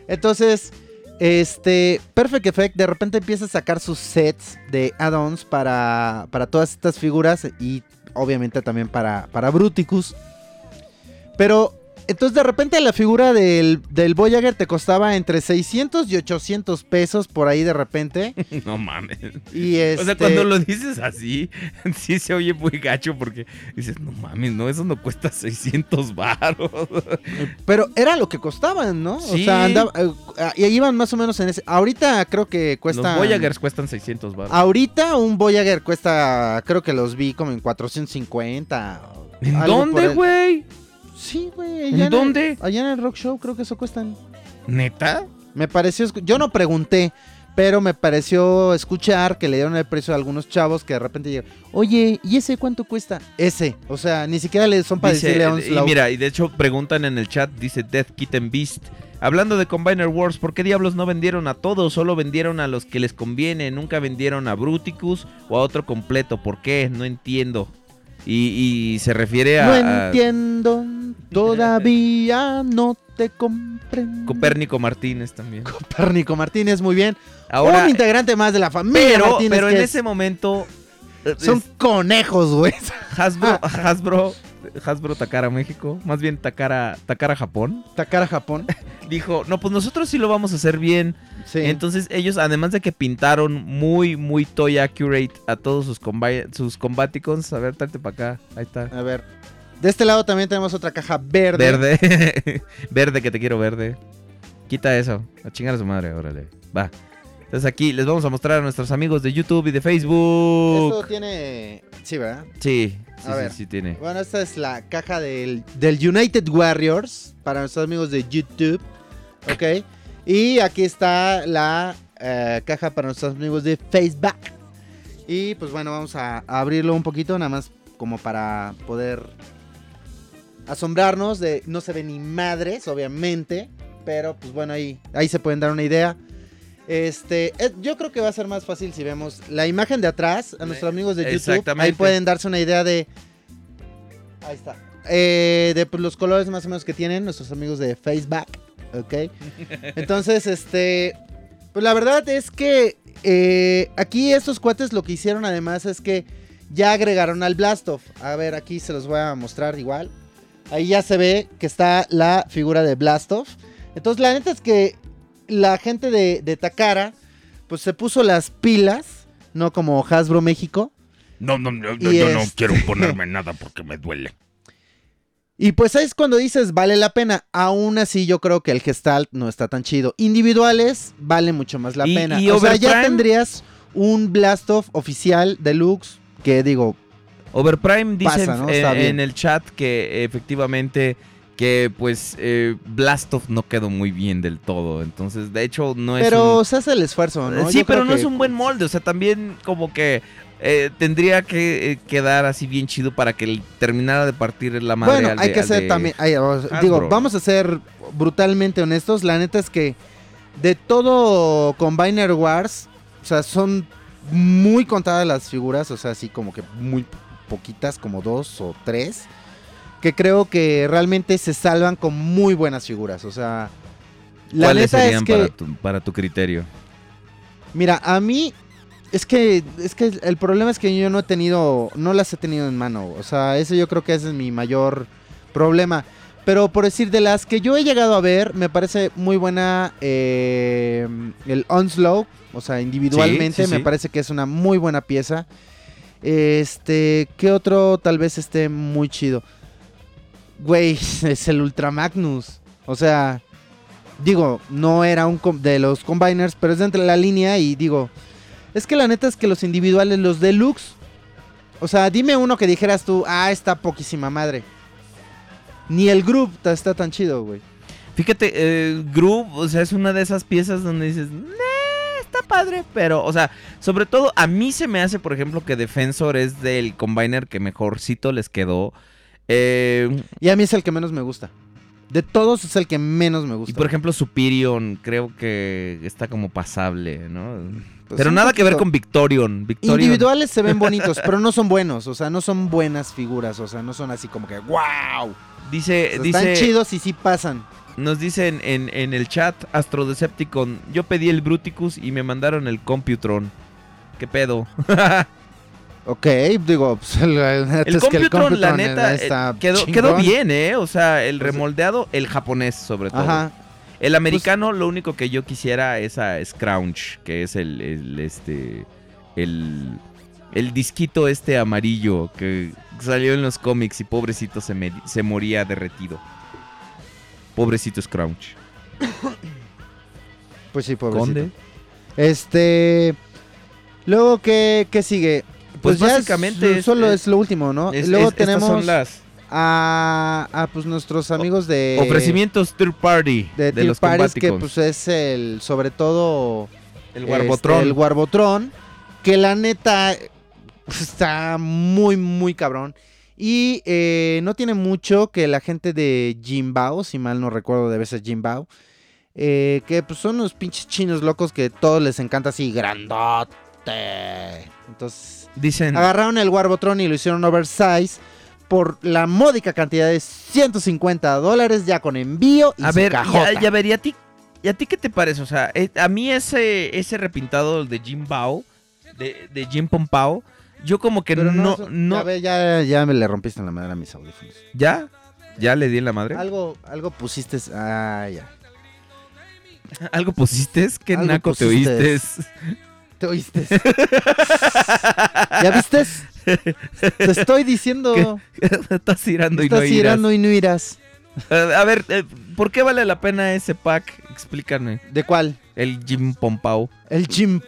Entonces, este Perfect Effect de repente empieza a sacar sus sets de add-ons para, para todas estas figuras y obviamente también para, para Bruticus. Pero entonces de repente la figura del, del Voyager te costaba entre 600 y 800 pesos por ahí de repente. *laughs* No mames. Y O sea, este- cuando lo dices así, *laughs* sí se oye muy gacho porque dices, no mames, no, eso no cuesta 600 baros. *laughs* Pero era lo que costaban, ¿no? Sí. O sea, andaba, eh, y iban más o menos en ese. Ahorita creo que cuesta. Los Voyagers cuestan 600 baros. Ahorita un Voyager cuesta, creo que los vi como en 450. o ¿En dónde, güey? Sí, güey. ¿En el- dónde? allá en el Rock Show creo que eso cuestan. ¿Neta? Me pareció, yo no pregunté, pero me pareció escuchar que le dieron el precio a algunos chavos que de repente llegan, oye, ¿y ese cuánto cuesta? Ese, o sea, ni siquiera le son para Dice, decirle a y Onslaught. mira, y de hecho preguntan en el chat, dice Death Kitten Beast. Hablando de Combiner Wars, ¿por qué diablos no vendieron a todos? Solo vendieron a los que les conviene. Nunca vendieron a Bruticus o a otro completo. ¿Por qué? No entiendo. Y, y se refiere a, No entiendo, todavía no te comprendo. Copérnico Martínez también. Copérnico Martínez, muy bien. Ahora, un integrante más de la familia pero, Martínez. pero en es- ese momento son es conejos, güey. Hasbro, *laughs* Hasbro, Hasbro Takara México, más bien Takara, Takara Japón, Takara Japón. *laughs* dijo, no, pues nosotros sí lo vamos a hacer bien. Sí. Entonces ellos, además de que pintaron muy, muy toy accurate a todos sus, combi- sus combaticons, a ver, tráete para acá, ahí está. a ver. De este lado también tenemos otra caja verde. Verde. *laughs* verde, que te quiero verde. Quita eso. A chingar a su madre, órale. Va. Entonces aquí les vamos a mostrar a nuestros amigos de YouTube y de Facebook. Esto tiene... Sí, ¿verdad? Sí, sí, A sí, ver. sí tiene. Bueno, esta es la caja del, del United Warriors para nuestros amigos de YouTube. Ok. Y aquí está la eh, caja para nuestros amigos de Facebook. Y pues bueno, vamos a, a abrirlo un poquito, nada más como para poder asombrarnos de... No se ve ni madres, obviamente. Pero pues bueno, ahí, ahí se pueden dar una idea. Este, eh, yo creo que va a ser más fácil si vemos la imagen de atrás a nuestros amigos de YouTube. Exactamente. Ahí pueden darse una idea de. Ahí está. Eh, de pues, los colores más o menos que tienen nuestros amigos de Facebook. Ok. *laughs* Entonces, este. Pues la verdad es que eh, aquí estos cuates lo que hicieron además es que ya agregaron al Blastoff. A ver, aquí se los voy a mostrar igual. Ahí ya se ve que está la figura de Blastoff. Entonces, la neta es que la gente de, de Takara, pues se puso las pilas, no como Hasbro México. No, no, no, yo no este- quiero *laughs* ponerme nada porque me duele. Y pues ahí es cuando dices, vale la pena. Aún así, yo creo que el Gestalt no está tan chido. Individuales, vale mucho más la Y- pena. y o sea, ya tendrías un Blastoff oficial deluxe, que digo, Overprime dice Pasa, ¿no? en, el chat que efectivamente que pues eh, Blastoff no quedó muy bien del todo. Entonces, de hecho, no es pero un- se hace el esfuerzo, ¿no? Sí, Yo pero no que- es un buen molde. O sea, también como que eh, tendría que eh, quedar así bien chido para que terminara de partir la madre Bueno, al hay de- que ser de- también. o sea, digo, vamos a ser brutalmente honestos. La neta es que de todo Combiner Wars, o sea, son muy contadas las figuras, o sea, así como que muy poquitas, como dos o tres, que creo que realmente se salvan con muy buenas figuras. O sea, la ¿Cuáles neta es serían que, para, tu, para tu criterio? mira, a mí es que es que el problema es que yo no he tenido, no las he tenido en mano. O sea, eso yo creo que ese es mi mayor problema. Pero por decir, de las que yo he llegado a ver, me parece muy buena eh, el Onslow. O sea, individualmente sí, me sí. parece que es una muy buena pieza. Este, ¿qué otro tal vez esté muy chido? Güey, *laughs* es el Ultra Magnus. O sea, digo, no era un de los combiners, pero es dentro de la línea y digo, es que la neta es que los individuales, los deluxe, o sea, dime uno que dijeras tú, ah, está poquísima madre. Ni el group está tan chido, güey. Fíjate, eh, Groove, o sea, es una de esas piezas donde dices, "Nah, padre, pero, o sea, sobre todo a mí se me hace, por ejemplo, que Defensor es del Combiner que mejorcito les quedó. Eh, Y a mí es el que menos me gusta. De todos es el que menos me gusta. y por ejemplo, Superion creo que está como pasable, ¿no? Pues pero nada que ver con Victorion. Victorion Individuales se ven bonitos, *laughs* pero no son buenos, o sea, no son buenas figuras, o sea, no son así como que wow. dice, están dice, chidos y sí pasan. Nos dicen en, en el chat Astro Decepticon, yo pedí el Bruticus y me mandaron el Computron. ¿Qué pedo? *laughs* Ok, digo, pues, *laughs* el, el El es que Computron, la Computron, neta, eh, está eh, quedó, quedó bien, ¿eh? O sea, el Pues, remoldeado, el japonés sobre todo. Ajá. El americano, lo único que yo quisiera es a Scrounge, que es el, el, este, el, el disquito este amarillo que salió en los cómics y pobrecito se, me- se moría derretido. Pobrecito Scrounge. *coughs* Pues sí, pobrecito. Conde. Este. Luego, ¿qué, qué sigue? Pues ya es- básicamente es- solo es- es, lo último, ¿no? Es- Luego es- estas tenemos son las a, a, pues nuestros amigos de ofrecimientos third party de, de, los Pares, que pues es el sobre todo el este, Warbotron. el Warbotron, que la neta pues, está muy muy cabrón. Y eh, no tiene mucho que la gente de Jimbao, si mal no recuerdo debe ser Jimbao, eh, que pues son unos pinches chinos locos que todos les encanta así grandote. Entonces Dicen, agarraron el Warbotron y lo hicieron oversize por la módica cantidad de 150 dólares ya con envío y A su ver, cajota. ya, ya ver, ¿y a ti, ¿y a ti qué te parece? O sea, eh, a mí ese, ese repintado de Jim Bao, de, de Jim Pompao, yo como que Pero no, no, ver, ya, ya me le rompiste en la madera a mis audífonos. ¿ya? ¿Ya le di en la madre? Algo, algo pusiste. Ah, ya. *laughs* ¿Algo pusiste? ¿Qué Algo naco te oíste? *laughs* ¿Te oíste? ¿Ya viste? Te estoy diciendo. *laughs* Estás tirando y Estás no irás. tirando y no irás. A ver, eh, ¿por qué vale la pena ese pack? Explícame. ¿De cuál? El Jim Pompao. El Jim.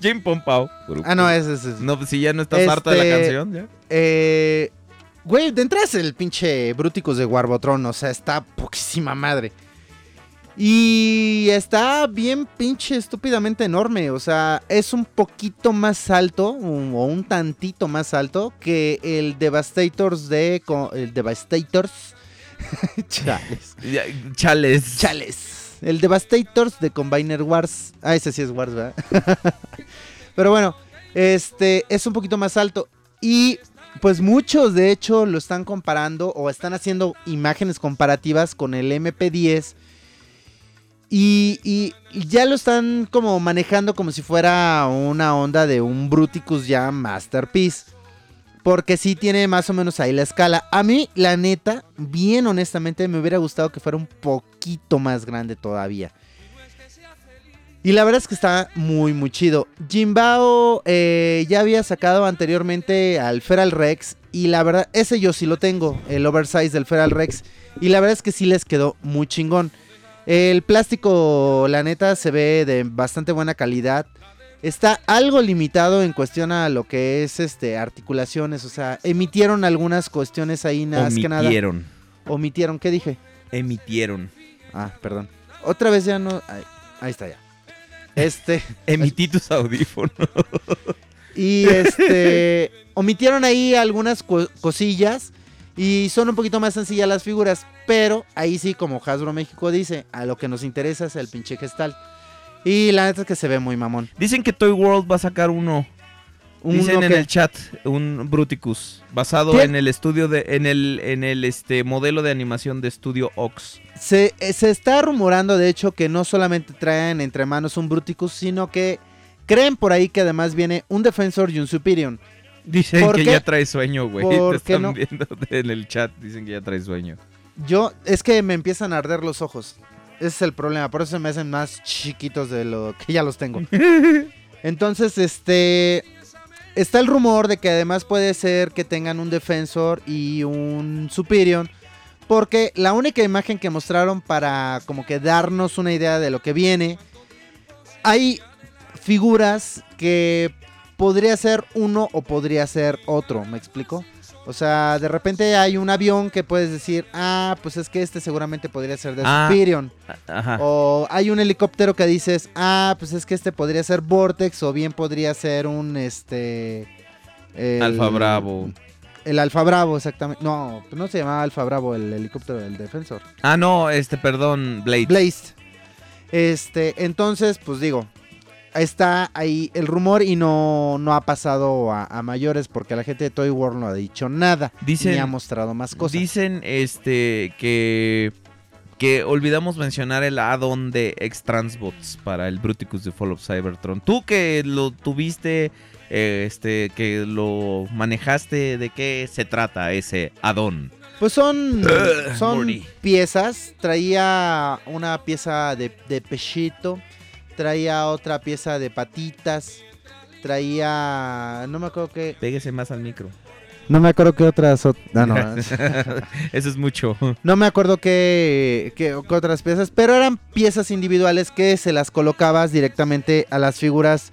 Jim Pompao. Ah, no, ese es. No, pues si ya no estás harta de la Este- canción, ya. Eh, güey, de entrada es el pinche Bruticus de Warbotron, o sea, está poquísima madre. Y está bien pinche estúpidamente enorme, o sea, es un poquito más alto, un- o un tantito más alto que el Devastators de... El Devastators... *laughs* Chales. Chales. Chales. El Devastators de Combiner Wars. Ah, ese sí es Wars, ¿verdad? *laughs* Pero bueno, este es un poquito más alto. Y pues muchos de hecho lo están comparando o están haciendo imágenes comparativas con el MP10. Y, y- ya lo están como manejando como si fuera una onda de un Bruticus ya Masterpiece. Porque sí tiene más o menos ahí la escala. A mí, la neta, bien honestamente, me hubiera gustado que fuera un poquito más grande todavía. Y la verdad es que está muy, muy chido. Jimbao eh, ya había sacado anteriormente al Feral Rex. Y la verdad, ese yo sí lo tengo, el oversize del Feral Rex. Y la verdad es que sí les quedó muy chingón. El plástico, la neta, se ve de bastante buena calidad. Está algo limitado en cuestión a lo que es este articulaciones. O sea, emitieron algunas cuestiones ahí, nada más que nada. Omitieron. Omitieron, ¿qué dije? Emitieron. Ah, perdón. Otra vez ya no. Ahí, ahí está ya. Este. *laughs* Emití tus audífonos. *laughs* Y este. omitieron ahí algunas co- cosillas. Y son un poquito más sencillas las figuras. Pero ahí sí, como Hasbro México dice, a lo que nos interesa es el pinche gestal. Y la neta es que se ve muy mamón. Dicen que Toy World va a sacar uno. Uno Dicen en el chat un Bruticus basado ¿Qué? en el estudio de en el en el este modelo de animación de estudio Ox. Se, eh, se está rumorando, de hecho, que no solamente traen entre manos un Bruticus, sino que creen por ahí que además viene un Defensor y un Superior. Dicen ¿Por que qué? ya trae sueño, güey. ¿Por *laughs* Te están no? viendo en el chat, dicen que ya trae sueño. Yo, es que me empiezan a arder los ojos. Ese es el problema, por eso se me hacen más chiquitos de lo que ya los tengo. *laughs* Entonces, este. Está el rumor de que además puede ser que tengan un Defensor y un Superior. Porque la única imagen que mostraron para como que darnos una idea de lo que viene. Hay figuras que podría ser uno o podría ser otro, ¿me explico? O sea, de repente hay un avión que puedes decir, ah, pues es que este seguramente podría ser de Ah. Superior. Ajá. O hay un helicóptero que dices, ah, pues es que este podría ser Vortex o bien podría ser un, este... el- Alfa Bravo. El Alfa Bravo, exactamente. No, no se llamaba Alfa Bravo el helicóptero del Defensor. Ah, no, este, perdón, Blade. Blazed. Este, entonces, pues digo, está ahí el rumor y no, no ha pasado a, a mayores porque la gente de Toy World no ha dicho nada. Dicen- ni ha mostrado más cosas. Dicen este que que olvidamos mencionar el add-on de X-Transbots para el Bruticus de Fall of Cybertron. Tú que lo tuviste, eh, este, que lo manejaste, ¿de qué se trata ese add-on? Pues son, *coughs* son piezas. Traía una pieza de, de pechito. Traía otra pieza de patitas. Traía. No me acuerdo qué. Péguese más al micro. No me acuerdo qué otras. ot- ah, no, *laughs* Eso es mucho. no me acuerdo qué, qué- qué otras piezas. Pero eran piezas individuales que se las colocabas directamente a las figuras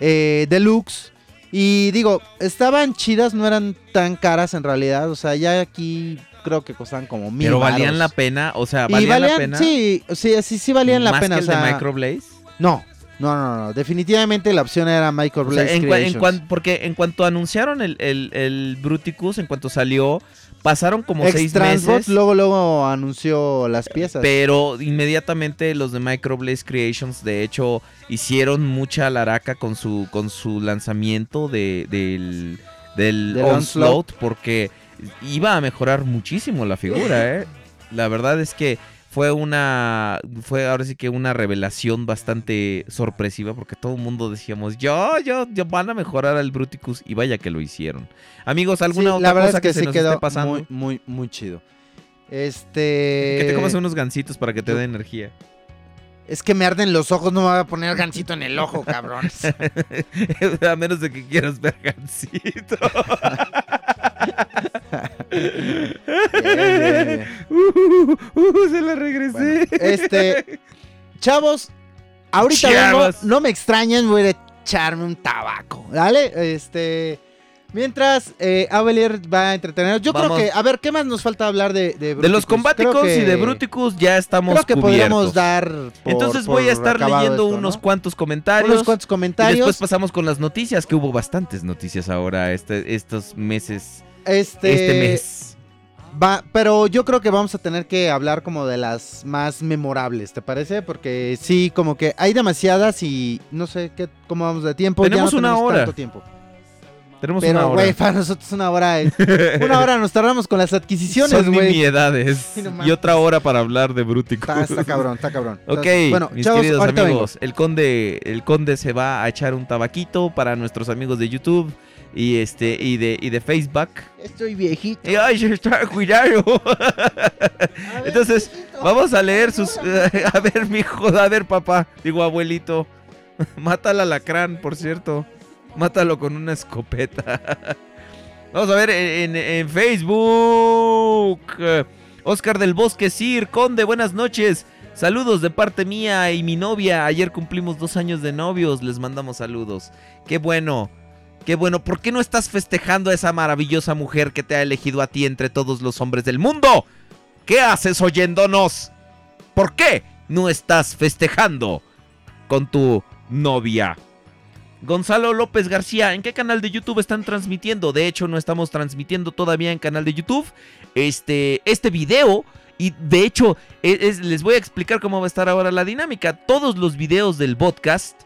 eh, deluxe. Y digo, estaban chidas, no eran tan caras en realidad. O sea, ya aquí creo que costaban como mil. Pero valían varos. la pena, o sea, Y valían, la pena. sí, sí, sí, sí valían la más pena. que o el sea, de Microblaze. No, no, no, no. Definitivamente la opción era O sea, Microblaze en Creations. cuan- porque en cuanto anunciaron el, el- el Bruticus, en cuanto salió, pasaron como seis X-Transbot meses. luego, luego anunció las piezas. Pero inmediatamente los de Microblaze Creations, de hecho, hicieron mucha laraca con su, con su lanzamiento de, del, del Del Onslaught, porque iba a mejorar muchísimo la figura, ¿eh? La verdad es que fue una, fue ahora sí que una revelación bastante sorpresiva, porque todo el mundo decíamos, yo, yo, yo, van a mejorar al Bruticus, y vaya que lo hicieron. Amigos, Sí, ¿alguna otra la verdad cosa es que, que, se sí nos quedó esté pasando? muy, muy, muy chido. Este. Que te comas unos gancitos para que te yo- dé energía. Es que me arden los ojos, no me voy a poner gancito en el ojo, cabrón. *laughs* a menos de que quieras ver gancito. *laughs* Bien, bien, bien. Uh, *laughs* uh, se la regresé. Bueno, este, chavos, ahorita vengo, no me extrañen, voy a echarme un tabaco, ¿vale? Este, mientras eh, Avelier va a entretener, yo Vamos. creo que, a ver, ¿qué más nos falta hablar de de de, los combáticos que- y de Bruticus ya estamos Creo que podríamos dar. por- Entonces voy a estar leyendo esto, unos ¿no? cuantos comentarios. unos cuantos Y comentarios. después pasamos con las noticias, que hubo bastantes noticias ahora este, estos meses, este, este mes. Va, pero yo creo que vamos a tener que hablar como de las más memorables, ¿te parece? Porque sí, como que hay demasiadas y no sé qué, cómo vamos de tiempo. ya Tenemos no una tenemos hora. tanto tiempo. Tenemos una hora. güey, para nosotros una hora es... Una hora nos tardamos con las adquisiciones, Son güey. nimiedades. *laughs* Sí, no y otra hora para hablar de Bruticus. Está, está cabrón, está cabrón. *laughs* Ok, Entonces, bueno, mis chavos, queridos vengo. amigos, el conde, el conde se va a echar un tabaquito para nuestros amigos de YouTube y este y de y de Facebook. Estoy viejito. Y, ay, se está cuidado. *laughs* Entonces, vamos a leer sus a *laughs* ver, mijo, a ver, papá, digo abuelito. *laughs* Mata al alacrán, por cierto. Mátalo con una escopeta. Vamos a ver en, en Facebook. Oscar del Bosque Sir, Conde, buenas noches. Saludos de parte mía y mi novia. Ayer cumplimos dos años de novios. Les mandamos saludos. Qué bueno. Qué bueno. ¿Por qué no estás festejando a esa maravillosa mujer que te ha elegido a ti entre todos los hombres del mundo? ¿Qué haces oyéndonos? ¿Por qué no estás festejando con tu novia? Gonzalo López García, ¿en qué canal de YouTube están transmitiendo? De hecho, no estamos transmitiendo todavía en canal de YouTube este, este video. Y de hecho, es- les voy a explicar cómo va a estar ahora la dinámica. Todos los videos del podcast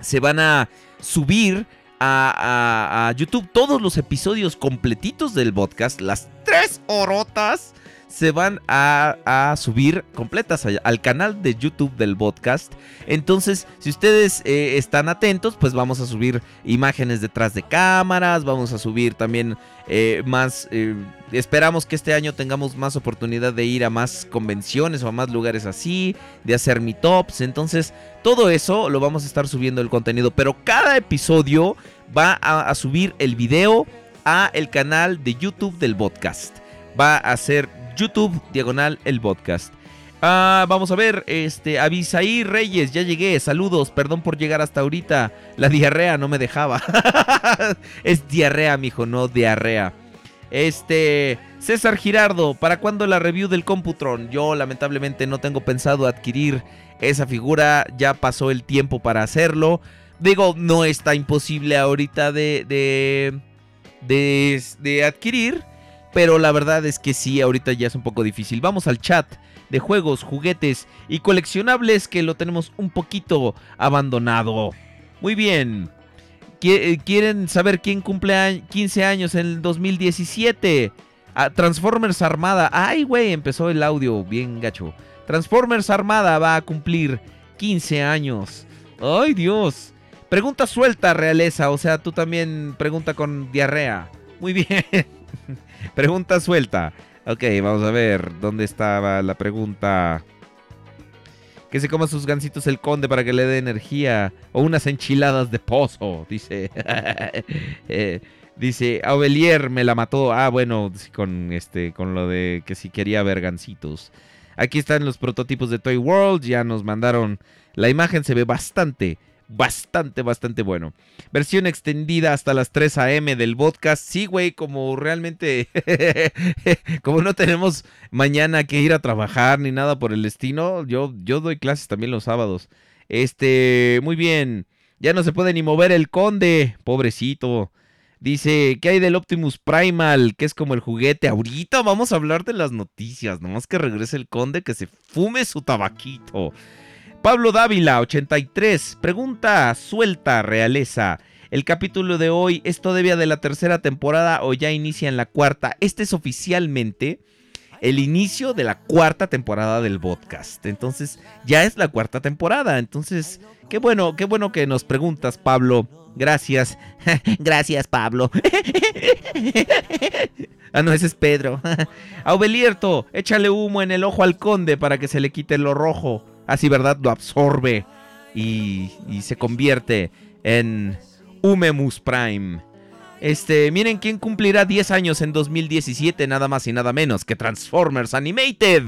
se van a subir a, YouTube. Todos los episodios completitos del podcast, las tres horotas, se van a, subir completas al- al canal de YouTube del podcast. Entonces, si ustedes eh, están atentos, pues vamos a subir imágenes detrás de cámaras, vamos a subir también eh, más... eh, esperamos que este año tengamos más oportunidad de ir a más convenciones o a más lugares así, de hacer meetups. Entonces, todo eso lo vamos a estar subiendo el contenido, pero cada episodio va a, subir el video a el canal de YouTube del podcast. Va a ser YouTube diagonal el podcast. Ah, vamos a ver, este, Avisaí Reyes, ya llegué, saludos, perdón por llegar hasta ahorita, la diarrea no me dejaba. *laughs* es diarrea, mijo, no diarrea. Este, César Girardo, ¿para cuándo la review del Computron? Yo lamentablemente no tengo pensado adquirir esa figura, ya pasó el tiempo para hacerlo. Digo, no está imposible ahorita de, de, de, de adquirir, pero la verdad es que sí, ahorita ya es un poco difícil. Vamos al chat de juegos, juguetes y coleccionables que lo tenemos un poquito abandonado. Muy bien. Eh, ¿Quieren saber quién cumple a- 15 años en el 2017? Ah, Transformers Armada. Ay, güey, empezó el audio bien gacho. Transformers Armada va a cumplir 15 años. Ay, Dios. Pregunta suelta, realeza. O sea, tú también pregunta con diarrea. Muy bien. *laughs* pregunta suelta. Ok, vamos a ver dónde estaba la pregunta. Que se coma sus gancitos el conde para que le dé energía. O unas enchiladas de pozo, dice. *laughs* Eh, dice, Aubelier me la mató. Ah, bueno, con este, con lo de que si quería ver gancitos. Aquí están los prototipos de Toy World. Ya nos mandaron. La imagen se ve bastante, bastante, bastante bueno. Versión extendida hasta las 3 a.m. del podcast. Sí, güey, como realmente. *laughs* como no tenemos mañana que ir a trabajar ni nada por el destino. Yo, yo doy clases también los sábados. Este, muy bien. Ya no se puede ni mover el conde. Pobrecito. Dice, ¿qué hay del Optimus Primal? Que es como el juguete. Ahorita vamos a hablar de las noticias. Nomás que regrese el conde que se fume su tabaquito. Pablo Dávila, 83. Pregunta suelta, realeza. ¿El capítulo de hoy es todavía de la tercera temporada o ya inicia en la cuarta? Este es oficialmente el inicio de la cuarta temporada del podcast. Entonces, ya es la cuarta temporada. Entonces, qué bueno, qué bueno que nos preguntas, Pablo. Gracias. *laughs* Gracias, Pablo. *laughs* ah, no, ese es Pedro. *laughs* Aubelierto, échale humo en el ojo al conde para que se le quite lo rojo. Así verdad, lo absorbe y, y se convierte en Humemus Prime. Este, miren quién cumplirá 10 años en 2017, nada más y nada menos que Transformers Animated.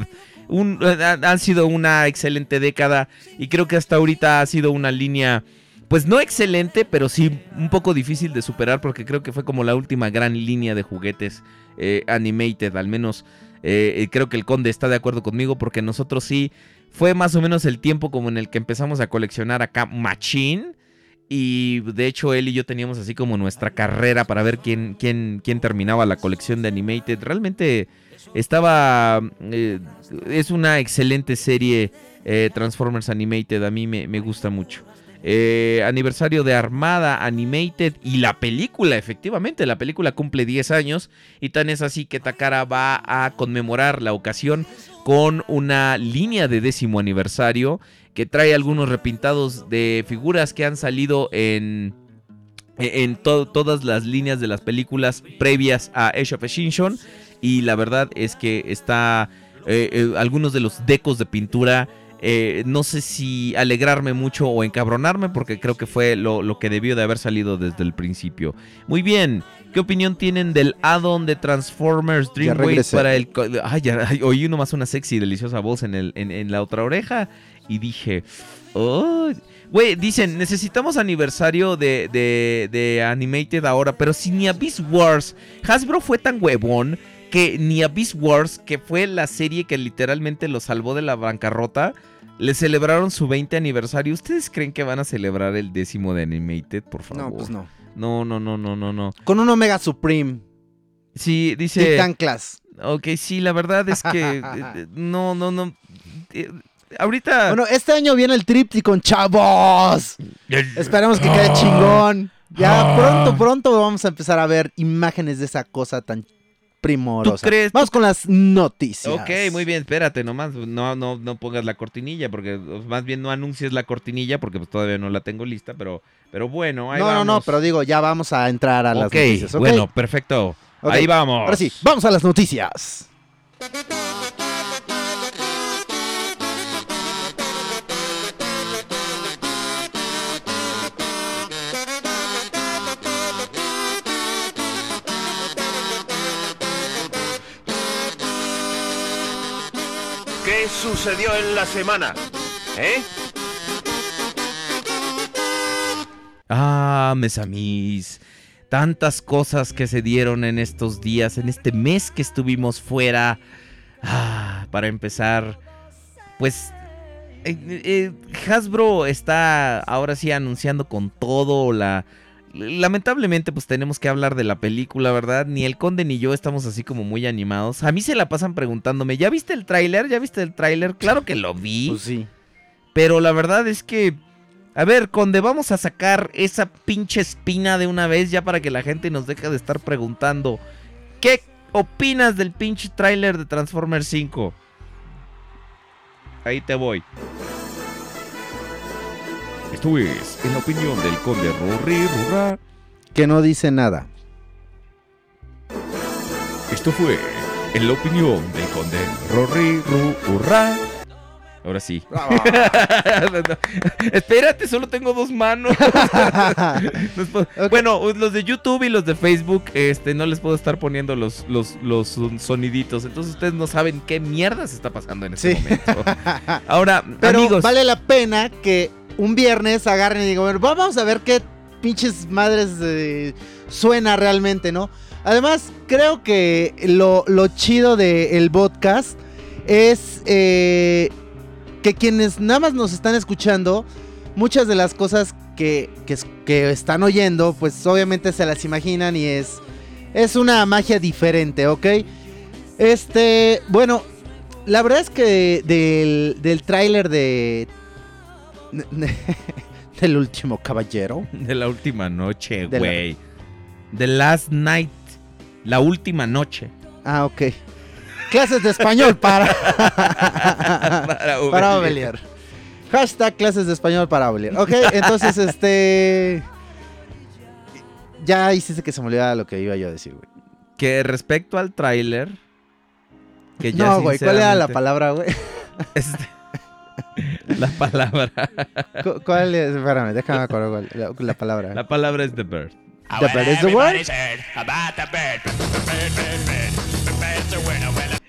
Un, eh, ha, ha sido una excelente década y creo que hasta ahorita ha sido una línea, pues no excelente, pero sí un poco difícil de superar porque creo que fue como la última gran línea de juguetes eh, animated, al menos eh, creo que el conde está de acuerdo conmigo porque nosotros sí fue más o menos el tiempo como en el que empezamos a coleccionar acá Machine. Y de hecho él y yo teníamos así como nuestra carrera para ver quién, quién, quién terminaba la colección de Animated. Realmente estaba... eh, es una excelente serie eh, Transformers Animated. A mí me, me gusta mucho. Eh, aniversario de Armada Animated y la película, efectivamente, la película cumple 10 años y tan es así que Takara va a conmemorar la ocasión con una línea de décimo aniversario que trae algunos repintados de figuras que han salido en, en to- todas las líneas de las películas previas a Age of Extinction y la verdad es que está eh, eh, algunos de los decos de pintura eh, no sé si alegrarme mucho o encabronarme porque creo que fue lo, lo que debió de haber salido desde el principio. Muy bien, ¿qué opinión tienen del add-on de Transformers Dreamwave para el... Ay, ya, ay, oí nomás una sexy y deliciosa voz en, el, en, en la otra oreja y dije... "Oh". Güey, dicen, necesitamos aniversario de, de, de Animated ahora, pero si ni Abyss Wars, Hasbro fue tan huevón que ni Abyss Wars, que fue la serie que literalmente lo salvó de la bancarrota, le celebraron su 20 aniversario. ¿Ustedes creen que van a celebrar el décimo de Animated, por favor? No, pues no. No, no, no, no, no, no. Con un Omega Supreme. Sí, dice... Titan Class. Ok, sí, la verdad es que... *laughs* eh, no, no, no. eh, ahorita... Bueno, este año viene el Tripticon, chavos. Esperemos que quede chingón. Ya Ah. pronto, pronto vamos a empezar a ver imágenes de esa cosa tan primorosa. crees- Vamos con las noticias. Ok, muy bien, espérate, nomás no, no, no pongas la cortinilla, porque más bien no anuncies la cortinilla, porque pues, todavía no la tengo lista, pero, pero bueno, ahí No, no, no, pero digo, ya vamos a entrar a las noticias. ¿ok? bueno, perfecto. Ahí vamos. Ahora sí, vamos a las noticias. ¿Qué sucedió en la semana? ¿Eh? Ah, mes amis. Tantas cosas que se dieron en estos días, en este mes que estuvimos fuera. Ah, para empezar, pues eh, eh, Hasbro está ahora sí anunciando con todo la... Lamentablemente pues tenemos que hablar de la película, ¿verdad? Ni el conde ni yo estamos así como muy animados. A mí se la pasan preguntándome, ¿ya viste el tráiler? ¿Ya viste el tráiler? Claro que lo vi. Pues sí. Pero la verdad es que. A ver, Conde, vamos a sacar esa pinche espina de una vez ya para que la gente nos deje de estar preguntando. ¿Qué opinas del pinche tráiler de Transformers 5? Ahí te voy. Esto es en la opinión del conde Rory Rurra. Que no dice nada. Esto fue en la opinión del conde Rory Rurra. Ahora sí. *laughs* Espérate, solo tengo dos manos. *laughs* No. Bueno, los de YouTube y los de Facebook, este, no les puedo estar poniendo los, los, los son- soniditos. Entonces ustedes no saben qué mierda se está pasando en este Sí. momento. *laughs* Ahora, Pero amigos. vale la pena que un viernes agarren y digan, "Bueno, vamos a ver qué pinches madres eh, suena realmente, ¿no? Además, creo que lo, lo chido del podcast es eh, que quienes nada más nos están escuchando, muchas de las cosas que, que que están oyendo, pues obviamente se las imaginan y es, es una magia diferente, ¿ok? Este, bueno, la verdad es que del, del tráiler de... *laughs* del último caballero. De la última noche, la- güey. The Last Night. La última noche. Ah, ok. Clases de español para... *laughs* Para *laughs* para Ovelier. Ovelier. Hashtag clases de español para Ovelier. Ok, entonces este... Ya hiciste que se me olvidara lo que iba yo a decir, güey. Que respecto al tráiler. Que ya No, güey, ¿cuál era la palabra, güey? Este, *laughs* La palabra. Cu- ¿Cuál es? Espérame, déjame acordar cuál, la, la palabra. La palabra es the bird. The bird is the word.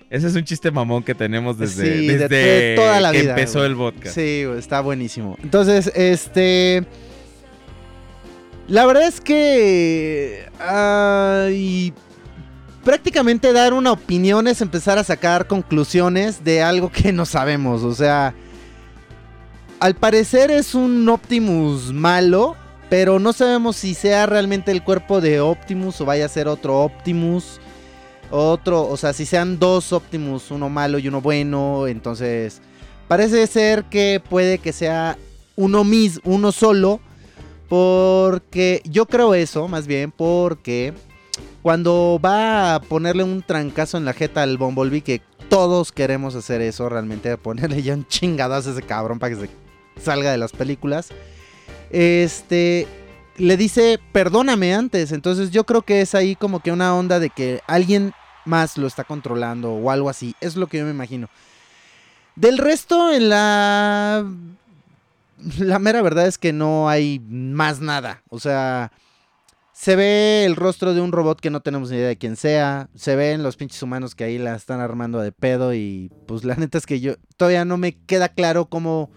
Ese es un chiste mamón que tenemos desde, Sí, de- desde de toda la que vida, empezó güey. el podcast. Sí, güey, está buenísimo. Entonces, este. La verdad es que. ay, prácticamente dar una opinión es empezar a sacar conclusiones de algo que no sabemos. O sea. Al parecer es un Optimus malo. Pero no sabemos si sea realmente el cuerpo de Optimus o vaya a ser otro Optimus. Otro, o sea, si sean dos Optimus, uno malo y uno bueno. Entonces, parece ser que puede que sea uno mismo, uno solo. Porque yo creo eso, más bien, porque cuando va a ponerle un trancazo en la jeta al Bumblebee, que todos queremos hacer eso, realmente, ponerle ya un chingadazo a ese cabrón para que se salga de las películas. Este le dice, perdóname antes. Entonces yo creo que es ahí como que una onda de que alguien más lo está controlando o algo así. Es lo que yo me imagino. Del resto, en la... La mera verdad es que no hay más nada. O sea, se ve el rostro de un robot que no tenemos ni idea de quién sea. Se ven los pinches humanos que ahí la están armando de pedo. Y pues la neta es que yo todavía no me queda claro cómo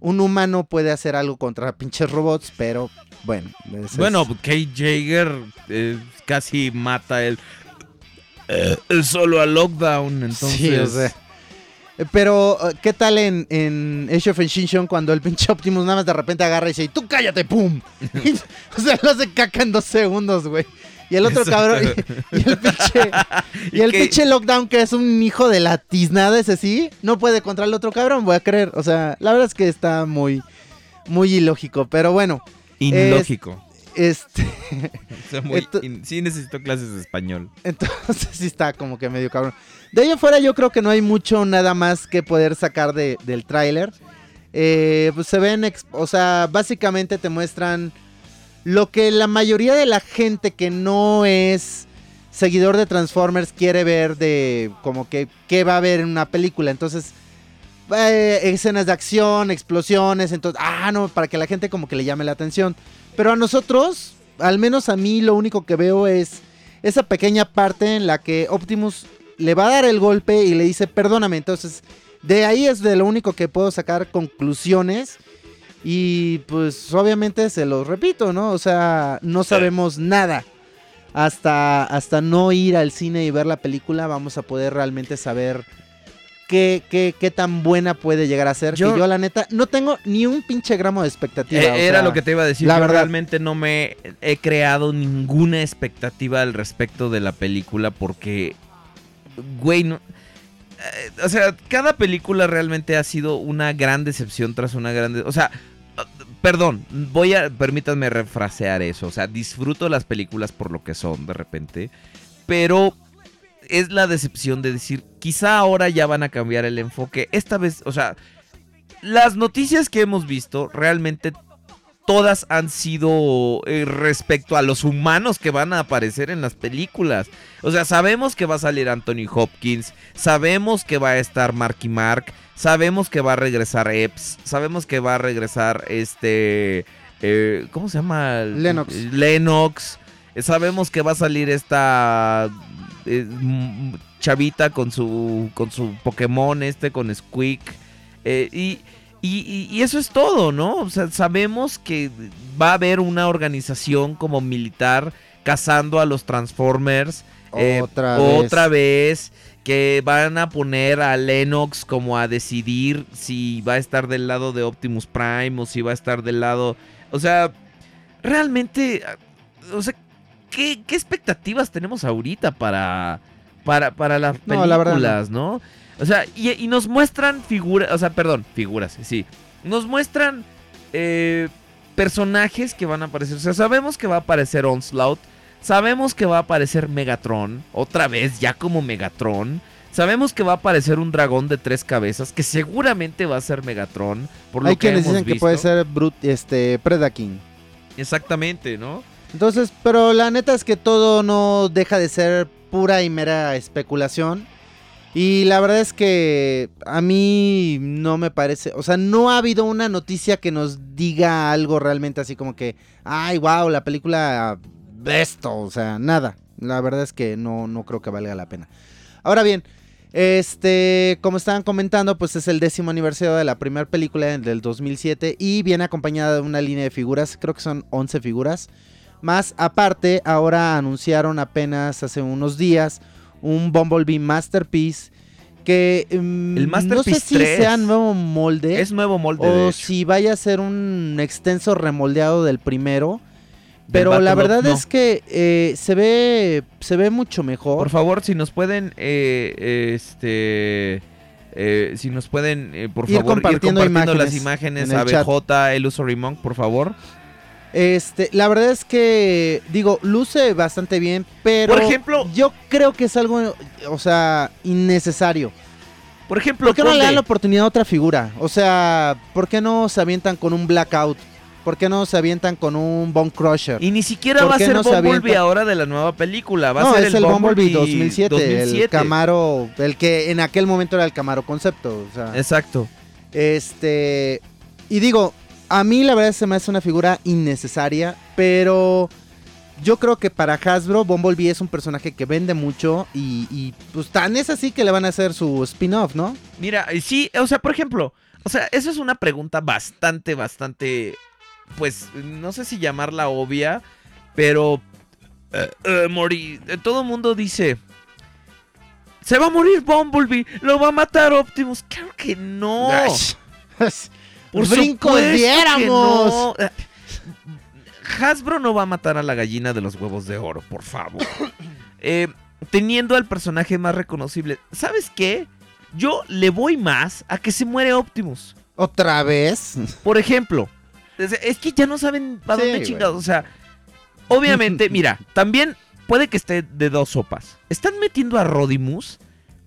un humano puede hacer algo contra pinches robots. Pero bueno. es- Bueno, Kate Jaeger eh, casi mata el, eh, el solo a Lockdown. Entonces, Sí, o sea. Eh, Pero, ¿qué tal en, en Age of Extinction cuando el pinche Optimus nada más de repente agarra y dice, tú cállate, pum? *laughs* O sea, lo hace caca en dos segundos, güey. Y el otro cabrón, y, y el pinche, *laughs* y el pinche Lockdown, que es un hijo de la tiznada ese sí, no puede contra el otro cabrón, voy a creer. O sea, la verdad es que está muy, muy ilógico. Pero bueno, ilógico. este, *laughs* O sea, muy esto- in- sí necesito clases de español. Entonces sí está como que medio cabrón. De ahí en fuera yo creo que no hay mucho nada más que poder sacar de- del tráiler. Eh, pues se ven, o sea, básicamente te muestran lo que la mayoría de la gente que no es seguidor de Transformers quiere ver de como que qué va a haber en una película. Entonces, eh, escenas de acción, explosiones, entonces, ah, no, para que la gente como que le llame la atención. Pero a nosotros, al menos a mí, lo único que veo es esa pequeña parte en la que Optimus le va a dar el golpe y le dice, perdóname. Entonces, de ahí es de lo único que puedo sacar conclusiones. Y pues obviamente se los repito, ¿no? O sea, no sabemos nada. Hasta, hasta no ir al cine y ver la película vamos a poder realmente saber qué, qué, qué tan buena puede llegar a ser. Yo- que yo la neta no tengo ni un pinche gramo de expectativa. Eh, o era sea, lo que te iba a decir. la Yo verdad. realmente no me he creado ninguna expectativa al respecto de la película porque, güey, no- eh, o sea, cada película realmente ha sido una gran decepción tras una gran... de- o sea, perdón, voy a, permítanme refrasear eso. O sea, disfruto las películas por lo que son de repente, pero es la decepción de decir, quizá ahora ya van a cambiar el enfoque. Esta vez, o sea, las noticias que hemos visto realmente todas han sido eh, respecto a los humanos que van a aparecer en las películas. O sea, sabemos que va a salir Anthony Hopkins, sabemos que va a estar Marky Mark, sabemos que va a regresar Epps, sabemos que va a regresar este... eh, ¿Cómo se llama? Lennox. Lennox. Sabemos que va a salir esta eh, chavita con su con su Pokémon este con Squeak Eh, y, y- y- eso es todo, ¿no? O sea, sabemos que va a haber una organización como militar cazando a los Transformers Otra vez. otra vez que van a poner a Lennox como a decidir si va a estar del lado de Optimus Prime o si va a estar del lado, o sea, realmente, o sea, ¿qué, qué expectativas tenemos ahorita para para para las películas, No, la verdad no. O sea, y, y nos muestran figuras, o sea, perdón, figuras, sí. Nos muestran eh, personajes que van a aparecer. O sea, sabemos que va a aparecer Onslaught. Sabemos que va a aparecer Megatron. Otra vez, ya como Megatron. Sabemos que va a aparecer un dragón de tres cabezas. Que seguramente va a ser Megatron. Por lo Hay que quienes hemos dicen que puede ser Brut, este, Predaking. Exactamente, ¿no? Entonces, pero la neta es que todo no deja de ser pura y mera especulación. Y la verdad es que a mí no me parece, o sea, no ha habido una noticia que nos diga algo realmente así como que, ay, wow, la película esto, o sea, nada. La verdad es que no, no creo que valga la pena. Ahora bien, este, como estaban comentando, pues es el décimo aniversario de la primera película del 2007 y viene acompañada de una línea de figuras, creo que son 11 figuras. Más aparte, ahora anunciaron apenas hace unos días un Bumblebee Masterpiece que mm, El no sé si 3 sea nuevo molde Es nuevo molde. de o hecho. si vaya a ser un extenso remoldeado del primero. Pero la verdad no. es que eh, se ve se ve mucho mejor. Por favor, si nos pueden, eh, este, eh, si nos pueden, eh, por Ir favor, compartiendo ir compartiendo las imágenes chat. ABJ, Illusory Monk, por favor. Este, la verdad es que digo, luce bastante bien, pero Por ejemplo- yo creo que es algo, o sea, innecesario. Por ejemplo, ¿Por qué no le dan la oportunidad a otra figura? O sea, ¿por qué no se avientan con un Blackout? ¿Por qué no se avientan con un Bone Crusher? y ni siquiera ¿por va a ser no Bumblebee ahora de la nueva película, va no, a ser es el Bumblebee 2007, 2007. el Camaro, el que en aquel momento era el Camaro concepto, o sea, Exacto. este y digo, a mí la verdad se me hace una figura innecesaria, pero yo creo que para Hasbro Bumblebee es un personaje que vende mucho y, y, pues tan es así que le van a hacer su spin-off, ¿no? Mira, sí, o sea, por ejemplo, o sea, eso es una pregunta bastante, bastante, pues, no sé si llamarla obvia, pero, eh, eh, Mori, eh, todo el mundo dice, se va a morir Bumblebee, lo va a matar Optimus. Claro que no. *laughs* Por que diéramos. no. Hasbro no va a matar a la gallina de los huevos de oro, por favor. *coughs* Eh, teniendo al personaje más reconocible. ¿Sabes qué? Yo le voy más a que se muere Optimus. ¿Otra vez? Por ejemplo, es, que ya no saben para Sí, dónde güey. chingados. O sea, obviamente, *laughs* mira, también puede que esté de dos sopas. Están metiendo a Rodimus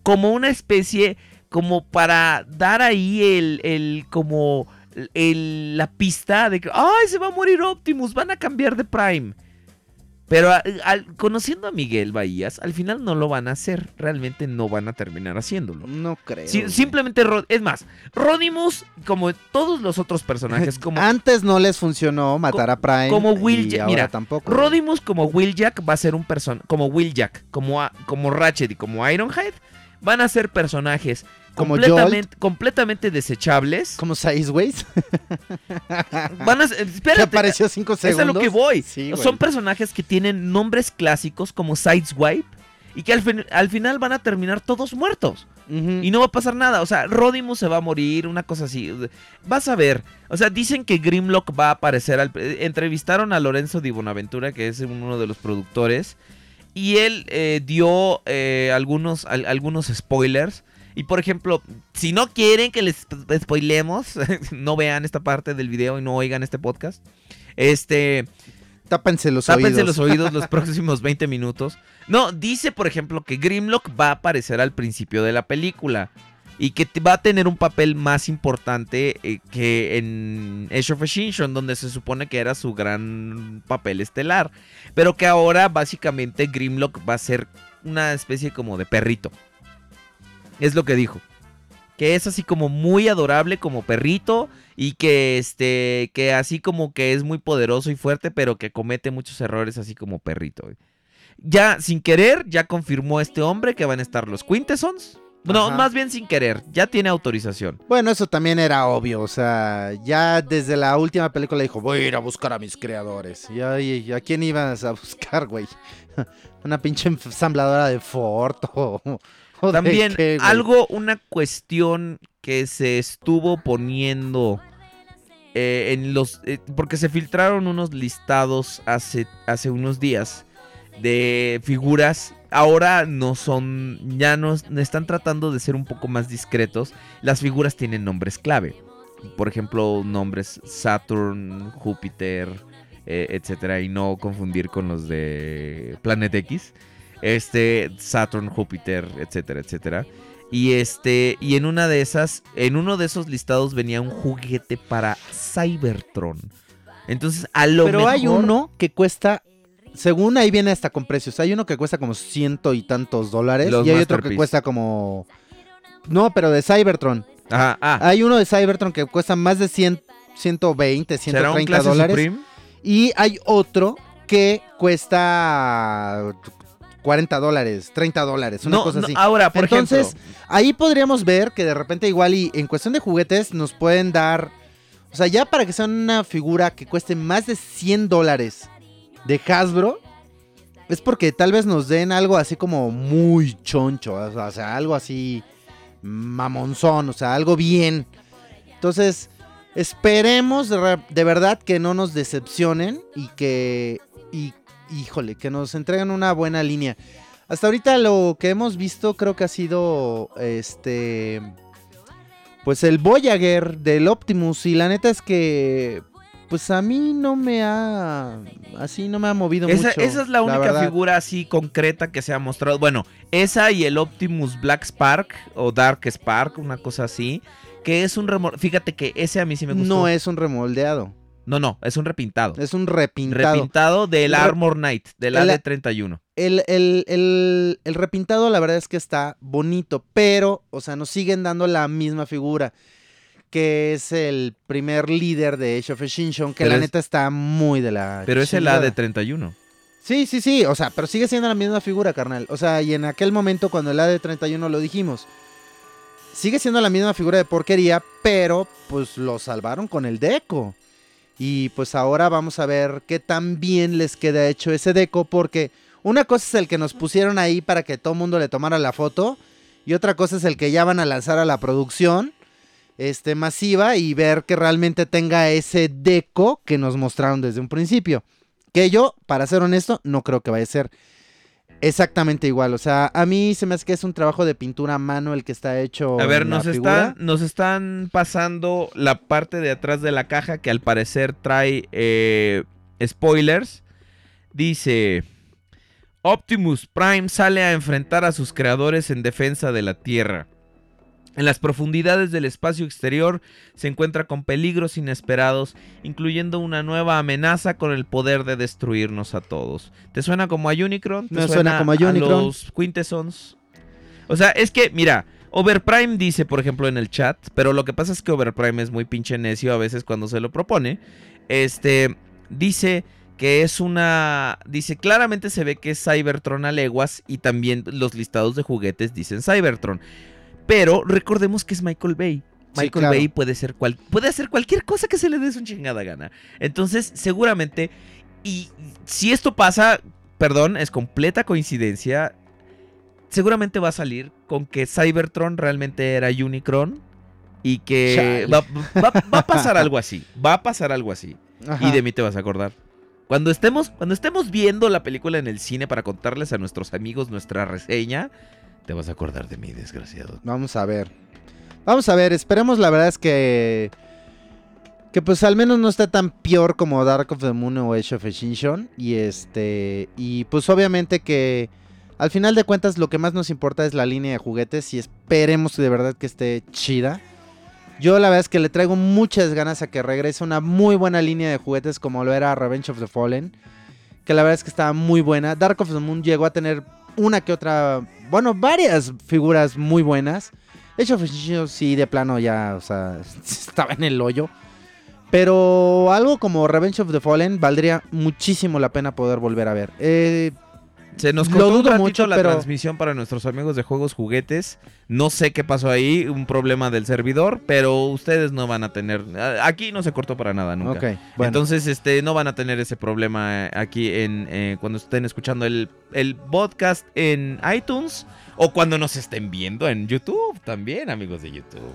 como una especie, como para dar ahí el, el como el- la pista de que, ay, se va a morir Optimus, van a cambiar de Prime. Pero a- al- conociendo a Miguel Bahías, al final no lo van a hacer. Realmente no van a terminar haciéndolo. No creo. Simplemente, Ro- es más, Rodimus, como todos los otros personajes, *laughs* como Antes no les funcionó matar a Prime. como Will Jack- mira, tampoco. Rodimus como Will Jack va a ser un person como Will Jack, como, a- como Ratchet y como Ironhide, van a ser personajes Como completamente, completamente desechables. Como Sideways. *laughs* Van a, que espérate, apareció cinco es a segundos. lo que voy. Sí. Son personajes que tienen nombres clásicos como Sideswipe y que al, fin- al final van a terminar todos muertos. Y no va a pasar nada. O sea, Rodimus se va a morir, una cosa así. Vas a ver. O sea, dicen que Grimlock va a aparecer. Al... Entrevistaron a Lorenzo Di Bonaventura, que es uno de los productores. Y él eh, dio eh, algunos, al- algunos spoilers. Y por ejemplo, si no quieren que les sp- spoilemos, *laughs* no vean esta parte del video y no oigan este podcast. Este. Tápense los Tápense oídos. los oídos los *laughs* próximos 20 minutos. No, dice, por ejemplo, que Grimlock va a aparecer al principio de la película. Y que va a tener un papel más importante eh, que en Age of Extinction, donde se supone que era su gran papel estelar. Pero que ahora, básicamente, Grimlock va a ser una especie como de perrito. Es lo que dijo. Que es así como muy adorable como perrito y que este que así como que es muy poderoso y fuerte, pero que comete muchos errores así como perrito. güey. Ya sin querer ya confirmó este hombre que van a estar los Quintessons. No, Ajá. más bien sin querer, ya tiene autorización. Bueno, eso también era obvio. O sea, ya desde la última película dijo: Voy a ir a buscar a mis creadores. ¿Y a, y a quién ibas a *laughs* buscar, güey? *laughs* Una pinche ensambladora de Ford o. *laughs* También qué, algo, una cuestión que se estuvo poniendo eh, en los... eh, porque se filtraron unos listados hace, hace unos días de figuras. Ahora no son, ya no están tratando de ser un poco más discretos. Las figuras tienen nombres clave. Por ejemplo, nombres Saturn, Júpiter, eh, etcétera, y no confundir con los de Planet X. Este, Saturn, Júpiter, etcétera, etcétera. Y este, y en una de esas, en uno de esos listados venía un juguete para Cybertron. Entonces, a lo Pero mejor. hay uno que cuesta según ahí viene hasta con precios. Hay uno que cuesta como ciento y tantos dólares. Los y hay otro que cuesta como. No, pero de Cybertron. Ajá, ah, Hay uno de Cybertron que cuesta más de 100, 120, ¿será un 130 dólares. Supreme? Y hay otro que cuesta 40 dólares, 30 dólares, una No, cosa no, así. ahora, por Entonces, ejemplo, ahí podríamos ver que de repente igual y en cuestión de juguetes nos pueden dar, o sea, ya para que sea una figura que cueste más de 100 dólares de Hasbro, es porque tal vez nos den algo así como muy choncho, o sea, algo así mamonzón, o sea, algo bien. Entonces, esperemos de, verdad que no nos decepcionen y que, y, híjole, que nos entreguen una buena línea. Hasta ahorita lo que hemos visto creo que ha sido este pues el Voyager del Optimus y la neta es que pues a mí no me ha así no me ha movido esa, mucho. esa es la única figura así concreta que se ha mostrado. Bueno, esa y el Optimus Black Spark o Dark Spark, una cosa así, que es un remor... Fíjate que ese a mí sí me gustó. No es un remoldeado, No, no, es un repintado. es un repintado. Repintado del Re- Armor Knight, del El- AD31. El, el- el- el repintado la verdad es que está bonito, pero, o sea, nos siguen dando la misma figura, que es el primer líder de Age of Extinction, que Pero la es- neta está muy de la Pero es el chingada. AD31. Sí, sí, sí, o sea, pero sigue siendo la misma figura, carnal. O sea, y en aquel momento cuando el AD31 lo dijimos, sigue siendo la misma figura de porquería, pero pues lo salvaron con el deco. Y pues ahora vamos a ver qué tan bien les queda hecho ese deco, porque una cosa es el que nos pusieron ahí para que todo el mundo le tomara la foto, y otra cosa es el que ya van a lanzar a la producción este, masiva y ver que realmente tenga ese deco que nos mostraron desde un principio. Que yo, para ser honesto, no creo que vaya a ser exactamente igual. O sea, a mí se me hace que es un trabajo de pintura a mano el que está hecho. A ver, en nos están pasando la parte de atrás de la caja que al parecer trae eh, spoilers. Dice, Optimus Prime sale a enfrentar a sus creadores en defensa de la Tierra. En las profundidades del espacio exterior se encuentra con peligros inesperados, incluyendo una nueva amenaza con el poder de destruirnos a todos. ¿Te suena como a Unicron? ¿Te Me suena como a Unicron. los Quintessons? O sea, es que, mira, Overprime dice, por ejemplo, en el chat, pero lo que pasa es que Overprime es muy pinche necio a veces cuando se lo propone. Este, dice que es una... Dice, claramente se ve que es Cybertron a leguas y también los listados de juguetes dicen Cybertron. Pero recordemos que es Michael Bay. Sí, Michael claro. Bay puede, ser cual- puede hacer cualquier cosa que se le dé su chingada gana. Entonces, seguramente, y si esto pasa, perdón, es completa coincidencia, seguramente va a salir con que Cybertron realmente era Unicron y que va, va- va a pasar algo así, va a pasar algo así. Ajá. Y de mí te vas a acordar. Cuando estemos, cuando estemos viendo la película en el cine para contarles a nuestros amigos nuestra reseña, te vas a acordar de mí, desgraciado. Vamos a ver. Vamos a ver, esperemos la verdad es que... Que pues al menos no esté tan peor como Dark of the Moon o Age of Extinction. Y este... Y pues obviamente que... Al final de cuentas lo que más nos importa es la línea de juguetes y esperemos de verdad que esté chida. Yo la verdad es que le traigo muchas ganas a que regrese una muy buena línea de juguetes como lo era Revenge of the Fallen. Que la verdad es que estaba muy buena. Dark of the Moon llegó a tener una que otra, bueno, varias figuras muy buenas. Age of Extinction sí, de plano ya, o sea, *laughs* estaba en el hoyo. Pero algo como Revenge of the Fallen valdría muchísimo la pena poder volver a ver. Eh, Se nos cortó un dudo mucho, la pero- transmisión para nuestros amigos de Juegos Juguetes. No sé qué pasó ahí, un problema del servidor, pero ustedes no van a tener... Aquí no se cortó para nada nunca. bueno. Entonces, este, no van a tener ese problema eh, aquí en eh, cuando estén escuchando el, el podcast en iTunes o cuando nos estén viendo en YouTube también, amigos de YouTube.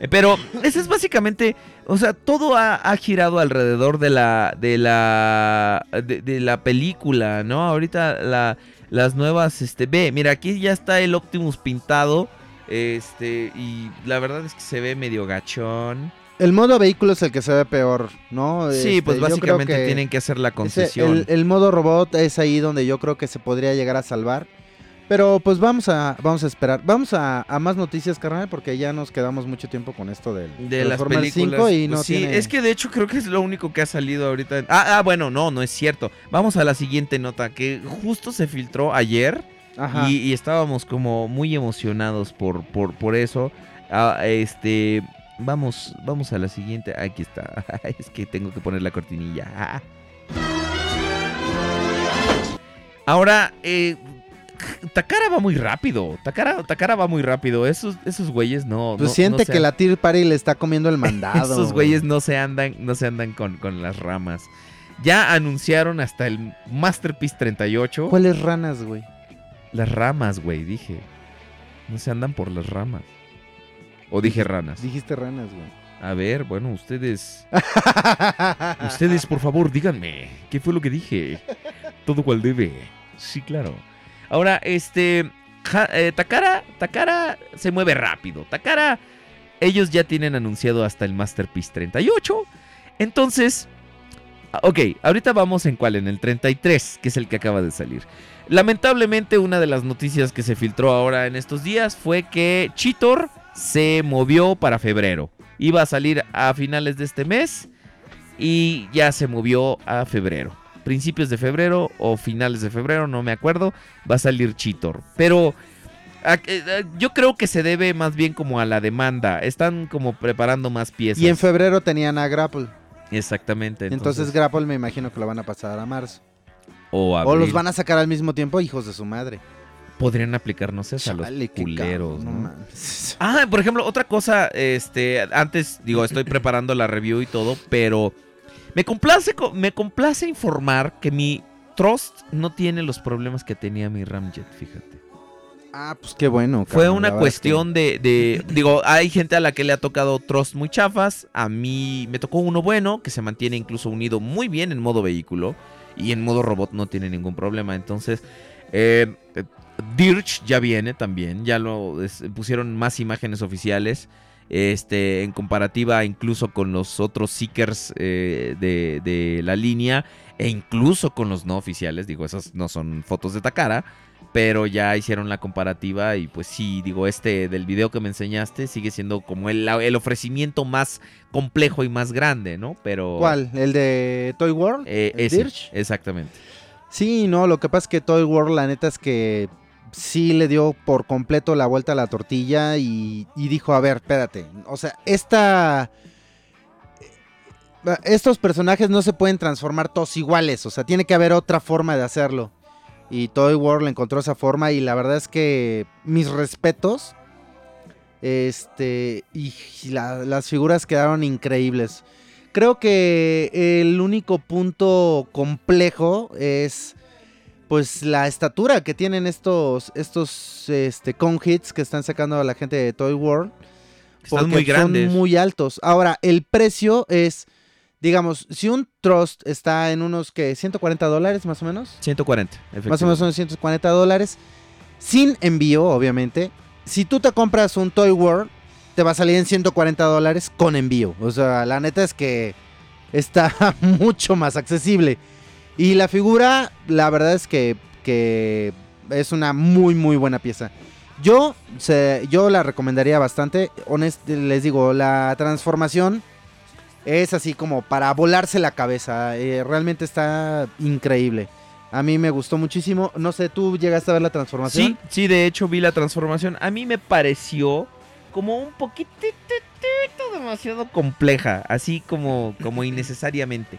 Eh, pero eso es básicamente, o sea, todo ha, ha girado alrededor de la de la de, de la película, ¿no? Ahorita la, las nuevas, este, ve, mira, aquí ya está el Optimus pintado, este, y la verdad es que se ve medio gachón. El modo vehículo es el que se ve peor, ¿no? Sí, Este, pues básicamente que tienen que hacer la ese- concesión. el, el modo robot es ahí donde yo creo que se podría llegar a salvar. Pero pues vamos a, vamos a esperar. Vamos a, a más noticias, carnal, porque ya nos quedamos mucho tiempo con esto del De las Transformers películas. 5 y no Pues sí, tiene- es que de hecho creo que es lo único que ha salido ahorita. Ah, ah, bueno, no, no es cierto. Vamos a la siguiente nota que justo se filtró ayer Ajá. y, y estábamos como muy emocionados por, por, por eso. Ah, este, vamos, vamos a la siguiente. Aquí está. *laughs* Es que tengo que poner la cortinilla. *laughs* Ahora, eh, Takara va muy rápido. Takara, Takara va muy rápido. Esos, esos güeyes no. pues no- siente no que la Tir Party le está comiendo el mandado. *laughs* Esos güeyes no se andan, no se andan con, con las ramas. Ya anunciaron hasta el Masterpiece 38. ¿Cuáles ranas, güey? Las ramas, güey, dije. No se andan por las ramas. O dije ranas. Dijiste ranas, güey. A ver, bueno, ustedes. *laughs* Ustedes, por favor, díganme. ¿Qué fue lo que dije? Todo cual debe. Sí, claro. Ahora, este. eh, Takara. Takara se mueve rápido. Takara. Ellos ya tienen anunciado hasta el Masterpiece 38. Entonces. ah, Ok, ahorita vamos en cuál, en el 33, que es el que acaba de salir. Lamentablemente, una de las noticias que se filtró ahora en estos días fue que Cheetor se movió para febrero. Iba a salir a finales de este mes y ya se movió a febrero. Principios de febrero o finales de febrero, no me acuerdo, va a salir Cheetor. Pero a- eh, eh, yo creo que se debe más bien como a la demanda. Están como preparando más piezas. y en febrero tenían a Grapple. Exactamente. Entonces, Grapple me imagino que lo van a pasar a marzo. o, O los van a sacar al mismo tiempo, hijos de su madre. podrían aplicar, no sé, a los culeros, cabrón, ¿no? Ah, por ejemplo, otra cosa, este, antes, digo, estoy preparando la review y todo, pero me complace, co- me complace informar que mi Trust no tiene los problemas que tenía mi Ramjet, fíjate. Ah, pues qué bueno. Fue una que- cuestión de, de- *laughs* digo, hay gente a la que le ha tocado Trust muy chafas, a mí me tocó uno bueno, que se mantiene incluso unido muy bien en modo vehículo, y en modo robot no tiene ningún problema, entonces... Eh, eh, Dirge ya viene también, ya lo es- pusieron más imágenes oficiales. Este, en comparativa incluso con los otros Seekers eh, de, de la línea e incluso con los no oficiales, digo, esas no son fotos de Takara, pero ya hicieron la comparativa y pues sí, digo, este del video que me enseñaste sigue siendo como el, el ofrecimiento más complejo y más grande, ¿no? Pero... ¿Cuál? ¿El de Toy World? Eh, ¿El ese, exactamente. Sí, no, lo que pasa es que Toy World, la neta es que sí le dio por completo la vuelta a la tortilla y, y dijo, a ver, espérate, o sea, esta... eh, Estos personajes no se pueden transformar todos iguales, o sea, tiene que haber otra forma de hacerlo. Y Toy World encontró esa forma y la verdad es que mis respetos. Este, y la- las figuras quedaron increíbles. Creo que el único punto complejo es pues la estatura que tienen estos estos este con hits que están sacando a la gente de Toy World. Están porque muy grandes. Son muy altos. Ahora, el precio es digamos, si un Trust está en unos que 140 dólares más o menos, 140, más o menos son 140 dólares, sin envío, obviamente. Si tú te compras un Toy World, te va a salir en 140 dólares con envío. O sea, la neta es que está *laughs* mucho más accesible. Y la figura, la verdad es que, que es una muy, muy buena pieza. Yo, se- yo la recomendaría bastante. Honest, les digo, la transformación es así como para volarse la cabeza. Eh, realmente está increíble. A mí me gustó muchísimo. No sé, ¿tú llegaste a ver la transformación? Sí, sí, de hecho vi la transformación. A mí me pareció como un poquitito demasiado compleja, así como, como *laughs* innecesariamente.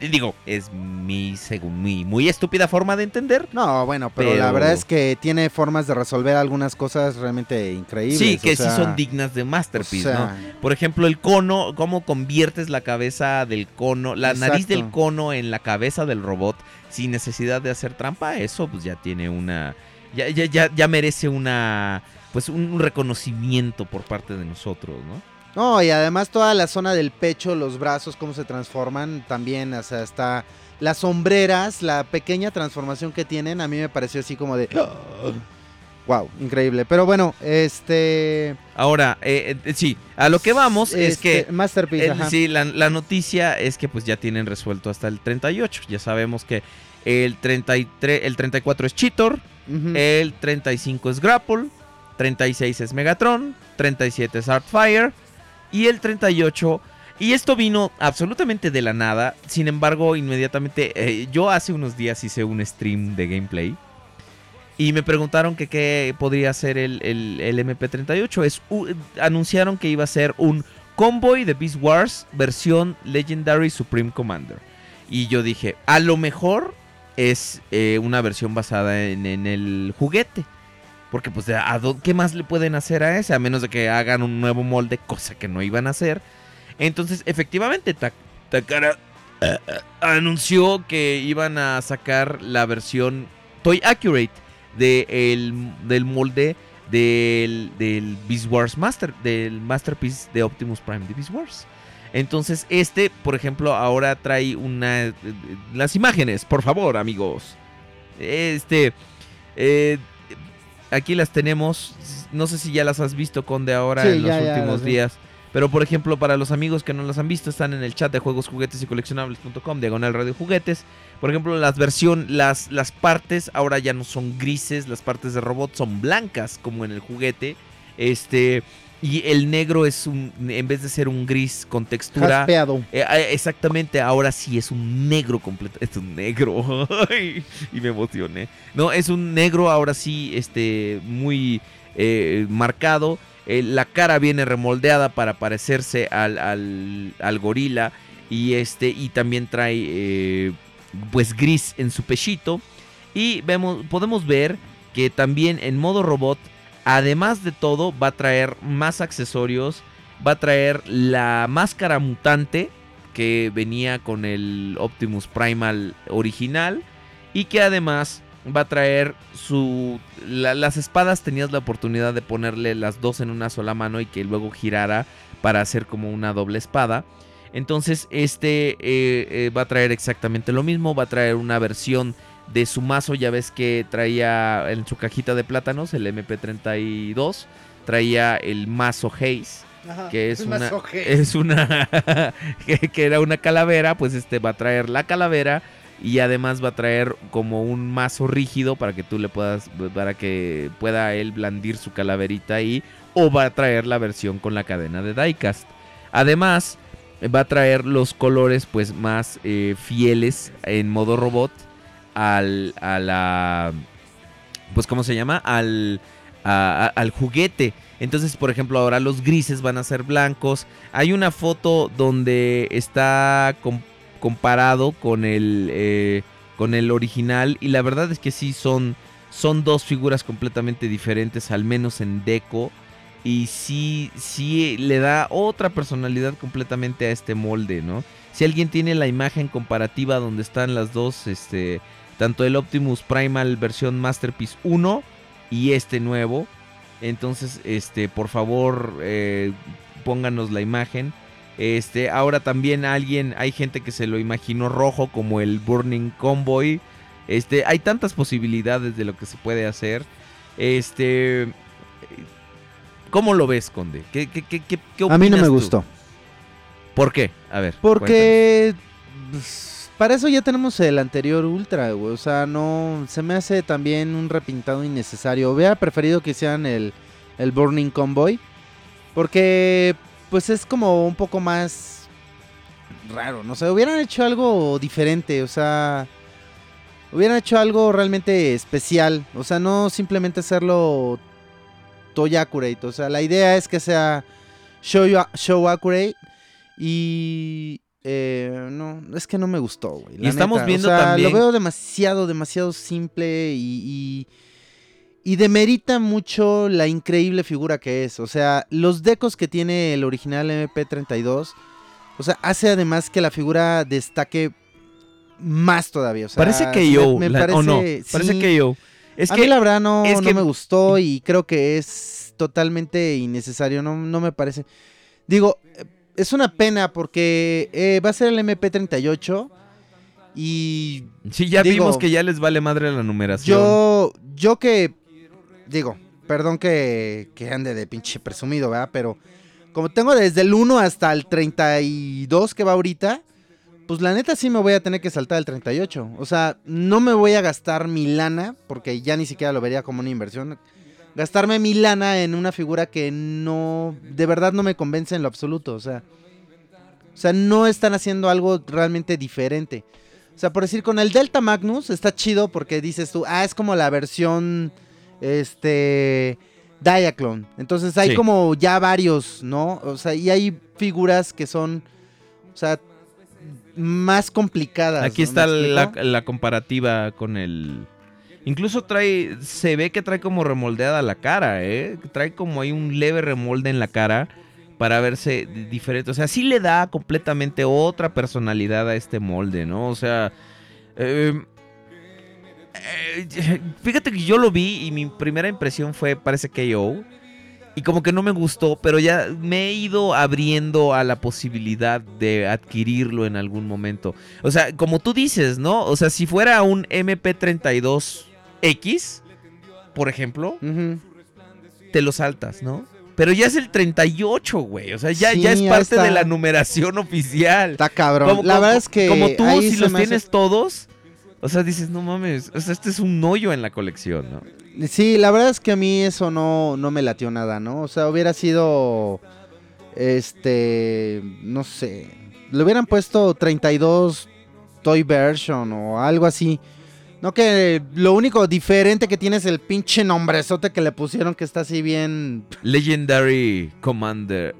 Digo, es mi, según mi muy estúpida forma de entender. No, bueno, pero, la verdad es que tiene formas de resolver algunas cosas realmente increíbles. Sí, que o sea, sí son dignas de o Masterpiece, sea, ¿no? Por ejemplo, el cono, cómo conviertes la cabeza del cono, la nariz del cono en la cabeza del robot sin necesidad de hacer trampa, eso pues ya tiene una, ya, ya, ya, ya merece una, pues un reconocimiento por parte de nosotros, ¿no? No, y además toda la zona del pecho, los brazos, cómo se transforman también, o sea, está... Las sombreras, la pequeña transformación que tienen, a mí me pareció así como de... *gasps* Wow, increíble. Pero bueno, este. Ahora, eh, eh, sí, a lo que vamos es este, que Masterpiece, ajá. sí, la, la noticia es que pues ya tienen resuelto hasta el 38. Ya sabemos que el 33, el 34 es Cheetor, Ujú. el 35 es Grapple, 36 es Megatron, 37 es Artfire y el 38 y esto vino absolutamente de la nada. Sin embargo, inmediatamente eh, yo hace unos días hice un stream de gameplay y me preguntaron que qué podría ser el, el- el MP38. Es, anunciaron que iba a ser un Convoy de Beast Wars versión Legendary Supreme Commander. Y yo dije, a lo mejor es eh, una versión basada en, en el juguete. Porque pues, ¿a ¿qué más le pueden hacer a ese? A menos de que hagan un nuevo molde, cosa que no iban a hacer. Entonces, efectivamente, Ta- Takara eh, eh, anunció que iban a sacar la versión Toy Accurate de el- del molde del, del Beast Wars Master, del Masterpiece de Optimus Prime de Beast Wars. Entonces, este, por ejemplo, ahora trae una. eh, Las imágenes, por favor, amigos. Este. Aquí las tenemos. No sé si ya las has visto, Conde, ahora Sí, en los ya, últimos días. Pero, por ejemplo, para los amigos que no las han visto, están en el chat de juegos, juguetes y coleccionables.com, diagonal radio juguetes. Por ejemplo, las versión, las, las partes ahora ya no son grises, las partes de robot son blancas, como en el juguete. Este. Y el negro es un. En vez de ser un gris con textura. Jaspeado. Eh, eh, exactamente, ahora sí es un negro completo. Es un negro. *laughs* Y me emocioné. No, es un negro ahora sí, este, muy eh, marcado. Eh, la cara viene remoldeada para parecerse al, al, al gorila. Y este, y también trae pues gris en su pechito. Y vemos, podemos ver que también en modo robot, además de todo, va a traer más accesorios. Va a traer la máscara mutante que venía con el Optimus Primal original. Y que además va a traer su... la- las espadas tenías la oportunidad de ponerle las dos en una sola mano y que luego girara para hacer como una doble espada. Entonces este eh, eh, va a traer exactamente lo mismo. Va a traer una versión de su mazo. Ya ves que traía en su cajita de plátanos el MP32. Traía el mazo Haze que es una, es una *laughs* que, que era una calavera, pues este va a traer la calavera y además va a traer como un mazo rígido para que tú le puedas para que pueda él blandir su calaverita ahí o va a traer la versión con la cadena de diecast. Además va a traer los colores pues más eh, fieles en modo robot al a la pues cómo se llama al al juguete. Entonces, por ejemplo, ahora los grises van a ser blancos. Hay una foto donde está com- comparado con el, eh, con el original. Y la verdad es que sí son, son dos figuras completamente diferentes, al menos en deco. Y sí, sí le da otra personalidad completamente a este molde, ¿no? Si alguien tiene la imagen comparativa donde están las dos, este, tanto el Optimus Primal versión Masterpiece 1 y este nuevo, entonces, este, por favor, eh, pónganos la imagen. Este, ahora también alguien, hay gente que se lo imaginó rojo como el Burning Convoy. Este, hay tantas posibilidades de lo que se puede hacer. Este, ¿cómo lo ves, Conde? ¿Qué, qué, qué, qué- qué A mí no opinas me tú? gustó. ¿Por qué? A ver. Porque para eso ya tenemos el anterior Ultra, güey. O sea, no. Se me hace también un repintado innecesario. Hubiera preferido que hicieran el, el Burning Convoy. Porque, pues es como un poco más raro. No sé, hubieran hecho algo diferente. O sea, hubieran hecho algo realmente especial. O sea, no simplemente hacerlo Toy Accurate. O sea, la idea es que sea Show, show Accurate. Y eh, no, es que no me gustó, güey. Y estamos neta. viendo o sea, también- Lo veo demasiado, demasiado simple y, y, y demerita mucho la increíble figura que es. O sea, los decos que tiene el original MP32, o sea, hace además que la figura destaque más todavía. O sea, Parece que yo, me, la- parece, o no, parece sí. que yo. Es a que mí la verdad no, es no que- me gustó y creo que es totalmente innecesario, no, no me parece. Digo, es una pena porque eh, va a ser el MP38 y sí, ya digo, vimos que ya les vale madre la numeración. yo, yo que digo, perdón que, que ande de pinche presumido, ¿verdad? Pero como tengo desde el 1 hasta el 32 que va ahorita, pues la neta sí me voy a tener que saltar el 38. O sea, no me voy a gastar mi lana, porque ya ni siquiera lo vería como una inversión. Gastarme mi lana en una figura que no, de verdad no me convence en lo absoluto. O sea, o sea, no están haciendo algo realmente diferente. O sea, por decir, con el Delta Magnus está chido porque dices tú, ah, es como la versión, este, Diaclone. Entonces hay Sí. como ya varios, ¿no? O sea, y hay figuras que son, o sea, más complicadas. Aquí ¿no? está la comparativa con el... Incluso trae, se ve que trae como remoldeada la cara, ¿eh? Trae como hay un leve remolde en la cara para verse di- diferente. O sea, sí le da completamente otra personalidad a este molde, ¿no? O sea, eh, eh, *laughs* fíjate que yo lo vi y mi primera impresión fue, parece KO. Y como que no me gustó, pero ya me he ido abriendo a la posibilidad de adquirirlo en algún momento. O sea, como tú dices, ¿no? O sea, si fuera un MP32X, por ejemplo, te lo saltas, ¿no? Pero ya es el 38, güey. O sea, ya, Sí, ya es parte de la numeración oficial. Está cabrón. Como- la como- verdad es que. Como tú, ahí si los hace- tienes todos, o sea, dices, no mames, o sea, este es un hoyo en la colección, ¿no? Sí, la verdad es que a mí eso no, no me latió nada, ¿no? O sea, hubiera sido. Este. No sé. Le hubieran puesto 32 Toy Version o algo así. No que lo único diferente que tiene es el pinche nombrezote que le pusieron que está así bien. Legendary Commander,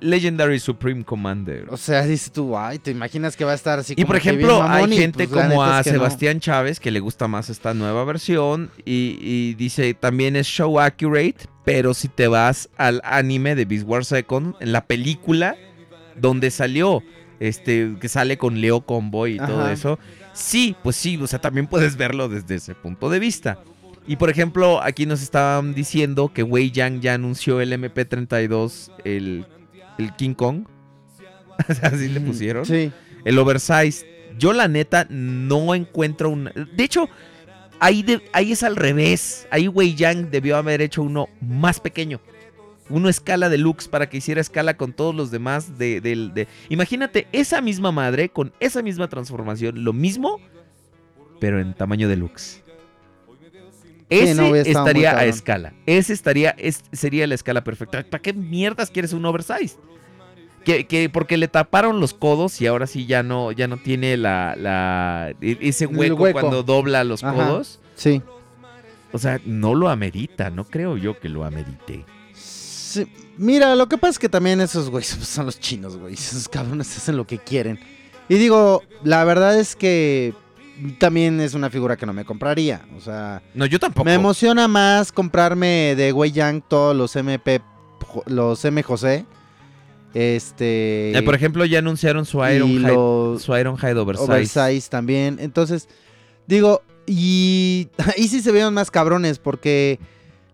Legendary Supreme Commander. O sea, dices tú, ay, te imaginas que va a estar así Y como por ejemplo, hay y, gente pues, como a no. Sebastián Chávez que le gusta más esta nueva versión y, y dice también es show accurate, pero si te vas al anime de Beast Wars Second, en la película donde salió, este, que sale con Leo Convoy y todo eso, sí, pues sí, o sea, también puedes verlo desde ese punto de vista. Y por ejemplo, aquí nos estaban diciendo que Wei Yang ya anunció el MP32, el, el King Kong. *laughs* Así le pusieron Sí. el oversize. Yo la neta no encuentro un... De hecho, ahí, de- ahí es al revés. Ahí Wei Yang debió haber hecho uno más pequeño. Uno escala deluxe para que hiciera escala con todos los demás de, de- Imagínate esa misma madre con esa misma transformación. Lo mismo, pero en tamaño deluxe. Ese no, estaría a escala. Ese estaría, es- sería la escala perfecta. ¿Para qué mierdas quieres un oversize? Que, que porque le taparon los codos y ahora sí ya no, ya no tiene la, la e- ese hueco, hueco. cuando dobla los Ajá. codos. Sí. O sea, no lo amerita, no creo yo que lo amerite. Sí, Mira, lo que pasa es que también esos güeyes *laughs* pues, son los chinos, güey. Esos cabrones hacen lo que quieren. Y digo, la verdad es que también es una figura que no me compraría. O sea, No, yo tampoco. me emociona más comprarme de Wei Yang todos los MP, los M José. Este. Eh, por ejemplo, ya anunciaron su Iron Hide, su Iron Hide Oversize. oversize también. Entonces, digo, y *laughs* ahí sí se vieron más cabrones porque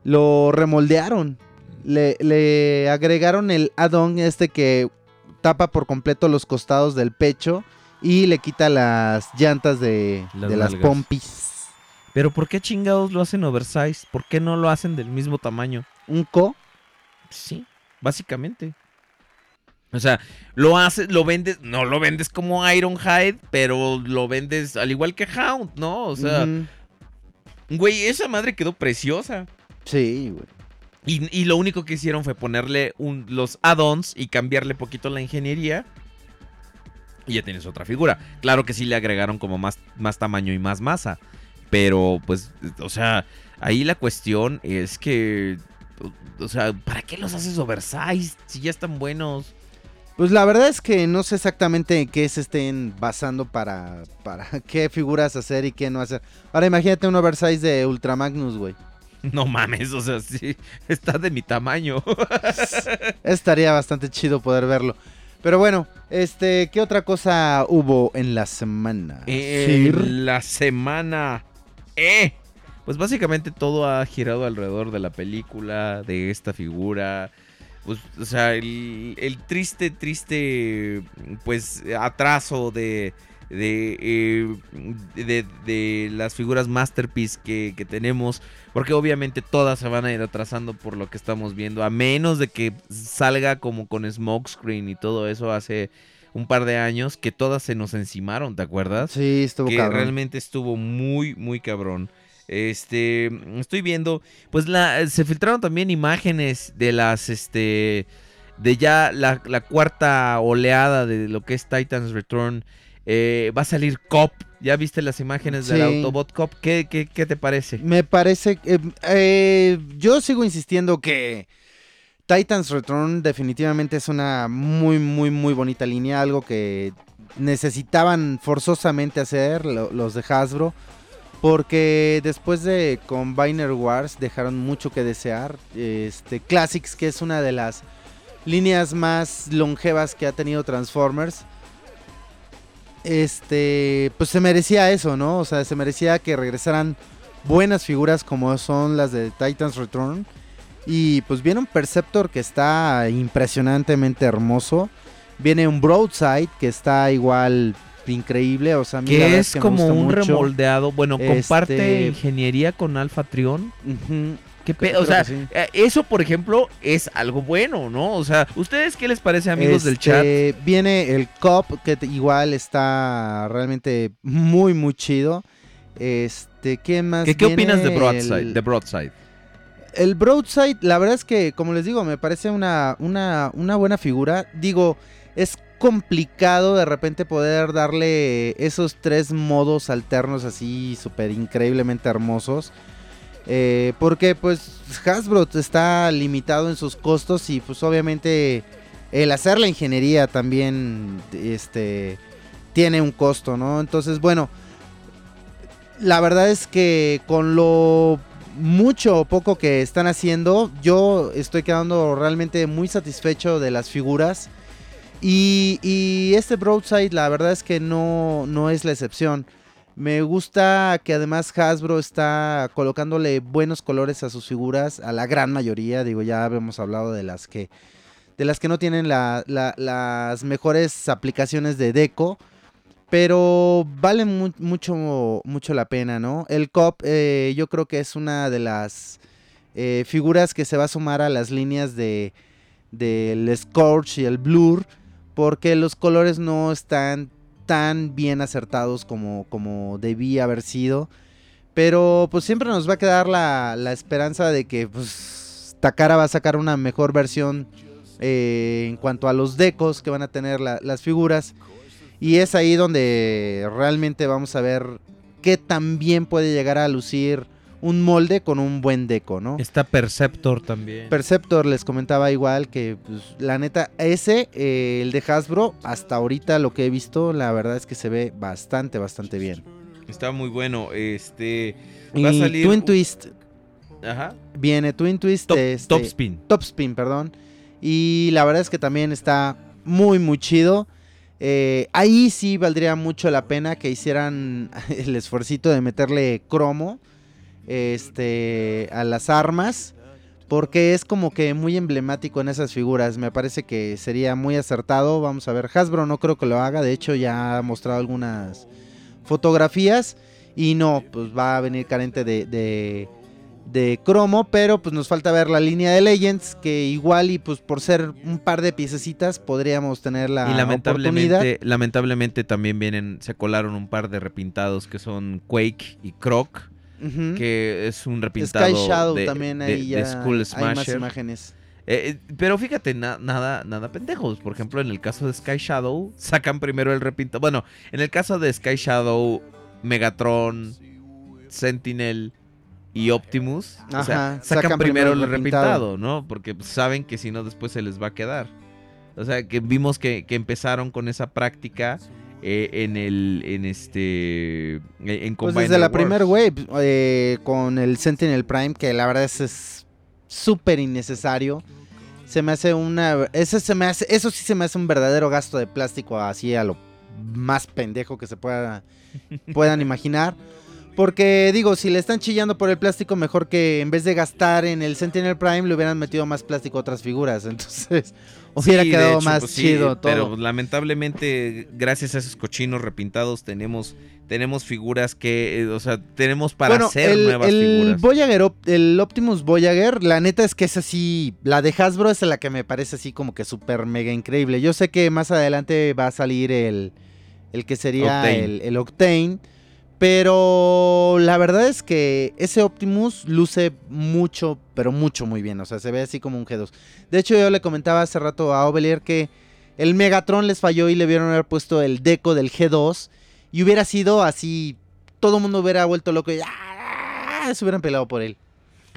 lo remoldearon. Le, le agregaron el add-on este que tapa por completo los costados del pecho y le quita las llantas de, Las de las pompis. Pero ¿por qué chingados lo hacen oversize? ¿Por qué no lo hacen del mismo tamaño? Un co. Sí, básicamente. O sea, lo haces, lo vendes, no lo vendes como Ironhide, pero lo vendes al igual que Hound, ¿no? O sea, güey, esa madre quedó preciosa. Sí, güey. Y, lo único que hicieron fue ponerle los add-ons y cambiarle poquito la ingeniería. Y ya tienes otra figura. Claro que sí le agregaron como más, más tamaño y más masa. Pero pues, o sea, ahí la cuestión es que... o- sea, ¿para qué los haces oversize si ya están buenos? Pues la verdad es que no sé exactamente en qué se estén basando para, para *laughs* qué figuras hacer y qué no hacer. Ahora imagínate un oversize de Ultramagnus, güey. *laughs* No mames, o sea, sí, está de mi tamaño. *laughs* Estaría bastante chido poder verlo. Pero bueno, este, ¿qué otra cosa hubo en la semana? Eh, Sir? la semana. ¡Eh! Pues básicamente todo ha girado alrededor de la película, de esta figura. Pues, o sea, el, el triste, triste, pues, atraso de, de, eh, de, de las figuras masterpiece que, que tenemos, porque obviamente todas se van a ir atrasando por lo que estamos viendo, a menos de que salga como con smokescreen y todo eso hace un par de años, que todas se nos encimaron, ¿te acuerdas? Sí, estuvo que cabrón. realmente estuvo muy, muy cabrón. Este, estoy viendo, pues la, se filtraron también imágenes de las, este, de ya la, la cuarta oleada de lo que es Titans Return. Eh, va a salir Cop. ¿Ya viste las imágenes del. Autobot Cop? ¿Qué, qué, qué te parece? Me parece que... eh, yo sigo insistiendo que Titans Return definitivamente es una muy, muy, muy bonita línea. Algo que necesitaban forzosamente hacer lo- los de Hasbro. Porque después de Combiner Wars dejaron mucho que desear. Este, Classics, que es una de las líneas más longevas que ha tenido Transformers. Este, pues se merecía eso, ¿no? O sea, se merecía que regresaran buenas figuras como son las de Titans Return. Y pues viene un Perceptor que está impresionantemente hermoso. Viene un Broadside que está igual increíble. O sea, Que es que como un mucho. remoldeado. Bueno, comparte Este- ingeniería con Alpha Trion. ¿Qué pe- creo o sea, sí. eh, eso, por ejemplo, es algo bueno, ¿no? O sea, ¿ustedes qué les parece, amigos del chat? Este, Viene el Cop, que igual está realmente muy, muy chido. Este, ¿qué más? ¿Qué, opinas de Broadside? el- De Broadside? El Broadside, la verdad es que, como les digo, me parece una, una, una buena figura. Digo, es complicado de repente poder darle esos tres modos alternos así súper increíblemente hermosos. Eh, porque pues Hasbro está limitado en sus costos y pues obviamente el hacer la ingeniería también este, tiene un costo, ¿no? Entonces, bueno, la verdad es que con lo mucho o poco que están haciendo, yo estoy quedando realmente muy satisfecho de las figuras. Y, y este Broadside, la verdad es que no, no es la excepción. Me gusta que además Hasbro está colocándole buenos colores a sus figuras, a la gran mayoría. Digo, ya habíamos hablado de las que, de las que no tienen la- la- las mejores aplicaciones de deco. Pero vale mu- mucho, mucho la pena, ¿no? El COP eh, yo creo que es una de las eh, figuras que se va a sumar a las líneas de del Scorch y el Blur. Porque los colores no están tan bien acertados como, como debía haber sido. Pero pues siempre nos va a quedar la, la esperanza de que pues, Takara va a sacar una mejor versión eh, en cuanto a los decos que van a tener la- las figuras. Y es ahí donde realmente vamos a ver qué tan bien puede llegar a lucir un molde con un buen deco, ¿no? Está Perceptor también. Perceptor les comentaba igual que pues, la neta ese, eh, el de Hasbro, hasta ahorita lo que he visto, la verdad es que se ve bastante, bastante bien. Está muy bueno. Este. Va a Y salir Twin Twist, Ajá. viene Twin Twist, Top, este, top Spin. Top Spin, perdón. Y la verdad es que también está muy, muy chido. Eh, ahí sí valdría mucho la pena que hicieran *laughs* el esfuercito de meterle cromo este, a las armas. Porque es como que muy emblemático en esas figuras. Me parece que sería muy acertado. Vamos a ver. Hasbro no creo que lo haga. De hecho, ya ha mostrado algunas fotografías. Y no, pues va a venir carente de, de, de cromo. Pero pues nos falta ver la línea de Legends. Que igual y pues por ser un par de piececitas podríamos tener la y oportunidad. lamentablemente, lamentablemente también vienen, se colaron un par de repintados que son Quake y Croc, Que es un repintado Sky Shadow de, también de- ahí de ya Skull hay más Smasher. imágenes. Eh, eh, pero fíjate, na- nada, nada pendejos. Por ejemplo, en el caso de Sky Shadow, *laughs* sacan primero el repintado. Bueno, en el caso de Sky Shadow, Megatron, Sentinel y Optimus, o sea, Ajá, sacan, sacan primero, el repintado. repintado, ¿no? Porque pues, saben que si no, después se les va a quedar. O sea, que vimos que, que empezaron con esa práctica eh, en el, en este, en Pues Combiner desde la Wars. primer wave eh, con el Sentinel Prime, que la verdad es- es súper innecesario. Se me hace una. Eso, se me hace, eso sí se me hace un verdadero gasto de plástico así a lo más pendejo que se pueda, *laughs* puedan imaginar. Porque digo, si le están chillando por el plástico, mejor que en vez de gastar en el Sentinel Prime, le hubieran metido más plástico a otras figuras. *laughs* Entonces, hubiera Sí, quedado hecho, más pues sí, chido todo. Pero lamentablemente, gracias a esos cochinos repintados, tenemos, tenemos figuras que, eh, o sea, tenemos para bueno, hacer el, nuevas el figuras. Voyager, el Optimus Voyager, la neta es que es así, la de Hasbro es la que me parece así como que súper mega increíble. Yo sé que más adelante va a salir el, el que sería Octane. El, el Octane, pero la verdad es que ese Optimus luce mucho, pero mucho muy bien, o sea, se ve así como un G2. De hecho, yo le comentaba hace rato a Ovelier que el Megatron les falló y le vieron haber puesto el deco del G2 y hubiera sido así, todo el mundo hubiera vuelto loco y ¡ah! se hubieran pelado por él.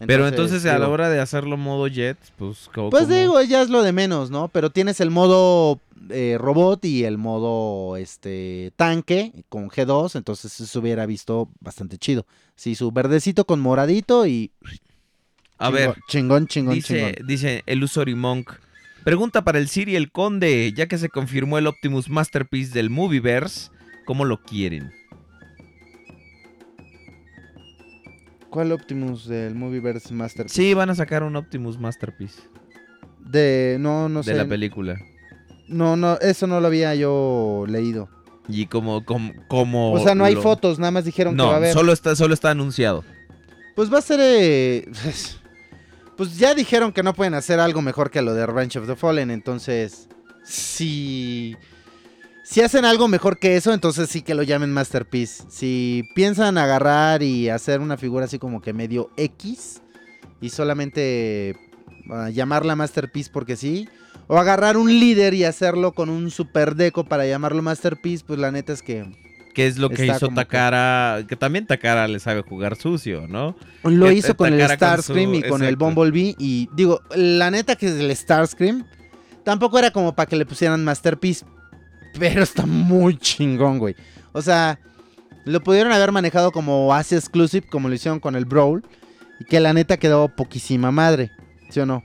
Pero entonces a la hora de hacerlo modo jet, pues... co- Pues como- digo, ya es lo de menos, ¿no? Pero tienes el modo eh, robot y el modo este tanque con G2, entonces se hubiera visto bastante chido. Sí, su verdecito con moradito y... A ver, Chingón, chingón, dice, chingón. dice Illusory Monk. Pregunta para el Siri el Conde, ya que se confirmó el Optimus Masterpiece del Movieverse, ¿cómo lo quieren? ¿Cuál Optimus del Movieverse Master? Sí, van a sacar un Optimus Masterpiece De... No, no de sé. la película. No, no, eso no lo había yo leído. Y como, como, como O sea, no hay lo- fotos, nada más dijeron que va a No, haber. solo está, solo está anunciado. Pues va a ser. eh, pues ya dijeron que no pueden hacer algo mejor que lo de Revenge of the Fallen. Entonces, si. Si hacen algo mejor que eso, entonces sí que lo llamen Masterpiece. Si piensan agarrar y hacer una figura así como que medio X y solamente ah, llamarla Masterpiece porque sí, o agarrar un líder y hacerlo con un super deco para llamarlo Masterpiece, pues la neta es que Que es lo que Está hizo que- Takara, que también Takara le sabe jugar sucio, ¿no? Lo Que hizo con el Takara Starscream su- y con el exacto. Bumblebee. Y digo, la neta que el Starscream tampoco era como para que le pusieran Masterpiece. Pero está muy chingón, güey. O sea, lo pudieron haber manejado como Asia Exclusive, como lo hicieron con el Brawl. Y que la neta quedó poquísima madre. ¿Sí o no?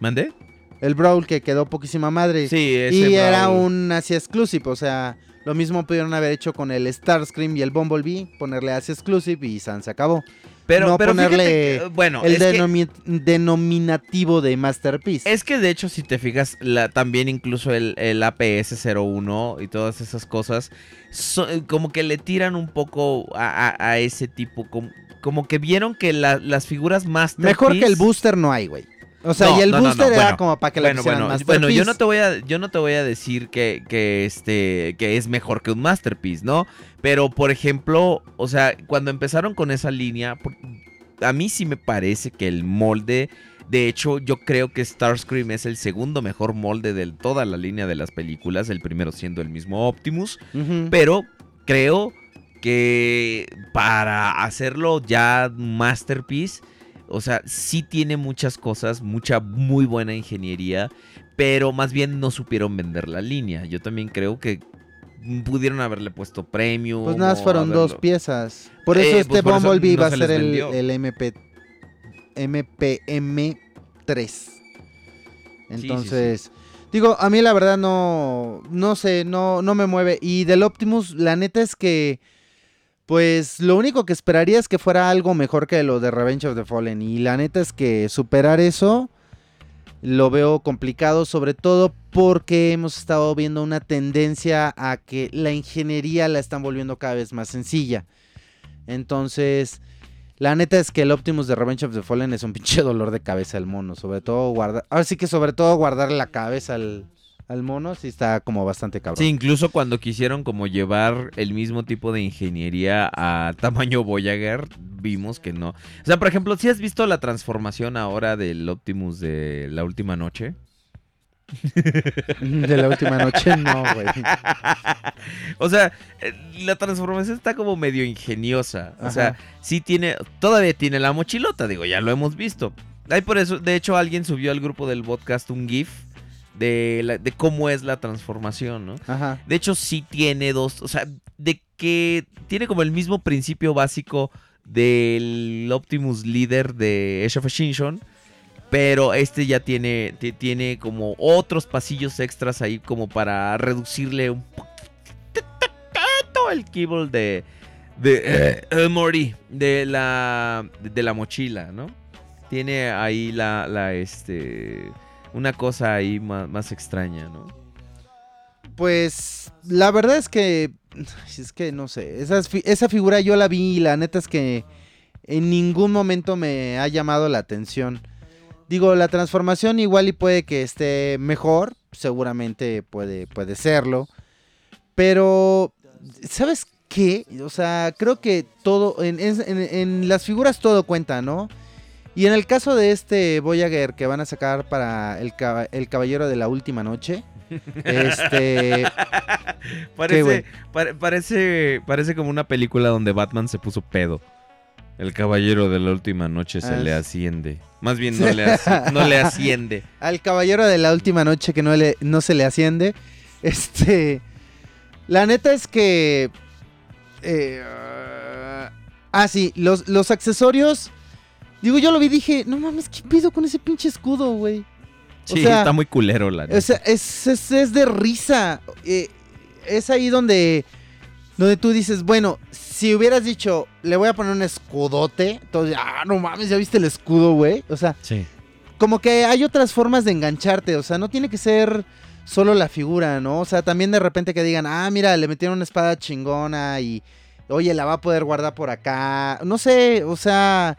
¿Mandé? El Brawl que quedó poquísima madre. Sí, ese y era un Asia Exclusive. O sea, lo mismo pudieron haber hecho con el Starscream y el Bumblebee. Ponerle Asia Exclusive y San se acabó. Pero, no pero ponerle que, bueno, el que- denominativo de Masterpiece. Es que de hecho, si te fijas, la, también incluso el, el APS-01 y todas esas cosas, so- eh, como que le tiran un poco a, a- a ese tipo, como, como que vieron que la- las figuras más... Mejor que el booster no hay, güey. O sea, No, y el no, no, no, booster era bueno, como para que le Bueno, pusieran bueno, Masterpiece. bueno, yo no te voy a, yo no te voy a decir que, que este, que es mejor que un masterpiece, ¿no? Pero por ejemplo, o sea, cuando empezaron con esa línea, a mí sí me parece que el molde, de hecho, yo creo que Starscream es el segundo mejor molde de toda la línea de las películas, el primero siendo el mismo Optimus, pero creo que para hacerlo ya masterpiece, o sea, sí tiene muchas cosas, mucha muy buena ingeniería, pero más bien no supieron vender la línea. Yo también creo que pudieron haberle puesto premium. Pues nada, fueron haberlo- dos piezas. Por eso Eh, este pues por eso Bumblebee no va a se ser el, el MP, MPM3. Entonces, digo, a mí la verdad no, no sé, no, no me mueve. Y del Optimus, la neta es que, pues lo único que esperaría es que fuera algo mejor que lo de Revenge of the Fallen. Y la neta es que superar eso lo veo complicado, sobre todo porque hemos estado viendo una tendencia a que la ingeniería la están volviendo cada vez más sencilla. Entonces, la neta es que el Optimus de Revenge of the Fallen es un pinche dolor de cabeza al mono. Sobre todo guardar. Ahora sí que sobre todo guardarle la cabeza al, al mono, sí está como bastante cabrón. Sí, incluso cuando quisieron como llevar el mismo tipo de ingeniería a tamaño Voyager, vimos que no. O sea, por ejemplo, si has visto la transformación ahora del Optimus de la última noche. *laughs* De la última noche, no, güey. o sea, eh, la transformación está como medio ingeniosa. O sea, sí tiene, todavía tiene la mochilota, digo, ya lo hemos visto. Hay por eso, de hecho, alguien subió al grupo del podcast un GIF de, la- de cómo es la transformación, ¿no? Ajá. De hecho, sí tiene dos, o sea, de que tiene como el mismo principio básico del Optimus líder de Age of Extinction. Pero este ya tiene, ti- tiene como otros pasillos extras ahí como para reducirle un poquito el keyboard de, De eh, eh, Morty, de la, de la mochila, ¿no? Tiene ahí la, la este, una cosa ahí más, más extraña, ¿no? Pues la verdad es que, es que no sé, esas fi- esa figura yo la vi y la neta es que en ningún momento me ha llamado la atención. Digo, la transformación igual y puede que esté mejor, seguramente puede, puede serlo, pero ¿sabes qué? O sea, creo que todo, en- en- en las figuras todo cuenta, ¿no? Y en el caso de este Voyager que van a sacar para el, el Caballero de la Última Noche, este... *laughs* Parece, parece, parece como una película donde Batman se puso pedo. El caballero de la última noche se Ah, le asciende. Más bien *laughs* no le, asci- no le asciende. al caballero de la última noche que no, le, no se le asciende. Este. La neta es que. eh, ah, sí, los, los accesorios. Digo, yo lo vi y dije, no mames, ¿qué pido con ese pinche escudo, güey? O Sí, sea, está muy culero la O sea, es, es, es de risa. Eh, es ahí donde, donde tú dices, bueno, si hubieras dicho, le voy a poner un escudote, entonces, ah, no mames, ya viste el escudo, güey. O sea, Sí. como que hay otras formas de engancharte, o sea, no tiene que ser solo la figura, ¿no? O sea, también de repente que digan, ah, mira, le metieron una espada chingona y, oye, la va a poder guardar por acá. No sé, o sea...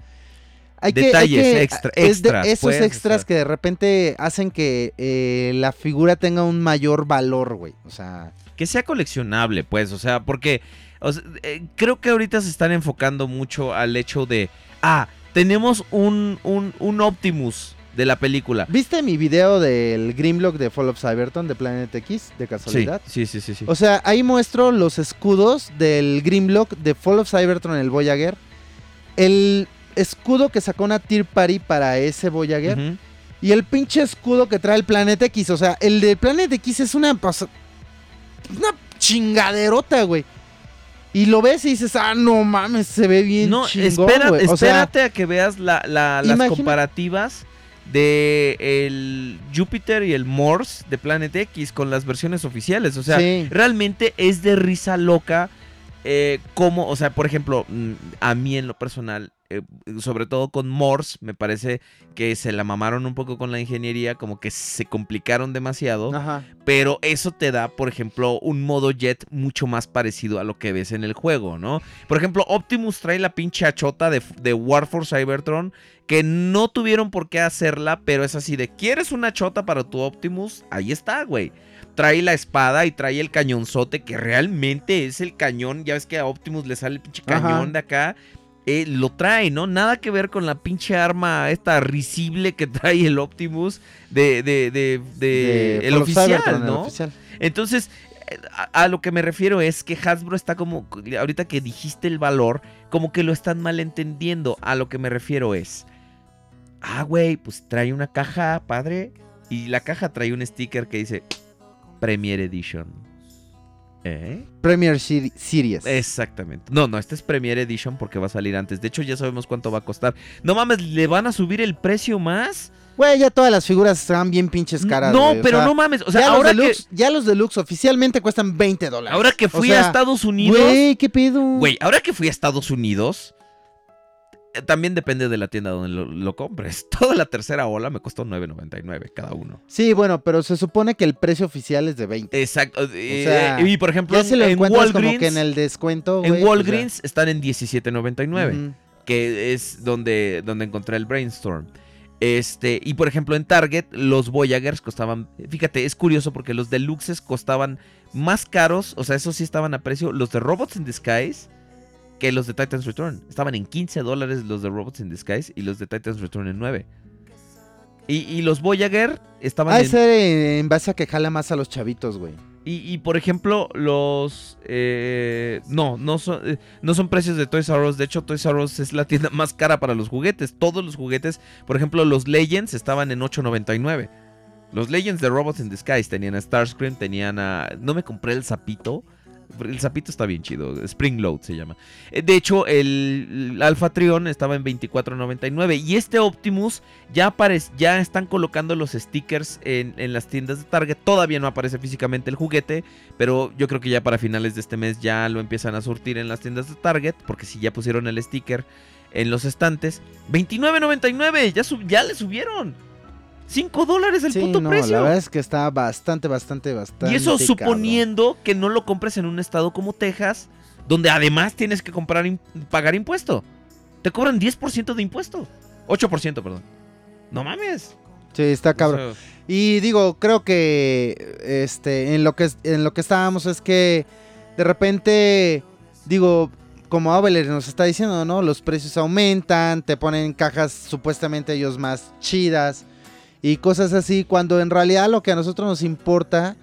Hay que, hay Detalles que- extra- es de extras, esos extras que de repente hacen que eh, la figura tenga un mayor valor, güey. O sea, Que sea coleccionable, pues, o sea, porque o sea, eh, creo que ahorita se están enfocando mucho al hecho de, ah, tenemos un, un, un Optimus de la película. ¿viste mi video del Grimlock de Fall of Cybertron de Planet X, de Sí, casualidad? sí, sí, sí. sí. O sea, ahí muestro los escudos del Grimlock de Fall of Cybertron, el Voyager. El escudo que sacó una Tier Party para ese Voyager. Y el pinche escudo que trae el Planet X. O sea, el de Planet X es una. pas- Una chingaderota, güey. Y lo ves y dices, ah, no mames, se ve bien No, chingón, espera- sea, espérate a que veas la- la- las comparativas de el Júpiter y el Morse de Planet X con las versiones oficiales. O sea, Sí. realmente es de risa loca. eh, como, o sea, por ejemplo, mm, a mí en lo personal, eh, sobre todo con Morse, me parece que se la mamaron un poco con la ingeniería, como que se complicaron demasiado. Ajá. Pero eso te da, por ejemplo, un modo jet mucho más parecido a lo que ves en el juego, ¿no? Por ejemplo, Optimus trae la pinche achota de, de War for Cybertron, que no tuvieron por qué hacerla, pero es así de, ¿quieres una chota para tu Optimus? Ahí está, güey. Trae la espada y trae el cañonzote, que realmente es el cañón. Ya ves que a Optimus le sale el pinche Ajá. cañón de acá. Eh, lo trae, ¿no? Nada que ver con la pinche arma esta risible que trae el Optimus de, de, de, de- el oficial, Cybertron, el ¿no? Entonces, eh, a, a lo que me refiero es que Hasbro está como, ahorita que dijiste el valor, como que lo están malentendiendo. A lo que me refiero es, ah, güey, pues trae una caja, padre, y la caja trae un sticker que dice Premier Edition. ¿Eh? Premier Seri- Series. Exactamente. No, no, este es Premier Edition porque va a salir antes. De hecho, ya sabemos cuánto va a costar. No mames, ¿le van a subir el precio más? Güey, ya todas las figuras están bien pinches caras. no, o pero sea, no mames. O sea, ya, ahora los que, deluxe, ya los deluxe oficialmente cuestan 20 dólares. ahora que O fui sea, a Estados Unidos. Güey, ¿qué pedo? Güey, ahora que fui a Estados Unidos, también depende de la tienda donde lo, lo compres. *laughs* Toda la tercera ola me costó 9.99 cada uno. Sí, bueno, pero se supone que el precio oficial es de 20. Exacto. eh, sea, y por ejemplo, Ya si lo en Walgreens, como que en el descuento, en pues. Walgreens están en 17.99, Ujú. que es donde, donde encontré el Brainstorm. Este, y por ejemplo en Target los Voyagers costaban, fíjate, es curioso porque los deluxes costaban más caros, o sea, esos sí estaban a precio, los de Robots in Disguise que los de Titans Return. Estaban en 15 dólares los de Robots in Disguise y los de Titans Return en 9. Y, y los Voyager estaban de en... ser eh, en base a que jala más a los chavitos, güey. Y, y, por ejemplo, los... eh, no, no son, eh, no son precios de Toys R Us. De hecho, Toys R Us es la tienda más cara para los juguetes. Todos los juguetes, por ejemplo, los Legends estaban en 8.99. Los Legends de Robots in Disguise tenían a Starscream, tenían a... No me compré el sapito. El sapito está bien chido. Spring Load se llama. Eh, De hecho, el, el Alpha Trion estaba en 24.99. Y este Optimus ya, aparece, ya están colocando los stickers en, en las tiendas de Target. Todavía no aparece físicamente el juguete. Pero yo creo que ya para finales de este mes ya lo empiezan a surtir en las tiendas de Target. Porque si ya pusieron el sticker en los estantes. 29.99. Ya, ya le subieron. 5 dólares el Sí, puto no, precio. la verdad es que está bastante, bastante, bastante. Y eso cabrón. suponiendo que no lo compres en un estado como Texas, donde además tienes que comprar pagar impuesto. Te cobran 10% de impuesto. 8%, perdón. No mames. Sí, está cabrón. O sea, Y digo, creo que este en lo que en lo que estábamos es que de repente digo, como Aveler nos está diciendo, ¿no? Los precios aumentan, te ponen cajas supuestamente ellos más chidas y cosas así, cuando en realidad lo que a nosotros nos importa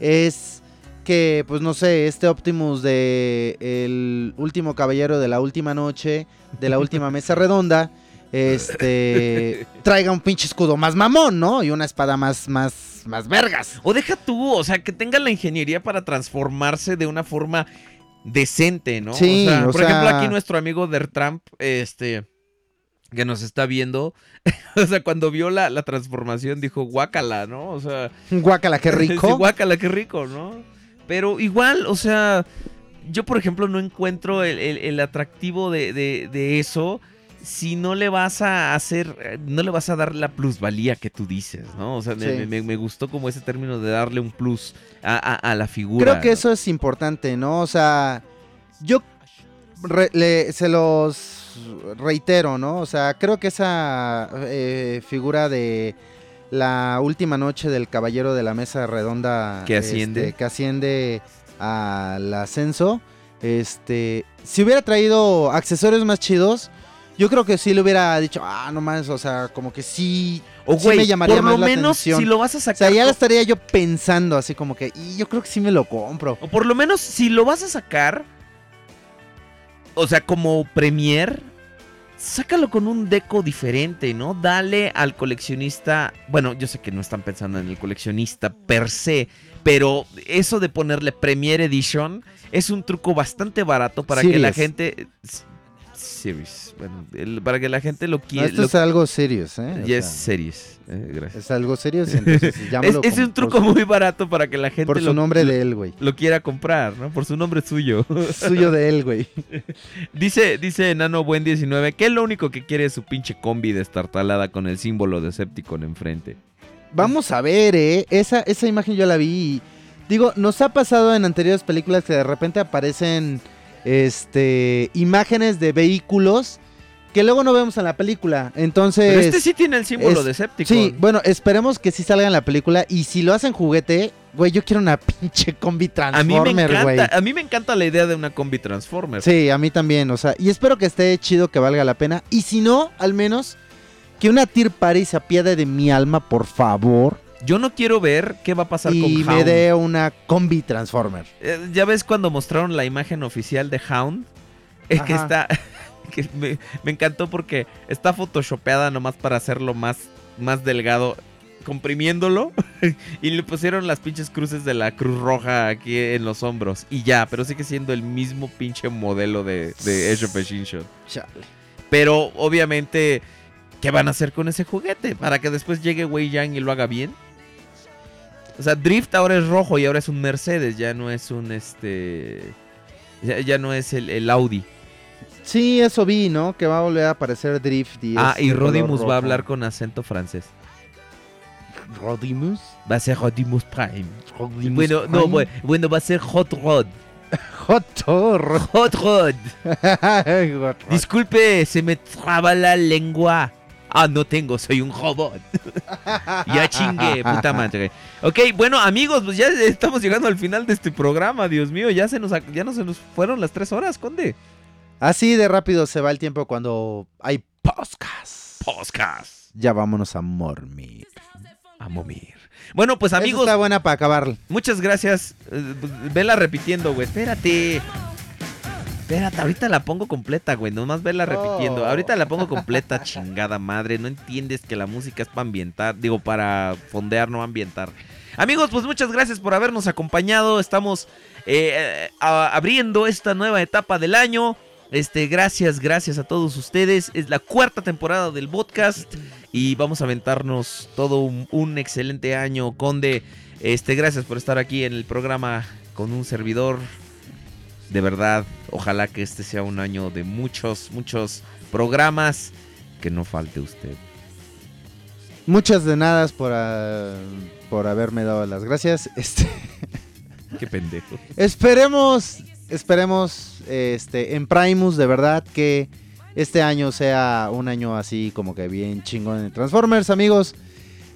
es que, pues no sé, este Optimus de el último caballero de la última noche, de la última mesa *laughs* redonda, este traiga un pinche escudo más mamón, ¿no? Y una espada más, más, más vergas. o deja tú, o sea, que tenga la ingeniería para transformarse de una forma decente, ¿no? Sí, o sea, o por ejemplo, aquí nuestro amigo Der Trump, este, que nos está viendo, *laughs* o sea, cuando vio la, la transformación dijo, guácala, ¿no? O sea, Guácala, qué *laughs* rico. Sí, guácala, qué rico, ¿no? Pero igual, o sea, yo por ejemplo no encuentro el, el- el atractivo de, de- de eso si no le vas a hacer, no le vas a dar la plusvalía que tú dices, ¿no? O sea, me, me- me gustó como ese término de darle un plus a, a- a la figura. Creo que ¿no? eso es importante, ¿no? O sea, yo re- le- se los reitero, ¿no? O sea, creo que esa eh, figura de la última noche del caballero de la mesa redonda Que asciende. este, que asciende al ascenso, este, si hubiera traído accesorios más chidos, yo creo que sí le hubiera dicho, ah, no más, o sea, como que sí, O sí me llamaría por más lo la menos atención. si lo vas a o sea, sacar ya estaría yo pensando así como que, y yo creo que sí me lo compro. O por lo menos si lo vas a sacar, o sea, como premier, sácalo con un deco diferente, ¿no? Dale al coleccionista, bueno, yo sé que no están pensando en el coleccionista per se, pero eso de ponerle Premier Edition es un truco bastante barato para que la gente... Series, bueno, el- para que la gente lo No, quiera... esto es algo serio, ¿eh? Ya es series, eh, gracias. es algo serio, entonces *laughs* Es, es un truco su- muy barato para que la gente por su lo, nombre de él, güey. lo quiera comprar, ¿no? Por su nombre suyo. *laughs* Suyo de él, güey. *laughs* Dice, dice Enano Buen 19 que lo único que quiere es su pinche combi destartalada con el símbolo de Septicon enfrente. Vamos a ver, ¿eh? Esa, esa imagen yo la vi y... Digo, nos ha pasado en anteriores películas que de repente aparecen este imágenes de vehículos que luego no vemos en la película. Entonces... Pero este sí tiene el símbolo es- de Septicon. Sí, bueno, esperemos que sí salga en la película. Y si lo hacen juguete, güey, yo quiero una *laughs* pinche combi a mí me Transformer, güey. encanta, a mí me encanta la idea de una combi Transformer. Sí, a mí también, o sea, y espero que esté chido, que valga la pena. Y si no, al menos que una Tir Party se apiade de mi alma, por favor, Yo no quiero ver qué va a pasar y con me Hound. dé una combi Transformer. Eh, ya ves cuando mostraron la imagen oficial de Hound, es *laughs* que está *laughs* que me, me encantó porque está photoshopeada nomás para hacerlo más más delgado comprimiéndolo *laughs* y le pusieron las pinches cruces de la Cruz Roja aquí en los hombros y ya, pero sigue siendo el mismo pinche modelo de, de Age of Extinction. Pero obviamente, ¿qué van a hacer con ese juguete? Para que después llegue Wei Yang y lo haga bien. O sea, Drift ahora es rojo y ahora es un Mercedes, ya no es un este. Ya, ya no es el, el Audi. Sí, eso vi, ¿no? Que va a volver a aparecer Drift. Y ah, y Rodimus va a hablar con acento francés. Rodimus. Va a ser Rodimus Prime. Rodimus bueno, no, Prime. bueno, bueno, va a ser Hot Rod. *laughs* Hot Rod. *laughs* Hot Rod. Disculpe, se me traba la lengua. Ah, no tengo, soy un robot. *laughs* ya chingue, puta madre. Ok, bueno, amigos, pues ya estamos llegando al final de este programa, Dios mío. Ya se nos, ya no se nos fueron las tres horas, Conde. Así de rápido se va el tiempo cuando hay podcast. Podcast. Ya vámonos a mormir. A momir. Bueno, pues Amigos, amigos, está buena para acabar. muchas gracias. Eh, pues, vela repitiendo, güey. Espérate. Espérate, ahorita la pongo completa, güey. Nomás vela repitiendo. Oh. Ahorita la pongo completa, chingada madre. No entiendes que la música es para ambientar. Digo, para fondear, no ambientar. Amigos, pues muchas gracias por habernos acompañado. Estamos eh, a- abriendo esta nueva etapa del año. Este, gracias, gracias a todos ustedes. Es la cuarta temporada del podcast y vamos a aventarnos todo un, un excelente año, Conde. Este, gracias por estar aquí en el programa con un servidor. De verdad, ojalá que este sea un año de muchos, muchos programas. Que no falte usted. Muchas de nada por, ah, por haberme dado las gracias. *laughs* Este, Qué pendejo. esperemos, esperemos este, en Primus de verdad que este año sea un año así como que bien chingón en Transformers, amigos.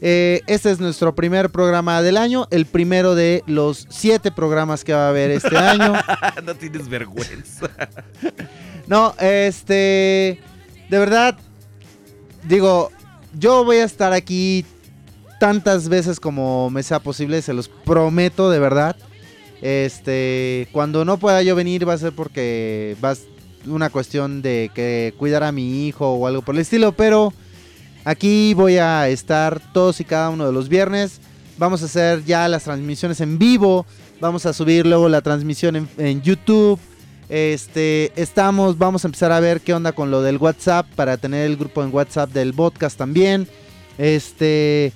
Eh, este es nuestro primer programa del año, el primero de los siete programas que va a haber este año. *laughs* no tienes vergüenza. *laughs* No, este. De verdad. Digo, yo voy a estar aquí tantas veces como me sea posible, se los prometo de verdad. Este. Cuando no pueda yo venir va a ser porque va una cuestión de que cuidar a mi hijo o algo por el estilo, pero. Aquí voy a estar todos y cada uno de los viernes. Vamos a hacer ya las transmisiones en vivo. Vamos a subir luego la transmisión en, YouTube. Este, estamos, vamos a empezar a ver qué onda con lo del WhatsApp para tener el grupo en WhatsApp del podcast también. Este,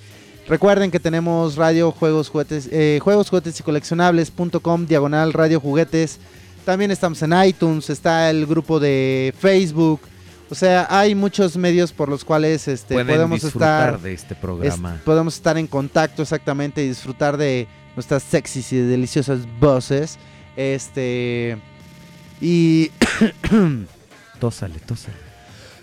recuerden que tenemos radio, juegos, juguetes, eh, juegos, juguetes y coleccionables.com, diagonal radio juguetes. También estamos en iTunes, está el grupo de Facebook. O sea, hay muchos medios por los cuales este, Pueden podemos estar de este es- podemos estar en contacto exactamente y disfrutar de nuestras sexys y deliciosas voces. Este. Y. *coughs* Tósale, tósale.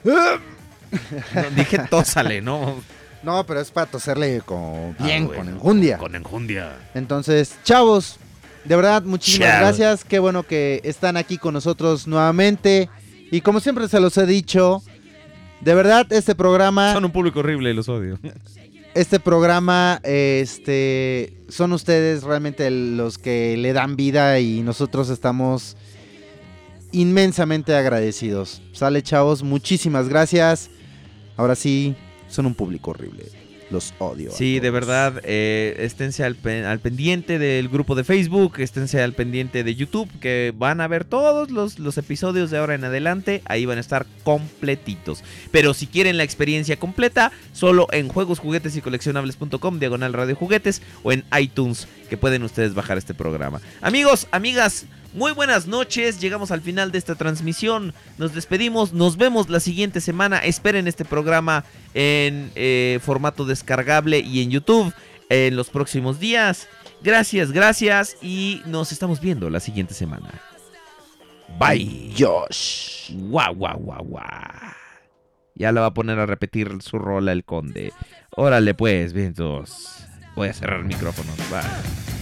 No, dije tósale, ¿no? *laughs* No, pero es para toserle con, bien, Ah, bueno, con enjundia. Con enjundia. Entonces, chavos, de verdad, muchísimas gracias. Qué bueno que están aquí con nosotros nuevamente. Y como siempre se los he dicho, de verdad, este programa. Son un público horrible, los odio. este programa, este, son ustedes realmente los que le dan vida y nosotros estamos inmensamente agradecidos. Sale, chavos, muchísimas gracias. Ahora sí, son un público horrible. Los odio. Sí, de verdad, eh, esténse al pendiente del grupo de Facebook, esténse al pendiente de YouTube, que van a ver todos los, los episodios de ahora en adelante, ahí van a estar completitos. Pero si quieren la experiencia completa, solo en juegos, juguetes y coleccionables.com, diagonal radio juguetes, o en iTunes, que pueden ustedes bajar este programa. Amigos, amigas, muy buenas noches, llegamos al final de esta transmisión, nos despedimos, nos vemos la siguiente semana, esperen este programa en eh, formato descargable y en YouTube en los próximos días. Gracias, gracias y nos estamos viendo la siguiente semana. Bye. Josh. Guau, guau, guau, guau. Ya le va a poner a repetir su rola el conde. Órale pues, vientos. Voy a cerrar micrófonos. Bye.